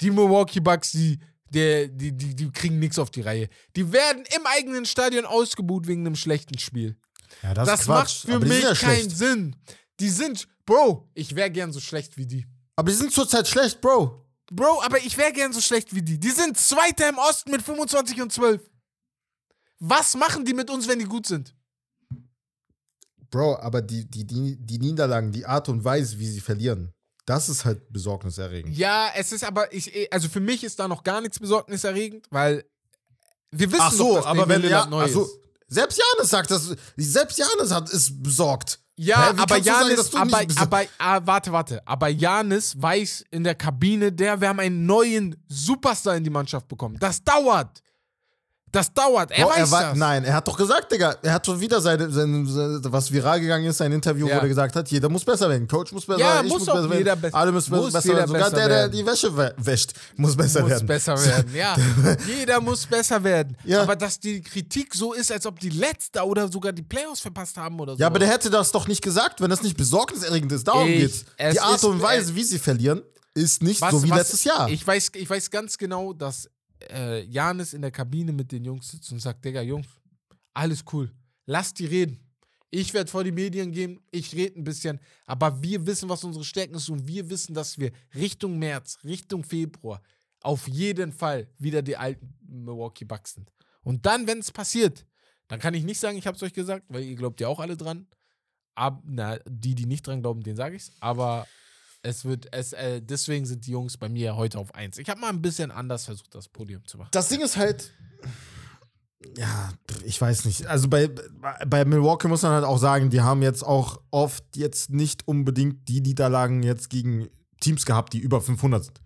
Die Milwaukee Bucks, die, der, die, die, die kriegen nichts auf die Reihe. Die werden im eigenen Stadion ausgebuht wegen einem schlechten Spiel. Ja, das, Das, macht für aber die mich keinen schlecht. Sinn. Die sind, Bro, ich wäre gern so schlecht wie die. Aber die sind zurzeit schlecht, Bro. Bro, aber ich wäre gern so schlecht wie die. Die sind Zweiter im Osten mit 25 und 12. Was machen die mit uns, wenn die gut sind? Bro, aber die, die, die, die Niederlagen, die Art und Weise, wie sie verlieren, das ist halt besorgniserregend. Ja, es ist aber, ich, also für mich ist da noch gar nichts besorgniserregend, weil wir wissen Ach so, doch, dass aber wenn ja, neu ach so, selbst Janis sagt das, selbst Janis hat ist besorgt. Ja, aber sagen, Janis, du aber, aber ah, warte, warte. Aber Janis weiß in der Kabine, der, wir haben einen neuen Superstar in die Mannschaft bekommen. Das dauert. Das dauert. Er Bro, weiß wei- das. Nein, er hat doch gesagt, Digga, er hat schon wieder seine, seine, seine was viral gegangen ist, sein Interview, Ja. wo er gesagt hat, jeder muss besser werden, Coach muss besser Ja, werden, ich muss muss besser jeder werden, besser- alle müssen muss besser werden, sogar besser der, der die Wäsche wä- wäscht, muss besser muss werden. besser werden, ja. Jeder muss besser werden. Ja. Aber dass die Kritik so ist, als ob die Letzte oder sogar die Playoffs verpasst haben oder so. Ja, aber der hätte das doch nicht gesagt, wenn das nicht besorgniserregend ist. Darum Ich- geht's. es Die Art und Weise, wie sie verlieren, ist nicht Was- so wie was- letztes Jahr. Ich weiß, ich weiß ganz genau, dass äh, Janis in der Kabine mit den Jungs sitzt und sagt, Digga, Jungs, alles cool. Lasst die reden. Ich werde vor die Medien gehen, ich rede ein bisschen, aber wir wissen, was unsere Stärken ist und wir wissen, dass wir Richtung März, Richtung Februar auf jeden Fall wieder die alten Milwaukee Bucks sind. Und dann, wenn es passiert, dann kann ich nicht sagen, ich habe es euch gesagt, weil ihr glaubt ja auch alle dran. Ab, na, die, die nicht dran glauben, denen sage ich's. Aber es wird, es, äh, deswegen sind die Jungs bei mir heute auf 1. Ich habe mal ein bisschen anders versucht, das Podium zu machen. das Ding ist halt, ja, ich weiß nicht. Also bei, bei Milwaukee muss man halt auch sagen, die haben jetzt auch oft jetzt nicht unbedingt die Niederlagen jetzt gegen Teams gehabt, die über 500 sind.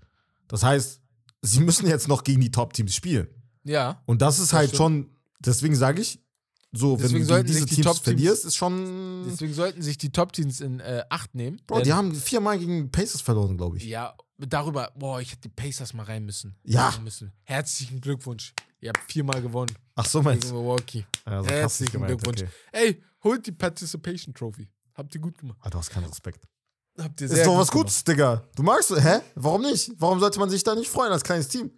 Das heißt, sie müssen jetzt noch gegen die Top-Teams spielen. Ja. Und das ist Das halt stimmt. schon, deswegen sage ich, so, Deswegen wenn du sollten diese sich die Teams Top-Teams- verlierst, ist schon. Deswegen sollten sich die Top-Teams in äh, Acht nehmen. Bro, die haben viermal gegen Pacers verloren, glaube ich. Ja, darüber, boah, ich hätte die Pacers mal rein müssen. Ja. Rein Müssen. Herzlichen Glückwunsch. Ihr habt viermal gewonnen Ach so, meinst du? Milwaukee. Ja, so krass nicht Herzlichen gemeint, Glückwunsch. okay. Ey, holt die Participation Trophy. Habt ihr gut gemacht. Ah, du hast keinen Respekt. Habt ihr Ist sehr doch gut was Gutes, Digga. Du magst, hä? Warum nicht? Warum sollte man sich da nicht freuen als kleines Team?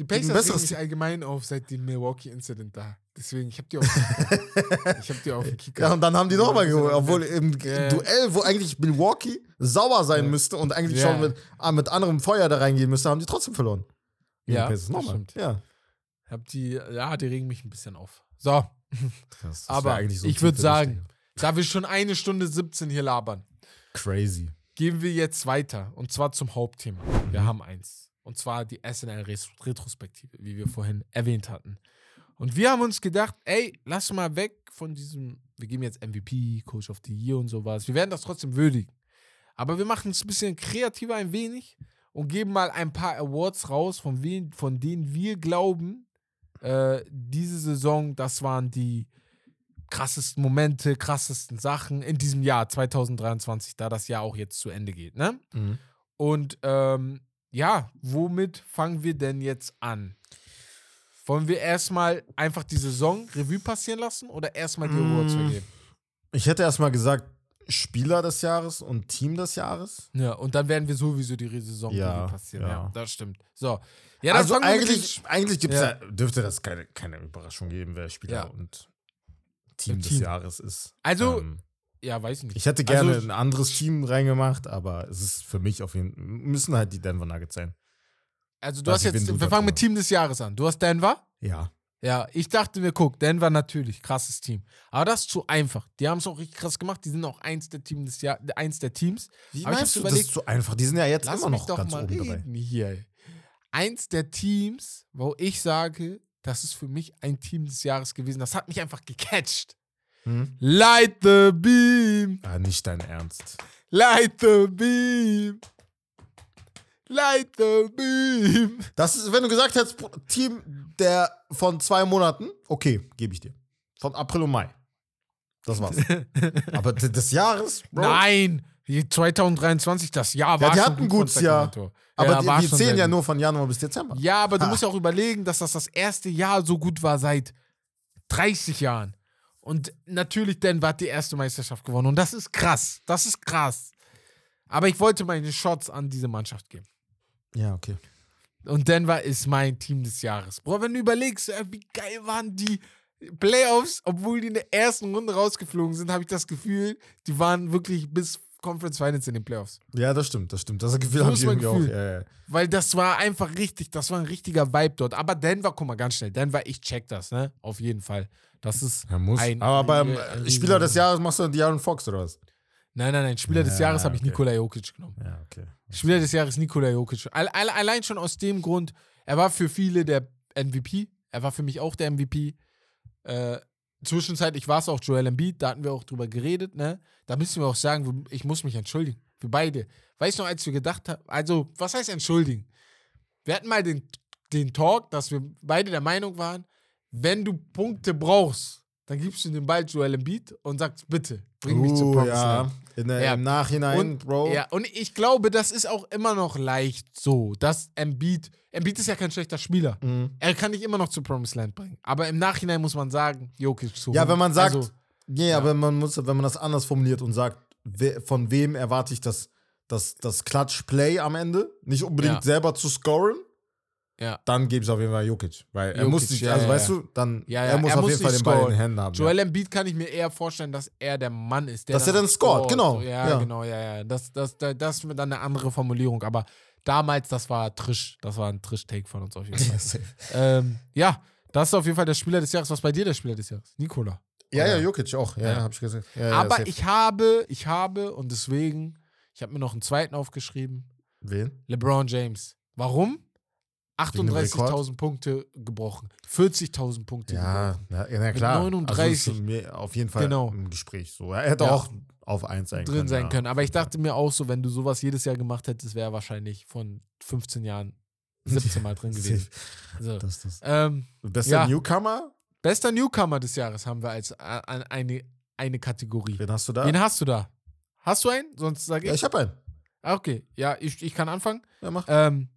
Die Pacers regen mich allgemein auf seit dem Milwaukee-Incident da. Deswegen, ich hab die auf. Ich hab die auf Kicker. Ja, und dann haben die nochmal geholt, obwohl im Ja. Duell, wo eigentlich Milwaukee sauer sein Ja. müsste und eigentlich Ja. schon mit, ah, mit anderem Feuer da reingehen müsste, haben die trotzdem verloren. Gegen Ja, das stimmt. Ja. Hab die, ja, die regen mich ein bisschen auf. So, aber so ich würde sagen, da wir schon eine Stunde 17 hier labern, Crazy. gehen wir jetzt weiter und zwar zum Hauptthema. Mhm. Wir haben eins und zwar die SNL-Retrospektive, wie wir vorhin erwähnt hatten. Und wir haben uns gedacht, ey, lass mal weg von diesem, wir geben jetzt MVP, Coach of the Year und sowas. Wir werden das trotzdem würdigen. Aber wir machen es ein bisschen kreativer ein wenig und geben mal ein paar Awards raus, von, wen, von denen wir glauben, äh, diese Saison, das waren die krassesten Momente, krassesten Sachen in diesem Jahr 2023, da das Jahr auch jetzt zu Ende geht. Ne? Mhm. Und ähm, ja, womit fangen wir denn jetzt an? Wollen wir erstmal einfach die Saison Revue passieren lassen oder erstmal die Awards Mm. vergeben? Ich hätte erstmal gesagt, Spieler des Jahres und Team des Jahres. Ja, und dann werden wir sowieso die Saison Ja, passieren. Ja. ja. das stimmt. So. Ja, also eigentlich, eigentlich gibt's Ja. dürfte das keine, keine Überraschung geben, wer Spieler und Team Ja, des Team. Jahres ist. Also, Ähm, ja, weiß ich nicht. ich hätte gerne Also- ein anderes Team reingemacht, aber es ist für mich auf jeden Fall, müssen halt die Denver Nuggets sein. Also, du hast jetzt, wir fangen mit. Team des Jahres an. Du hast Denver? Ja. Ja, ich dachte mir, guck, Denver natürlich, krasses Team. Aber das ist zu einfach. Die haben es auch richtig krass gemacht. Die sind auch eins der, Team des Jahr, eins der Teams. Wie Aber meinst du, das ist zu einfach? Die sind ja jetzt Lass immer mich noch doch ganz mal oben dabei. reden hier. Eins der Teams, wo ich sage, das ist für mich ein Team des Jahres gewesen. Das hat mich einfach gecatcht. Hm? Light the beam, Ah, nicht dein Ernst. light the beam, light the beam. Das ist, wenn du gesagt hättest, Team der von zwei Monaten, okay, gebe ich dir. Von April und Mai. Das war's. Aber des Jahres, Bro. Nein, die 2023, das Jahr Ja, war die schon hatten ein gutes Jahr. Aber Ja, die, schon zählen ja nur von Januar bis Dezember. Ja, aber du Ha. musst ja auch überlegen, dass das das erste Jahr so gut war seit 30 Jahren. Und natürlich Denver hat die erste Meisterschaft gewonnen. Und das ist krass. Das ist krass. Aber ich wollte meine Shots an diese Mannschaft geben. Ja, okay. Und Denver ist mein Team des Jahres. Bro, wenn du überlegst, äh, wie geil waren die Playoffs, obwohl die in der ersten Runde rausgeflogen sind, habe ich das Gefühl, die waren wirklich bis Conference Finals in den Playoffs. Ja, das stimmt, das stimmt. Das Gefühl So habe ich irgendwie auch. Gefühl. Ja, ja. Weil das war einfach richtig, das war ein richtiger Vibe dort. Aber Denver, guck mal, ganz schnell. Denver, ich check das, ne? Auf jeden Fall. Das ist. Ja, muss. Ein- Aber beim äh, Spieler des Jahres machst du Diaron Fox oder was? Nein, nein, nein. Spieler des Ja, Jahres habe ich okay. Nikola Jokic genommen. Ja, okay. Spieler des Jahres Nikola Jokic. All, all, allein schon aus dem Grund, er war für viele der MVP. Er war für mich auch der MVP. Äh, zwischenzeitlich war es auch Joel Embiid, da hatten wir auch drüber geredet, ne? Da müssen wir auch sagen, ich muss mich entschuldigen. Für beide. Weißt du noch, als wir gedacht haben, also, was heißt entschuldigen? Wir hatten mal den, den Talk, dass wir beide der Meinung waren, wenn du Punkte brauchst, dann gibst du den Ball Joel Embiid und sagst, bitte, bring mich zu Uh, Promised ja. Land. In der, Ja. Im Nachhinein, Und, Bro. Ja, und ich glaube, das ist auch immer noch leicht so, dass Embiid, Embiid ist ja kein schlechter Spieler. Mhm. Er kann dich immer noch zu Promised Land bringen. Aber im Nachhinein muss man sagen, Jokic zu. Ja, wenn man sagt, Also, nee, aber man muss, wenn man das anders formuliert und sagt, von wem erwarte ich das, das, das Clutch-Play am Ende, nicht unbedingt Ja. selber zu scoren, ja. dann gebe ich auf jeden Fall Jokic. Weil er Jokic, muss nicht, ja, also ja, weißt du, dann, er muss er auf muss jeden Fall den Ball in den Händen haben. Joel Embiid kann ich mir eher vorstellen, dass er der Mann ist. Der Dass er dann scored, genau. Ja, Ja. genau, ja, ja. Das, das, das, das ist dann eine andere Formulierung. Aber damals, das war Trisch. Das war ein Trisch-Take von uns auf jeden. Fall. ähm, ja, das ist auf jeden Fall der Spieler des Jahres. Was bei dir der Spieler des Jahres? Nikola. ja, ja? Jokic auch. Ja, Ja. hab ich gesagt. Aber ich habe, ich habe und deswegen, ich habe mir noch einen zweiten aufgeschrieben. Wen? LeBron James. Warum? Wegen dem 38.000 Punkte gebrochen. 40.000 Punkte Ja, gebrochen. na, ja, na klar. 39. Also auf jeden Fall Genau. im Gespräch so. Er hätte Ja. auch auf 1 sein drin können. sein ja. können. Aber ich dachte mir auch so, wenn du sowas jedes Jahr gemacht hättest, wäre er wahrscheinlich von 15 Jahren 17 Mal drin gewesen. So. Das, das. Ähm, Bester Ja. Newcomer? bester Newcomer des Jahres haben wir als eine, eine Kategorie. Wen hast du da? Wen hast du da? Hast du einen? Sonst sage ich. ja, ich hab einen. Ah, okay, ja, ich, ich kann anfangen. Ja, mach. Ähm,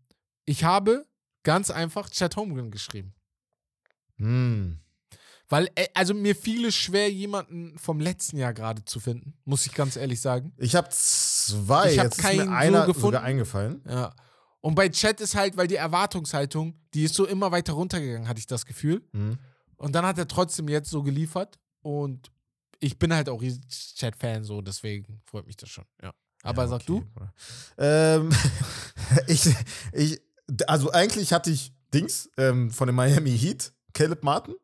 ich habe ganz einfach Chad Holmgren geschrieben. Hm. Weil, äh, also mir fiel es schwer, jemanden vom letzten Jahr gerade zu finden, muss ich ganz ehrlich sagen. Ich habe zwei. Ich hab Jetzt ist keinen mir so einer gefunden. sogar eingefallen. Ja. Und bei Chat ist halt, weil die Erwartungshaltung, die ist so immer weiter runtergegangen, hatte ich das Gefühl. Hm. Und dann hat er trotzdem jetzt so geliefert. Und ich bin halt auch Chat-Fan, so deswegen freut mich das schon. Ja. Aber Ja, sag okay, du? Ähm, ich, ich, also eigentlich hatte ich Dings ähm, von dem Miami Heat, Caleb Martin,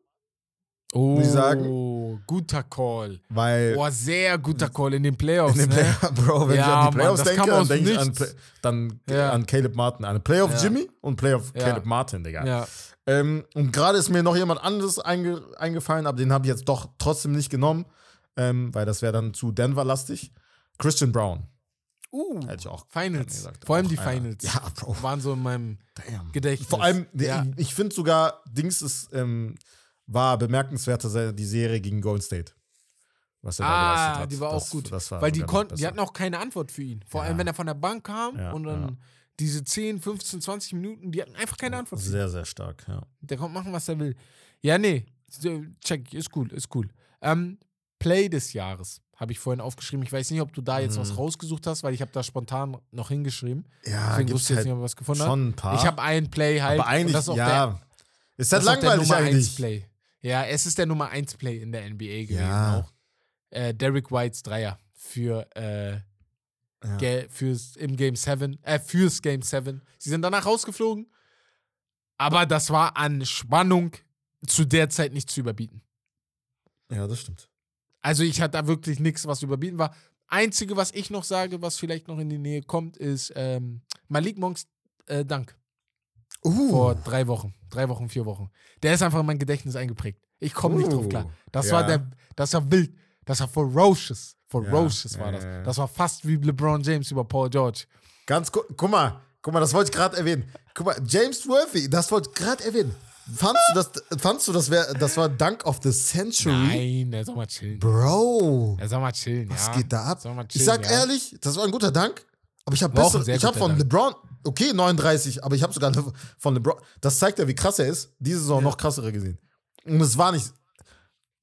Oh, Muss ich sagen? guter Call. weil Boah, sehr guter Call in den Playoffs. in den ne? Play Bro, wenn Ja, ich an Mann, die Playoffs das denke, dann denke ich an, dann Ja. an Caleb Martin. An Playoff Ja. Jimmy und Playoff. Caleb Martin, Digga. Ähm, und gerade ist mir noch jemand anderes einge eingefallen, aber den habe ich jetzt doch trotzdem nicht genommen, ähm, weil das wäre dann zu Denver-lastig. Christian Brown. Uh, Hätte ich auch Finals. gesagt. Vor allem die einer. Finals. Ja, Bro. Waren so in meinem Damn. Gedächtnis. Vor allem, ja. ich, ich finde sogar, Dings ist, ähm, war bemerkenswerter die Serie gegen Golden State. Was er da geleistet Ah, hat. die war das, auch gut. War Weil die konnten, die hatten auch keine Antwort für ihn. Vor Ja. allem, wenn er von der Bank kam Ja, und dann diese 10, 15, 20 Minuten, die hatten einfach keine Antwort für ihn. Sehr, sehr stark, ja. Der kommt machen, was er will. Ja, nee. Check, ist cool, ist cool. Ähm, Play des Jahres habe ich vorhin aufgeschrieben. Ich weiß nicht, ob du da jetzt was Mhm. rausgesucht hast, weil ich habe da spontan noch hingeschrieben. Ja, Deswegen gibt's wusste ich jetzt halt nicht, ob ich was gefunden habe. schon ein paar. Ich habe einen Play halt. aber eigentlich, das ist auch der, ja. ist das halt ist auch der langweilig Nummer 1 eigentlich. Play. Ja, es ist der Nummer 1 Play in der NBA gewesen Ja. auch. Äh, Derek Whites Dreier für, äh, Ja. Fürs, im Game 7, äh, fürs Game 7. Sie sind danach rausgeflogen. Aber das war an Spannung zu der Zeit nicht zu überbieten. Ja, das stimmt. Also ich hatte da wirklich nichts, was überbieten war. Einzige, was ich noch sage, was vielleicht noch in die Nähe kommt, ist ähm, Malik Monks äh, Dank Uh. vor drei Wochen, drei Wochen, vier Wochen. Der ist einfach in mein Gedächtnis eingeprägt. Ich komme nicht drauf Uh, klar. Das ja. war der, das war wild, das war ferocious, ferocious Ja, war das. Das war fast wie LeBron James über Paul George. Ganz gu guck mal, guck mal, das wollte ich gerade erwähnen. Guck mal, James Worthy, das wollte ich gerade erwähnen. Fandst du das, fandst du, das, wär, das war Dunk of the Century? Nein, er soll mal chillen. Bro, Er soll mal chillen, was ja. geht da ab? Mal Ich chillen, sag ja. ehrlich, das war ein guter Dank, aber ich habe sehr ich habe von Dank. LeBron, okay, 39, aber ich habe sogar von LeBron, das zeigt ja, wie krass er ist, diese Saison noch krassere gesehen. Und es war nicht,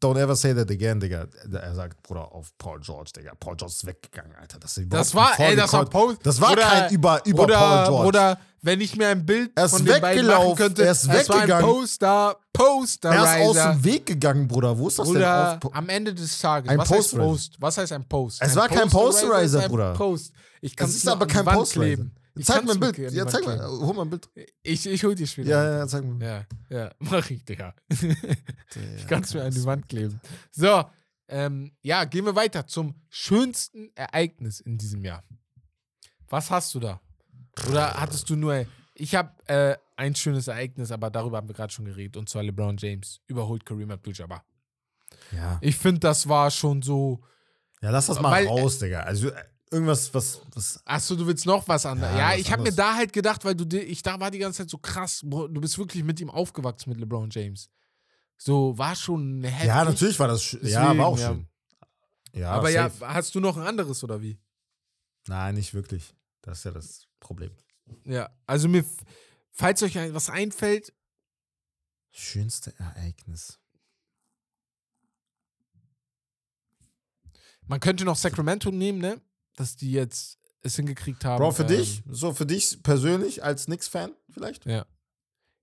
don't ever say that again, Digga. Er sagt, Bruder, auf Paul George, Digga. Paul George ist weggegangen, Alter. Das, ist Das war, ey, das war. Post. Das war oder, kein über, über oder, Paul George. Oder wenn ich mir ein Bild Er ist von den beiden machen könnte, er ist es war ein weggegangen. Poster, Poster, er ist aus dem Weg gegangen, Bruder. Wo ist das Oder denn? Auf, am Ende des Tages. Ein was heißt Posterizer. Post? Was heißt ein Post? Es ein war kein Posterizer Bruder. Post. Ich kann es ist aber kein Posterizer. Ich Zeig mir ein Bild. Ja, zeig mal. kleben. Hol mal ein Bild. Ich, ich hol dir später. Ja, ja, zeig mal. ja, ja. Mach ich, Digga. ich kann es mir an die Wand kleben. So, ähm, ja, gehen wir weiter zum schönsten Ereignis in diesem Jahr. Was hast du da? Oder hattest du nur. Ich habe äh, ein schönes Ereignis, aber darüber haben wir gerade schon geredet, und zwar LeBron James überholt Kareem Abdul-Jabbar. Ja. Ich finde, das war schon so. ja, lass das mal Weil- raus, Digga. Also äh, irgendwas, was, was. Achso, du willst noch was anderes. Ja, Ja, was ich habe mir da halt gedacht, weil du ich da war die ganze Zeit so krass, du bist wirklich mit ihm aufgewachsen mit LeBron James. So, war schon heftig. Ja, natürlich war das schön. Ja, Deswegen, war auch ja. schön. Ja, Aber safe. ja, hast du noch ein anderes oder wie? Nein, nicht wirklich. Das ist ja das Problem. Ja, also mir, falls euch was einfällt, Schönste Ereignis. man könnte noch Sacramento nehmen, ne? Dass die jetzt es hingekriegt haben. Bro, für ähm, dich, so für dich persönlich als Knicks-Fan vielleicht? Ja.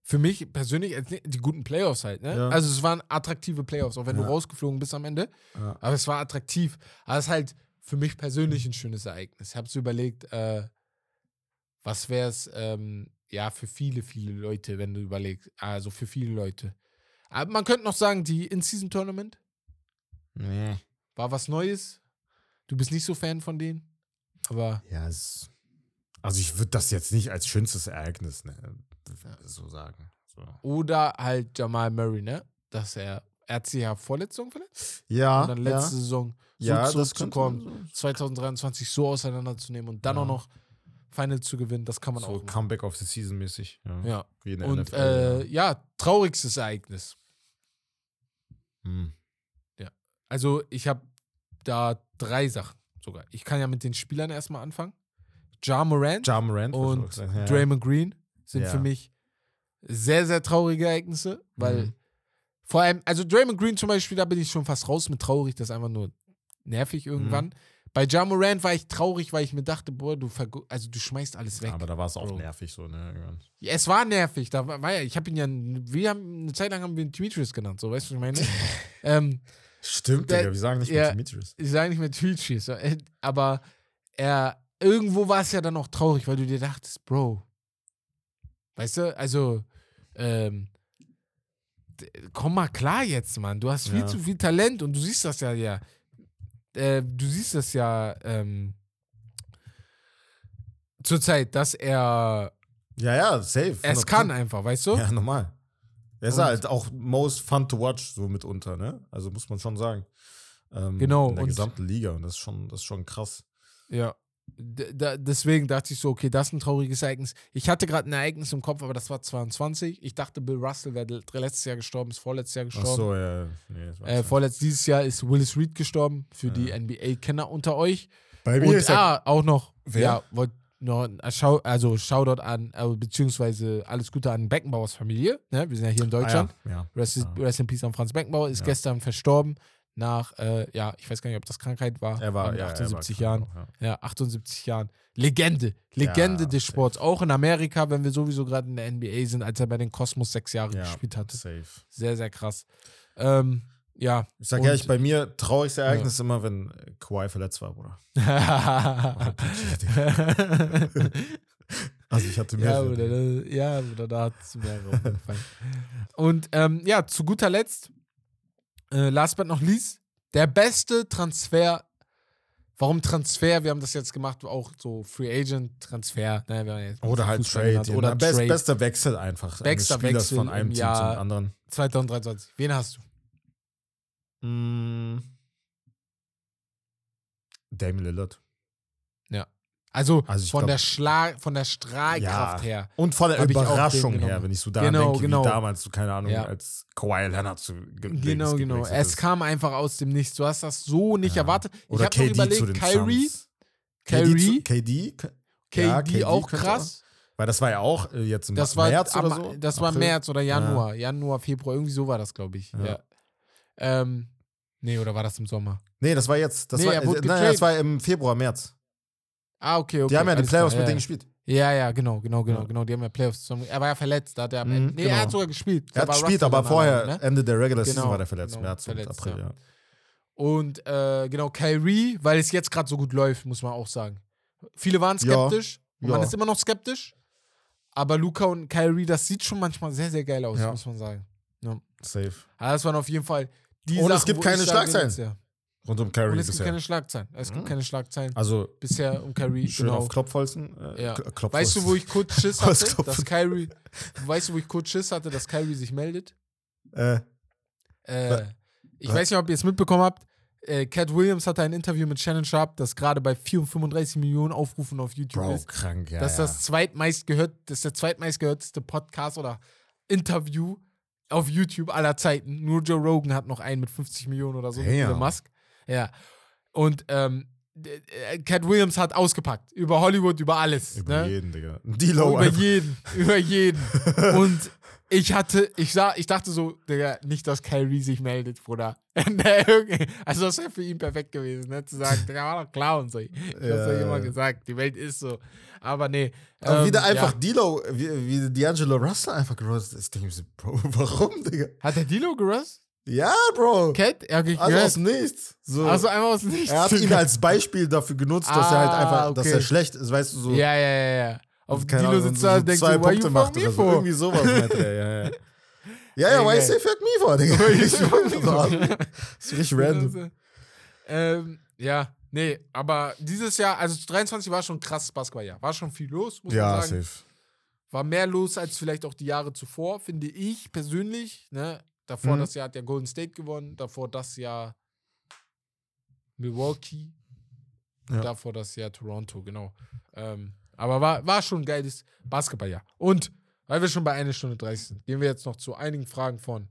Für mich persönlich, als- die guten Playoffs halt, ne? Ja. Also es waren attraktive Playoffs, auch wenn du Ja. rausgeflogen bist am Ende. Ja. Aber es war attraktiv. Aber es ist halt für mich persönlich ein schönes Ereignis. Ich habe so überlegt, äh, was wäre es, ähm, ja, für viele, viele Leute, wenn du überlegst. Also für viele Leute. Aber man könnte noch sagen, die In-Season-Tournament Nee. war was Neues. Du bist nicht so Fan von denen. Aber Ja, es, also ich würde das jetzt nicht als schönstes Ereignis ne, so sagen. So. oder halt Jamal Murray, ne? Dass er, er hat sich ja Vorletzung verletzt. Ja, und dann letzte ja. Saison so ja, das zurückzukommen, könnte 2023 so auseinanderzunehmen und dann Ja. auch noch Final zu gewinnen, das kann man so auch. machen. Comeback of the Season mäßig. Ja. Ja. Und NFL. äh, ja. ja, traurigstes Ereignis. Hm. Also ich habe da drei Sachen sogar. Ich kann ja mit den Spielern erstmal anfangen. Ja Morant Ja Morant und ja. Draymond Green sind Ja. für mich sehr, sehr traurige Ereignisse, weil Mhm. vor allem, also Draymond Green zum Beispiel, da bin ich schon fast raus mit traurig, das ist einfach nur nervig irgendwann. Mhm. Bei Ja Morant war ich traurig, weil ich mir dachte, boah, du, also du schmeißt alles weg. Aber da war es auch Bro. nervig so, ne? irgendwann. Ja, es war nervig. Da war, war ja, ich habe ihn ja, wir haben eine Zeit lang haben wir ihn Demetrius genannt, so weißt du, was ich meine? ähm, Stimmt, Der- Digga, wir sagen nicht mehr Demetrius. ich sage nicht mehr Demetrius, äh, aber er, irgendwo war es ja dann auch traurig, weil du dir dachtest, Bro, weißt du, also, ähm, komm mal klar jetzt, Mann. Du hast viel Ja. zu viel Talent und du siehst das ja, ja. Äh, du siehst das ja, ähm, zur Zeit, dass er Ja, ja, safe. es 100%. kann einfach, weißt du? Ja, normal. Er ist halt auch most fun to watch, so mitunter, ne? Also muss man schon sagen. Ähm, Genau, In der gesamten Liga und das ist schon, das ist schon krass. Ja. D deswegen dachte ich so, okay, das ist ein trauriges Ereignis. Ich hatte gerade ein Ereignis im Kopf, aber das war 22. Ich dachte, Bill Russell wäre letztes Jahr gestorben, ist vorletztes Jahr Ach gestorben. so, ja. Nee, Äh, vorletzt dieses Jahr ist Willis Reed gestorben, für die Ja. NBA-Kenner unter euch. Bei Und ah, auch noch, Wer? ja, wollt noch, schau, also Shoutout an, äh, beziehungsweise alles Gute an Beckenbauers Familie. Ne? Wir sind ja hier in Deutschland. Ah, ja. ja. Rest, Ah. rest in Peace an Franz Beckenbauer, ist Ja. gestern verstorben nach, äh, ja, ich weiß gar nicht, ob das Krankheit war. Er war ja, 78 er war Jahren. krank ja. Ja, 78 Jahren. Legende. Legende Ja, des Sports. Auch in Amerika, wenn wir sowieso gerade in der NBA sind, als er bei den Cosmos sechs Jahre Ja, gespielt hatte. Safe. Sehr, sehr krass. Ähm, ja. Ich sag ehrlich, bei mir traurigste Ereignis immer, wenn Kawhi verletzt war, Bruder. Also ich hatte Ja, mehrere. oder, da- ja, oder da hat es mehrere Fall. Und ähm, ja, zu guter Letzt, äh, last but not least, der beste Transfer. Warum Transfer? Wir haben das jetzt gemacht, auch so Free Agent Transfer. Ne, Oder halt Fußball Trade. ja, Oder ne? Best, Trade Bester Wechsel einfach. Bester Wechsel von einem Team zum anderen. 2023. Wen hast du? Mm. Dame Lillard. Also, Also ich von, glaub- der Schlag, von der Strahlkraft Ja. her. Und von der ich Überraschung her, wenn ich so daran Genau, denke, genau. wie damals, so keine Ahnung, Ja. als Kawhi Leonard zu ge- Genau, genau. Es ist. kam einfach aus dem Nichts. Du hast das so nicht Ja. erwartet. Ich Oder habe KD zu überlegt, den Kyrie, Suns. Kyrie, zu- KD? KD, ja, KD auch krass. Weil das war ja auch äh, jetzt im Das war, März oder am- so. das war April. März oder Januar. Januar, Februar, irgendwie so war das, glaube ich. Ja. Ja. Ähm, nee, oder war das im Sommer? Nee, das war jetzt. Das Nee, war, äh, nein, das war im Februar, März. Ah, okay, okay. Die haben ja die Playoffs klar, mit ja, denen ja. gespielt. Ja, ja, genau, genau, genau, genau. Die haben ja Playoffs zusammen. Er war ja verletzt, da hat er Mhm. Nee, genau. er hat sogar gespielt. Er hat gespielt, aber vorher, ne? Ende der Regular Season Genau, war der verletzt. genau, März und verletzt, April, ja. ja. Und äh, genau, Kyrie, weil es jetzt gerade so gut läuft, muss man auch sagen. Viele waren skeptisch. und Man ist immer noch skeptisch. Aber Luca und Kyrie, das sieht schon manchmal sehr, sehr geil aus, muss man sagen. Ja. Safe. Aber das waren auf jeden Fall die Und es Sachen, gibt wo keine sage, Schlagzeilen. ja. Rund um Und Curry es gibt bisher. keine Schlagzeilen. Es gibt Mhm. keine Schlagzeilen also bisher um Kyrie. schön genau. auf Klopfholzen. Äh, Ja. Klopfholzen. Weißt du, wo ich kurz Schiss hatte, dass Kyrie, weißt du, wo ich kurz Schiss hatte, dass Kyrie sich meldet? Äh, Äh, ich Was? weiß nicht, ob ihr es mitbekommen habt. Äh, Cat Williams hatte ein Interview mit Shannon Sharp, das gerade bei 35 Millionen Aufrufen auf YouTube Bro, ist. krank, ja. das ist das zweitmeist gehört, das ist der zweitmeistgehörteste Podcast oder Interview auf YouTube aller Zeiten. Nur Joe Rogan hat noch einen mit 50 Millionen oder so. Elon Musk. Ja. Und ähm, äh, Cat Williams hat ausgepackt. Über Hollywood, über alles. Über ne? jeden, Digga. D-Lo über einfach. jeden, über jeden. Und ich hatte, ich sah, ich dachte so, Digga, nicht, dass Kyrie sich meldet, Bruder. also das wäre für ihn perfekt gewesen, ne? Zu sagen, Digga, war doch klar und so. Ich hab's Ja, immer ja. gesagt, die Welt ist so. Aber nee. Aber ähm, wieder einfach ja. D-Lo, wie, wie D'Angelo Russell einfach gerostet ist. Ich denke mir Bro, warum, Digga? Hat der Dilo gerust? Ja, Bro. Cat? Ja, okay, Also gehört. aus nichts. So. Also einfach aus nichts. er hat ihn als Beispiel dafür genutzt, dass er halt Ah, einfach, dass okay. er schlecht ist, weißt du, so. Ja, ja, ja, ja. Auf keine Dilo sitzt so, da und denkt zwei so, why Punkte you macht fuck me for? Irgendwie sowas meinte er, ja, ja. Ja, ja, why geil. say fuck me for, Digga? You? Das ist richtig random. Ähm, ja, nee, aber dieses Jahr, also 23 war schon ein krasses Basketballjahr. War schon viel los, muss Ja, man sagen. safe. War mehr los als vielleicht auch die Jahre zuvor, finde ich persönlich. Ne? Davor Mhm. das Jahr hat ja Golden State gewonnen, davor das Jahr Milwaukee, Ja. davor das Jahr Toronto, genau. Ähm, aber war, war schon ein geiles Basketballjahr. Und weil wir schon bei 1 Stunde 30 sind, gehen wir jetzt noch zu einigen Fragen von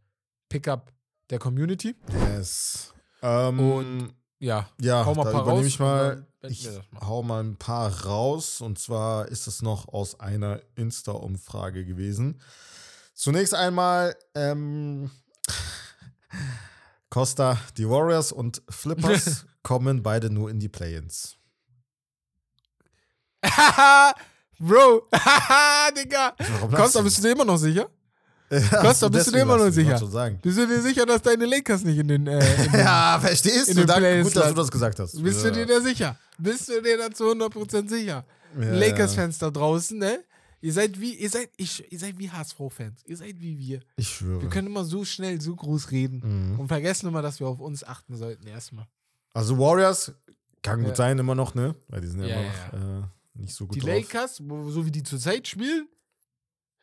Pickup der Community. Yes. Ähm, Und Ja, ja, hau mal ein paar raus ich mal. Ich mal. hau mal ein paar raus. Und zwar ist es noch aus einer Insta-Umfrage gewesen. Zunächst einmal ähm, Costa, die Warriors und Flippers kommen beide nur in die Play-Ins. Bro, Digga. Warum Costa, bist du dir immer noch sicher? Ja, Costa, bist du dir immer noch sicher? Bist du dir sicher, dass deine Lakers nicht in den. Äh, in den Ja, verstehst in du? den Danke, gut, dass du das gesagt hast. Bist ja. du dir da sicher? Bist du dir da zu 100% sicher? Ja, Lakers-Fans da draußen, ne? Ihr seid wie, ihr seid, ich, ihr seid wie HSV-Fans. Ihr seid wie wir. Ich schwöre. Wir können immer so schnell, so groß reden. Mhm. Und vergessen immer, dass wir auf uns achten sollten, erstmal. Also Warriors kann gut sein, immer noch, ne? Weil die sind ja, immer noch äh, nicht so gut Die drauf. Lakers, so wie die zurzeit spielen,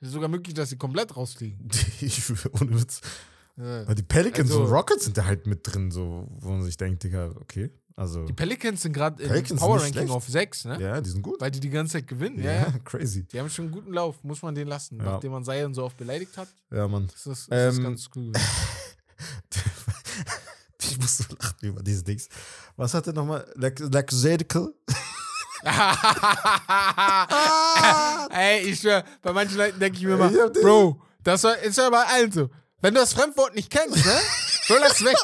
ist es sogar möglich, dass sie komplett rausfliegen. ich ohne Witz. Ja. Die Pelicans Also- und Rockets sind da halt mit drin, so, wo man sich denkt, Digga, okay. Also, Die Pelicans sind gerade im Power Ranking schlecht. auf 6, ne? ja, die sind gut. Weil die die ganze Zeit gewinnen. Ja, Ja, crazy. Die haben schon einen guten Lauf, muss man den lassen. Ja. Nachdem man Zion so oft beleidigt hat, Ja, Mann. ist das, ist das Ähm, ganz cool ich muss so lachen über diese Dings. Was hat er nochmal? Laxadical? Ey, ich schwör, bei manchen Leuten denke ich mir Ich den- Bro, das war- ist ja bei allen so. Wenn du das Fremdwort nicht kennst, ne? Bro, lass weg.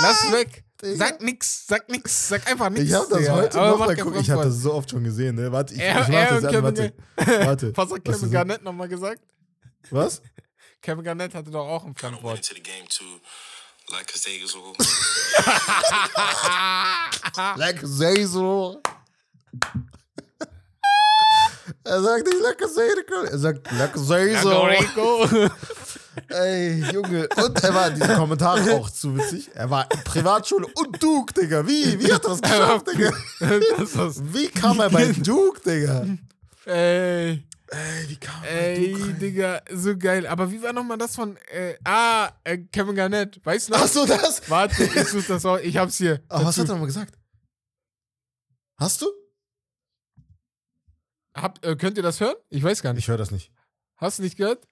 Lass weg. Sag nix, sag nix, sag einfach nix. Ich hab das Digga. heute nochmal geguckt. Ich hatte das so oft schon gesehen, ne? Warte, ich, Er- ich mach er das an, warte. Warte. Was hat Kevin Garnett nochmal gesagt? Was? Kevin Garnett hatte doch auch ein Fremdwort. like a so. Laxadical. Er sagt nicht Lacazette, er sagt Lacazette. Rico. Ey, Junge. Und er war in diesen Kommentaren auch zu witzig. Er war in Privatschule und Duke, Digga. Wie? Wie hat er das geschafft, Digga? Wie kam er bei Duke, Digga? ey, Ey, wie kam er bei ey, Duke rein? Digga, so geil. Aber wie war nochmal das von, äh, ah, äh, Kevin Garnett, weißt du noch? Ach so, das? Warte, ich such das auch, ich hab's hier. Aber was hat er nochmal gesagt? Hast du? Habt, äh, könnt ihr das hören? Ich weiß gar nicht. Ich höre das nicht. Hast du nicht gehört?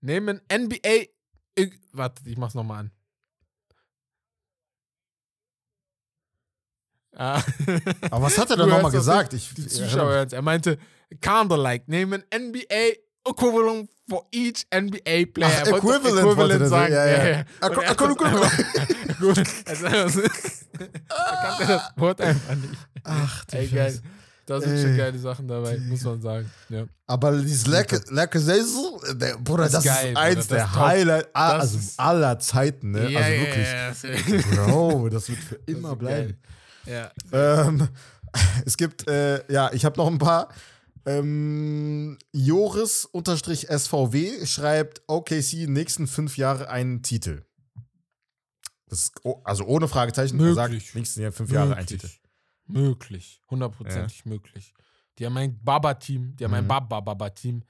Nehmen NBA. Ich, warte, ich mach's nochmal an. Ah. Aber was hat er dann nochmal gesagt? Ich, Die Zuschauer hören's. Er meinte, kinda-like, nehmen NBA equivalent for each NBA player. Ach, equivalent der sagen. ja, ja. Gut. Also, also, er kannte das Wort einfach nicht. Ach, du Ey, geil. Scheiße. Da sind schon geile Sachen dabei, muss man sagen. Ja. Aber dieses Lacazette, der- Bruder, Das das, ist geil, Bruder, eins das der. Highlights Das also aller Zeiten, ne? Ja, also wirklich. ja, ja, Bro, das wird für immer bleiben. Ja. Ähm, es gibt, äh, ja, ich habe noch ein paar. Ähm, Joris-SVW schreibt OKC nächsten fünf Jahre einen Titel. Ist, oh, also ohne Fragezeichen. Er sagt Möglich. nächsten Jahr fünf Jahre einen Titel. Möglich. Hundertprozentig möglich. Die haben ein Baba-Team, die haben ein Mhm. Baba-Baba-Team,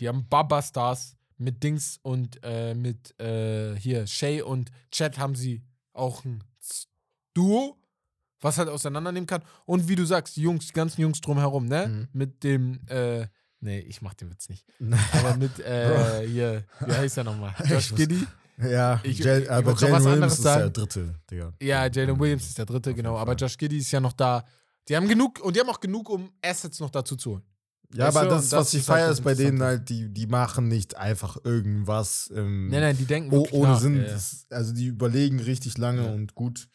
die haben Baba-Stars mit Dings und äh, mit äh, hier Shay und Chad haben sie auch ein Duo, was halt auseinandernehmen kann. Und wie du sagst, die Jungs, die ganzen Jungs drumherum, ne? Mhm. Mit dem, äh, nee, ich mach den Witz nicht. Aber mit, äh, hier, wie heißt er nochmal? Josh Giddy. Ja, Ich- Jal- ich aber Jalen Williams ist der dritte, Digga. Ja, Jalen Williams ist der dritte, Auf genau. Aber. Josh Giddy ist ja noch da. Die haben genug und die haben auch genug, um Assets noch dazu zu holen. Ja, Weißt aber das, ist, das was ich halt feiere, ist bei denen halt, die, die machen nicht einfach irgendwas. Ähm, Nein, nein, die denken oh, ohne nach. Sinn. Ja, ja. Also die überlegen richtig lange Ja. und gut.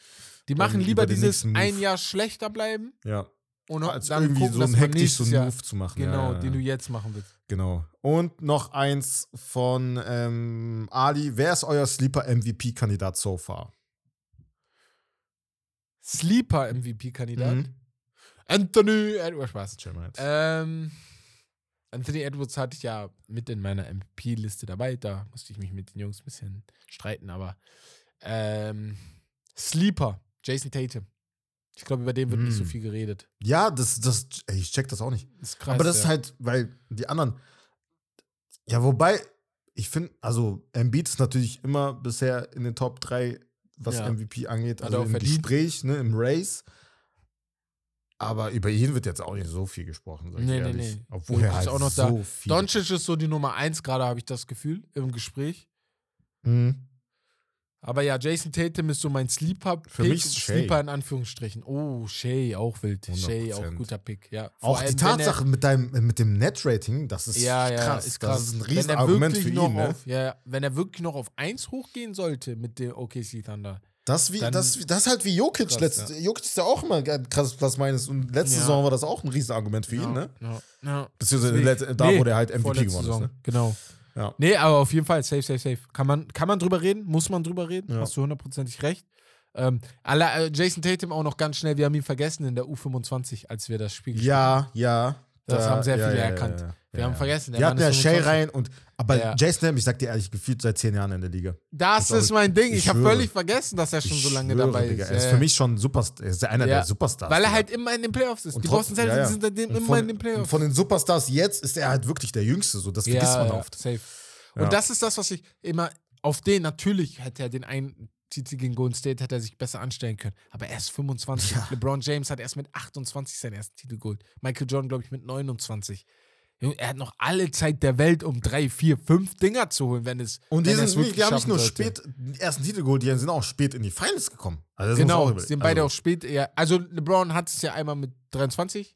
Die machen lieber dieses ein Jahr schlechter bleiben Ja. Und Als irgendwie gucken, so einen man hektisch so Move zu machen. genau, ja, ja, den du jetzt machen willst. Genau. Und noch eins von ähm, Ali. Wer ist euer Sleeper-MVP-Kandidat so far? Sleeper-MVP-Kandidat. Mhm. Anthony Edwards, Spaß. Jammerhead. Ähm, Anthony Edwards hatte ich ja mit in meiner MVP-Liste dabei. Da musste ich mich mit den Jungs ein bisschen streiten, aber ähm, Sleeper, Jason Tatum. Ich glaube, über den wird nicht so Mm. viel geredet. ja, das, das, ey, ich check das auch nicht. Das ist krass. Aber das ist ja. halt, weil die anderen. Ja, wobei, ich finde, also Embiid ist natürlich immer bisher in den Top 3, was Ja. MVP angeht, also im verdient. Gespräch, ne, im Race. Aber über ihn wird jetzt auch nicht so viel gesprochen, sag ich Nee, nee, ehrlich. nee. Obwohl Jokic er halt ist auch noch so da. viel. Doncic ist so die Nummer 1 gerade, habe ich das Gefühl, im Gespräch. Mhm. Aber ja, Jason Tatum ist so mein Sleeper. Für mich. Sleeper in Anführungsstrichen. Oh, Shay, auch wild. Shay, auch 100%. guter Pick. Ja. Vor Auch die allem, er- Tatsache mit, deinem, mit dem Net-Rating, das ist ja, ja, krass. ist krass. Das ist ein er Riesenargument für ihn. Ne? Auf, ja, ja, wenn er wirklich noch auf 1 hochgehen sollte mit dem OKC Thunder. Das, wie, Dann- das, das ist halt wie Jokic. Krass, Letzt, Jokic ist ja auch immer ein krasses Plus meines. Und letzte Ja. Saison war das auch ein Riesenargument für ja, ihn, ne? Ja, ja. Beziehungsweise let- da, Nee, wo der halt MVP Saison. ist. Ne? Genau. Ja. Nee, aber auf jeden Fall, safe, safe, safe. Kann man, kann man drüber reden? Muss man drüber reden? Ja. Hast du hundertprozentig recht. Ähm, äh, Jason Tatum auch noch ganz schnell, wir haben ihn vergessen in der U25, als wir das Spiel gespielt Ja, ja. Das Da- haben sehr viele ja, erkannt. Ja. Wir haben vergessen, Wir hatten ja Shay 25. rein und aber Ja. Jason ich sag dir ehrlich, gefühlt seit zehn Jahren in der Liga. Das Ich ist mein Ding. ich Ich, habe völlig vergessen, dass er schon so lange schwöre, dabei Digga, ist. Er ist für mich schon Super, er ist einer der Superstars. Weil er halt immer in den Playoffs ist. Und die Boston Celtics sind seitdem immer von, in den Playoffs. Von den Superstars jetzt ist er halt wirklich der Jüngste. So, das vergisst man oft. Safe. Und das ist das, was ich immer auf den, natürlich hätte er den einen Titel gegen Golden State, hätte er sich besser anstellen können. Aber er ist 25. Ja. LeBron James hat erst mit 28 seinen ersten Titel geholt. Michael Jordan, glaube ich, mit 29. Junge, Er hat noch alle Zeit der Welt, um drei, vier, fünf Dinger zu holen, wenn es. Und die, sind, die haben nicht nur sollte. spät den ersten Titel geholt, die sind auch spät in die Finals gekommen. Also Genau, sind beide also, auch spät. Ja, also LeBron hat es ja einmal mit 23,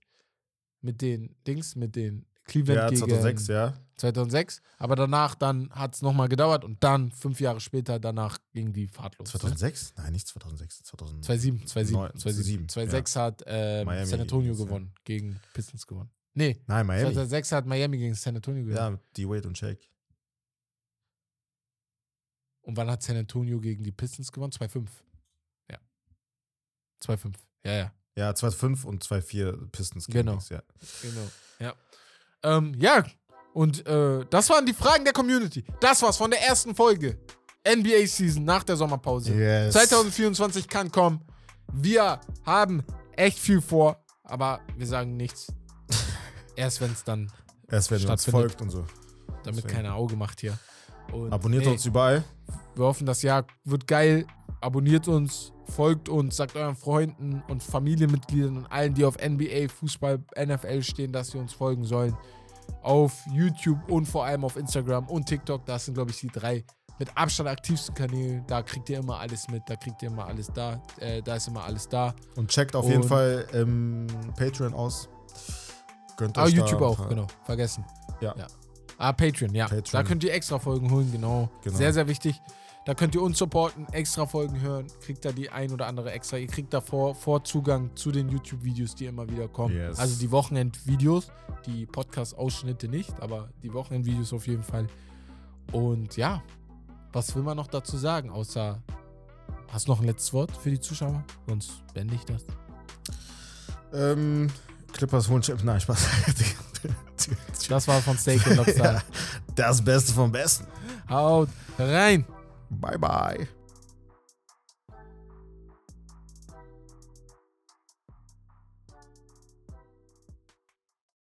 mit den Dings, mit den Cleveland Ja, gegen 2006, ja. 2006. Aber danach dann hat es nochmal gedauert und dann fünf Jahre später danach ging die Fahrt los. 2006? Nein, nicht 2006. 2000. 2007, 2007, Neun- 2007. 2006 hat ähm, San Antonio übrigens, ja. gewonnen, gegen Pistons gewonnen. Nee, Nein, Miami. 2006 hat Miami gegen San Antonio gewonnen. Ja, die Wade und Shake. Und wann hat San Antonio gegen die Pistons gewonnen? 2-5. Ja. 2-5. Ja, ja. Ja, 2005 und 2004 Pistons. Genau. Kings, Ja. Genau. Ja. Ähm, ja, und äh, das waren die Fragen der Community. Das war's von der ersten Folge. NBA Season nach der Sommerpause. Yes. 2024 kann kommen. Wir haben echt viel vor, aber wir sagen nichts. Erst wenn es dann, Erst wenn Stattfindet. folgt und so. damit Deswegen. keiner Auge macht hier. Und, Abonniert ey, uns überall. Wir hoffen, das Jahr wird geil. Abonniert uns, folgt uns, sagt euren Freunden und Familienmitgliedern und allen, die auf NBA, Fußball, NFL stehen, dass sie uns folgen sollen. Auf YouTube und vor allem auf Instagram und TikTok. Das sind, glaube ich, die drei mit Abstand aktivsten Kanäle. Da kriegt ihr immer alles mit. Da kriegt ihr immer alles da. Äh, da ist immer alles da. Und checkt auf jeden Und- Fall ähm, Patreon aus. Gönnt Ah, euch da YouTube auch, genau. Vergessen. Ja. Ah, Patreon, ja. Patreon. Da könnt ihr extra Folgen holen, genau. Genau. Sehr, sehr wichtig. Da könnt ihr uns supporten, extra Folgen hören, kriegt da die ein oder andere extra. Ihr kriegt da vor, Vorzugang zu den YouTube-Videos, die immer wieder kommen. Yes. Also die Wochenend-Videos, die Podcast-Ausschnitte nicht, aber die Wochenend-Videos auf jeden Fall. Und ja, was will man noch dazu sagen, außer hast du noch ein letztes Wort für die Zuschauer? Sonst beende ich das. Ähm, Clippers holen Champ. Nein, Spaß. Das war von Steak and Lobster. ja, das Beste vom Besten. Haut rein! Bye, bye.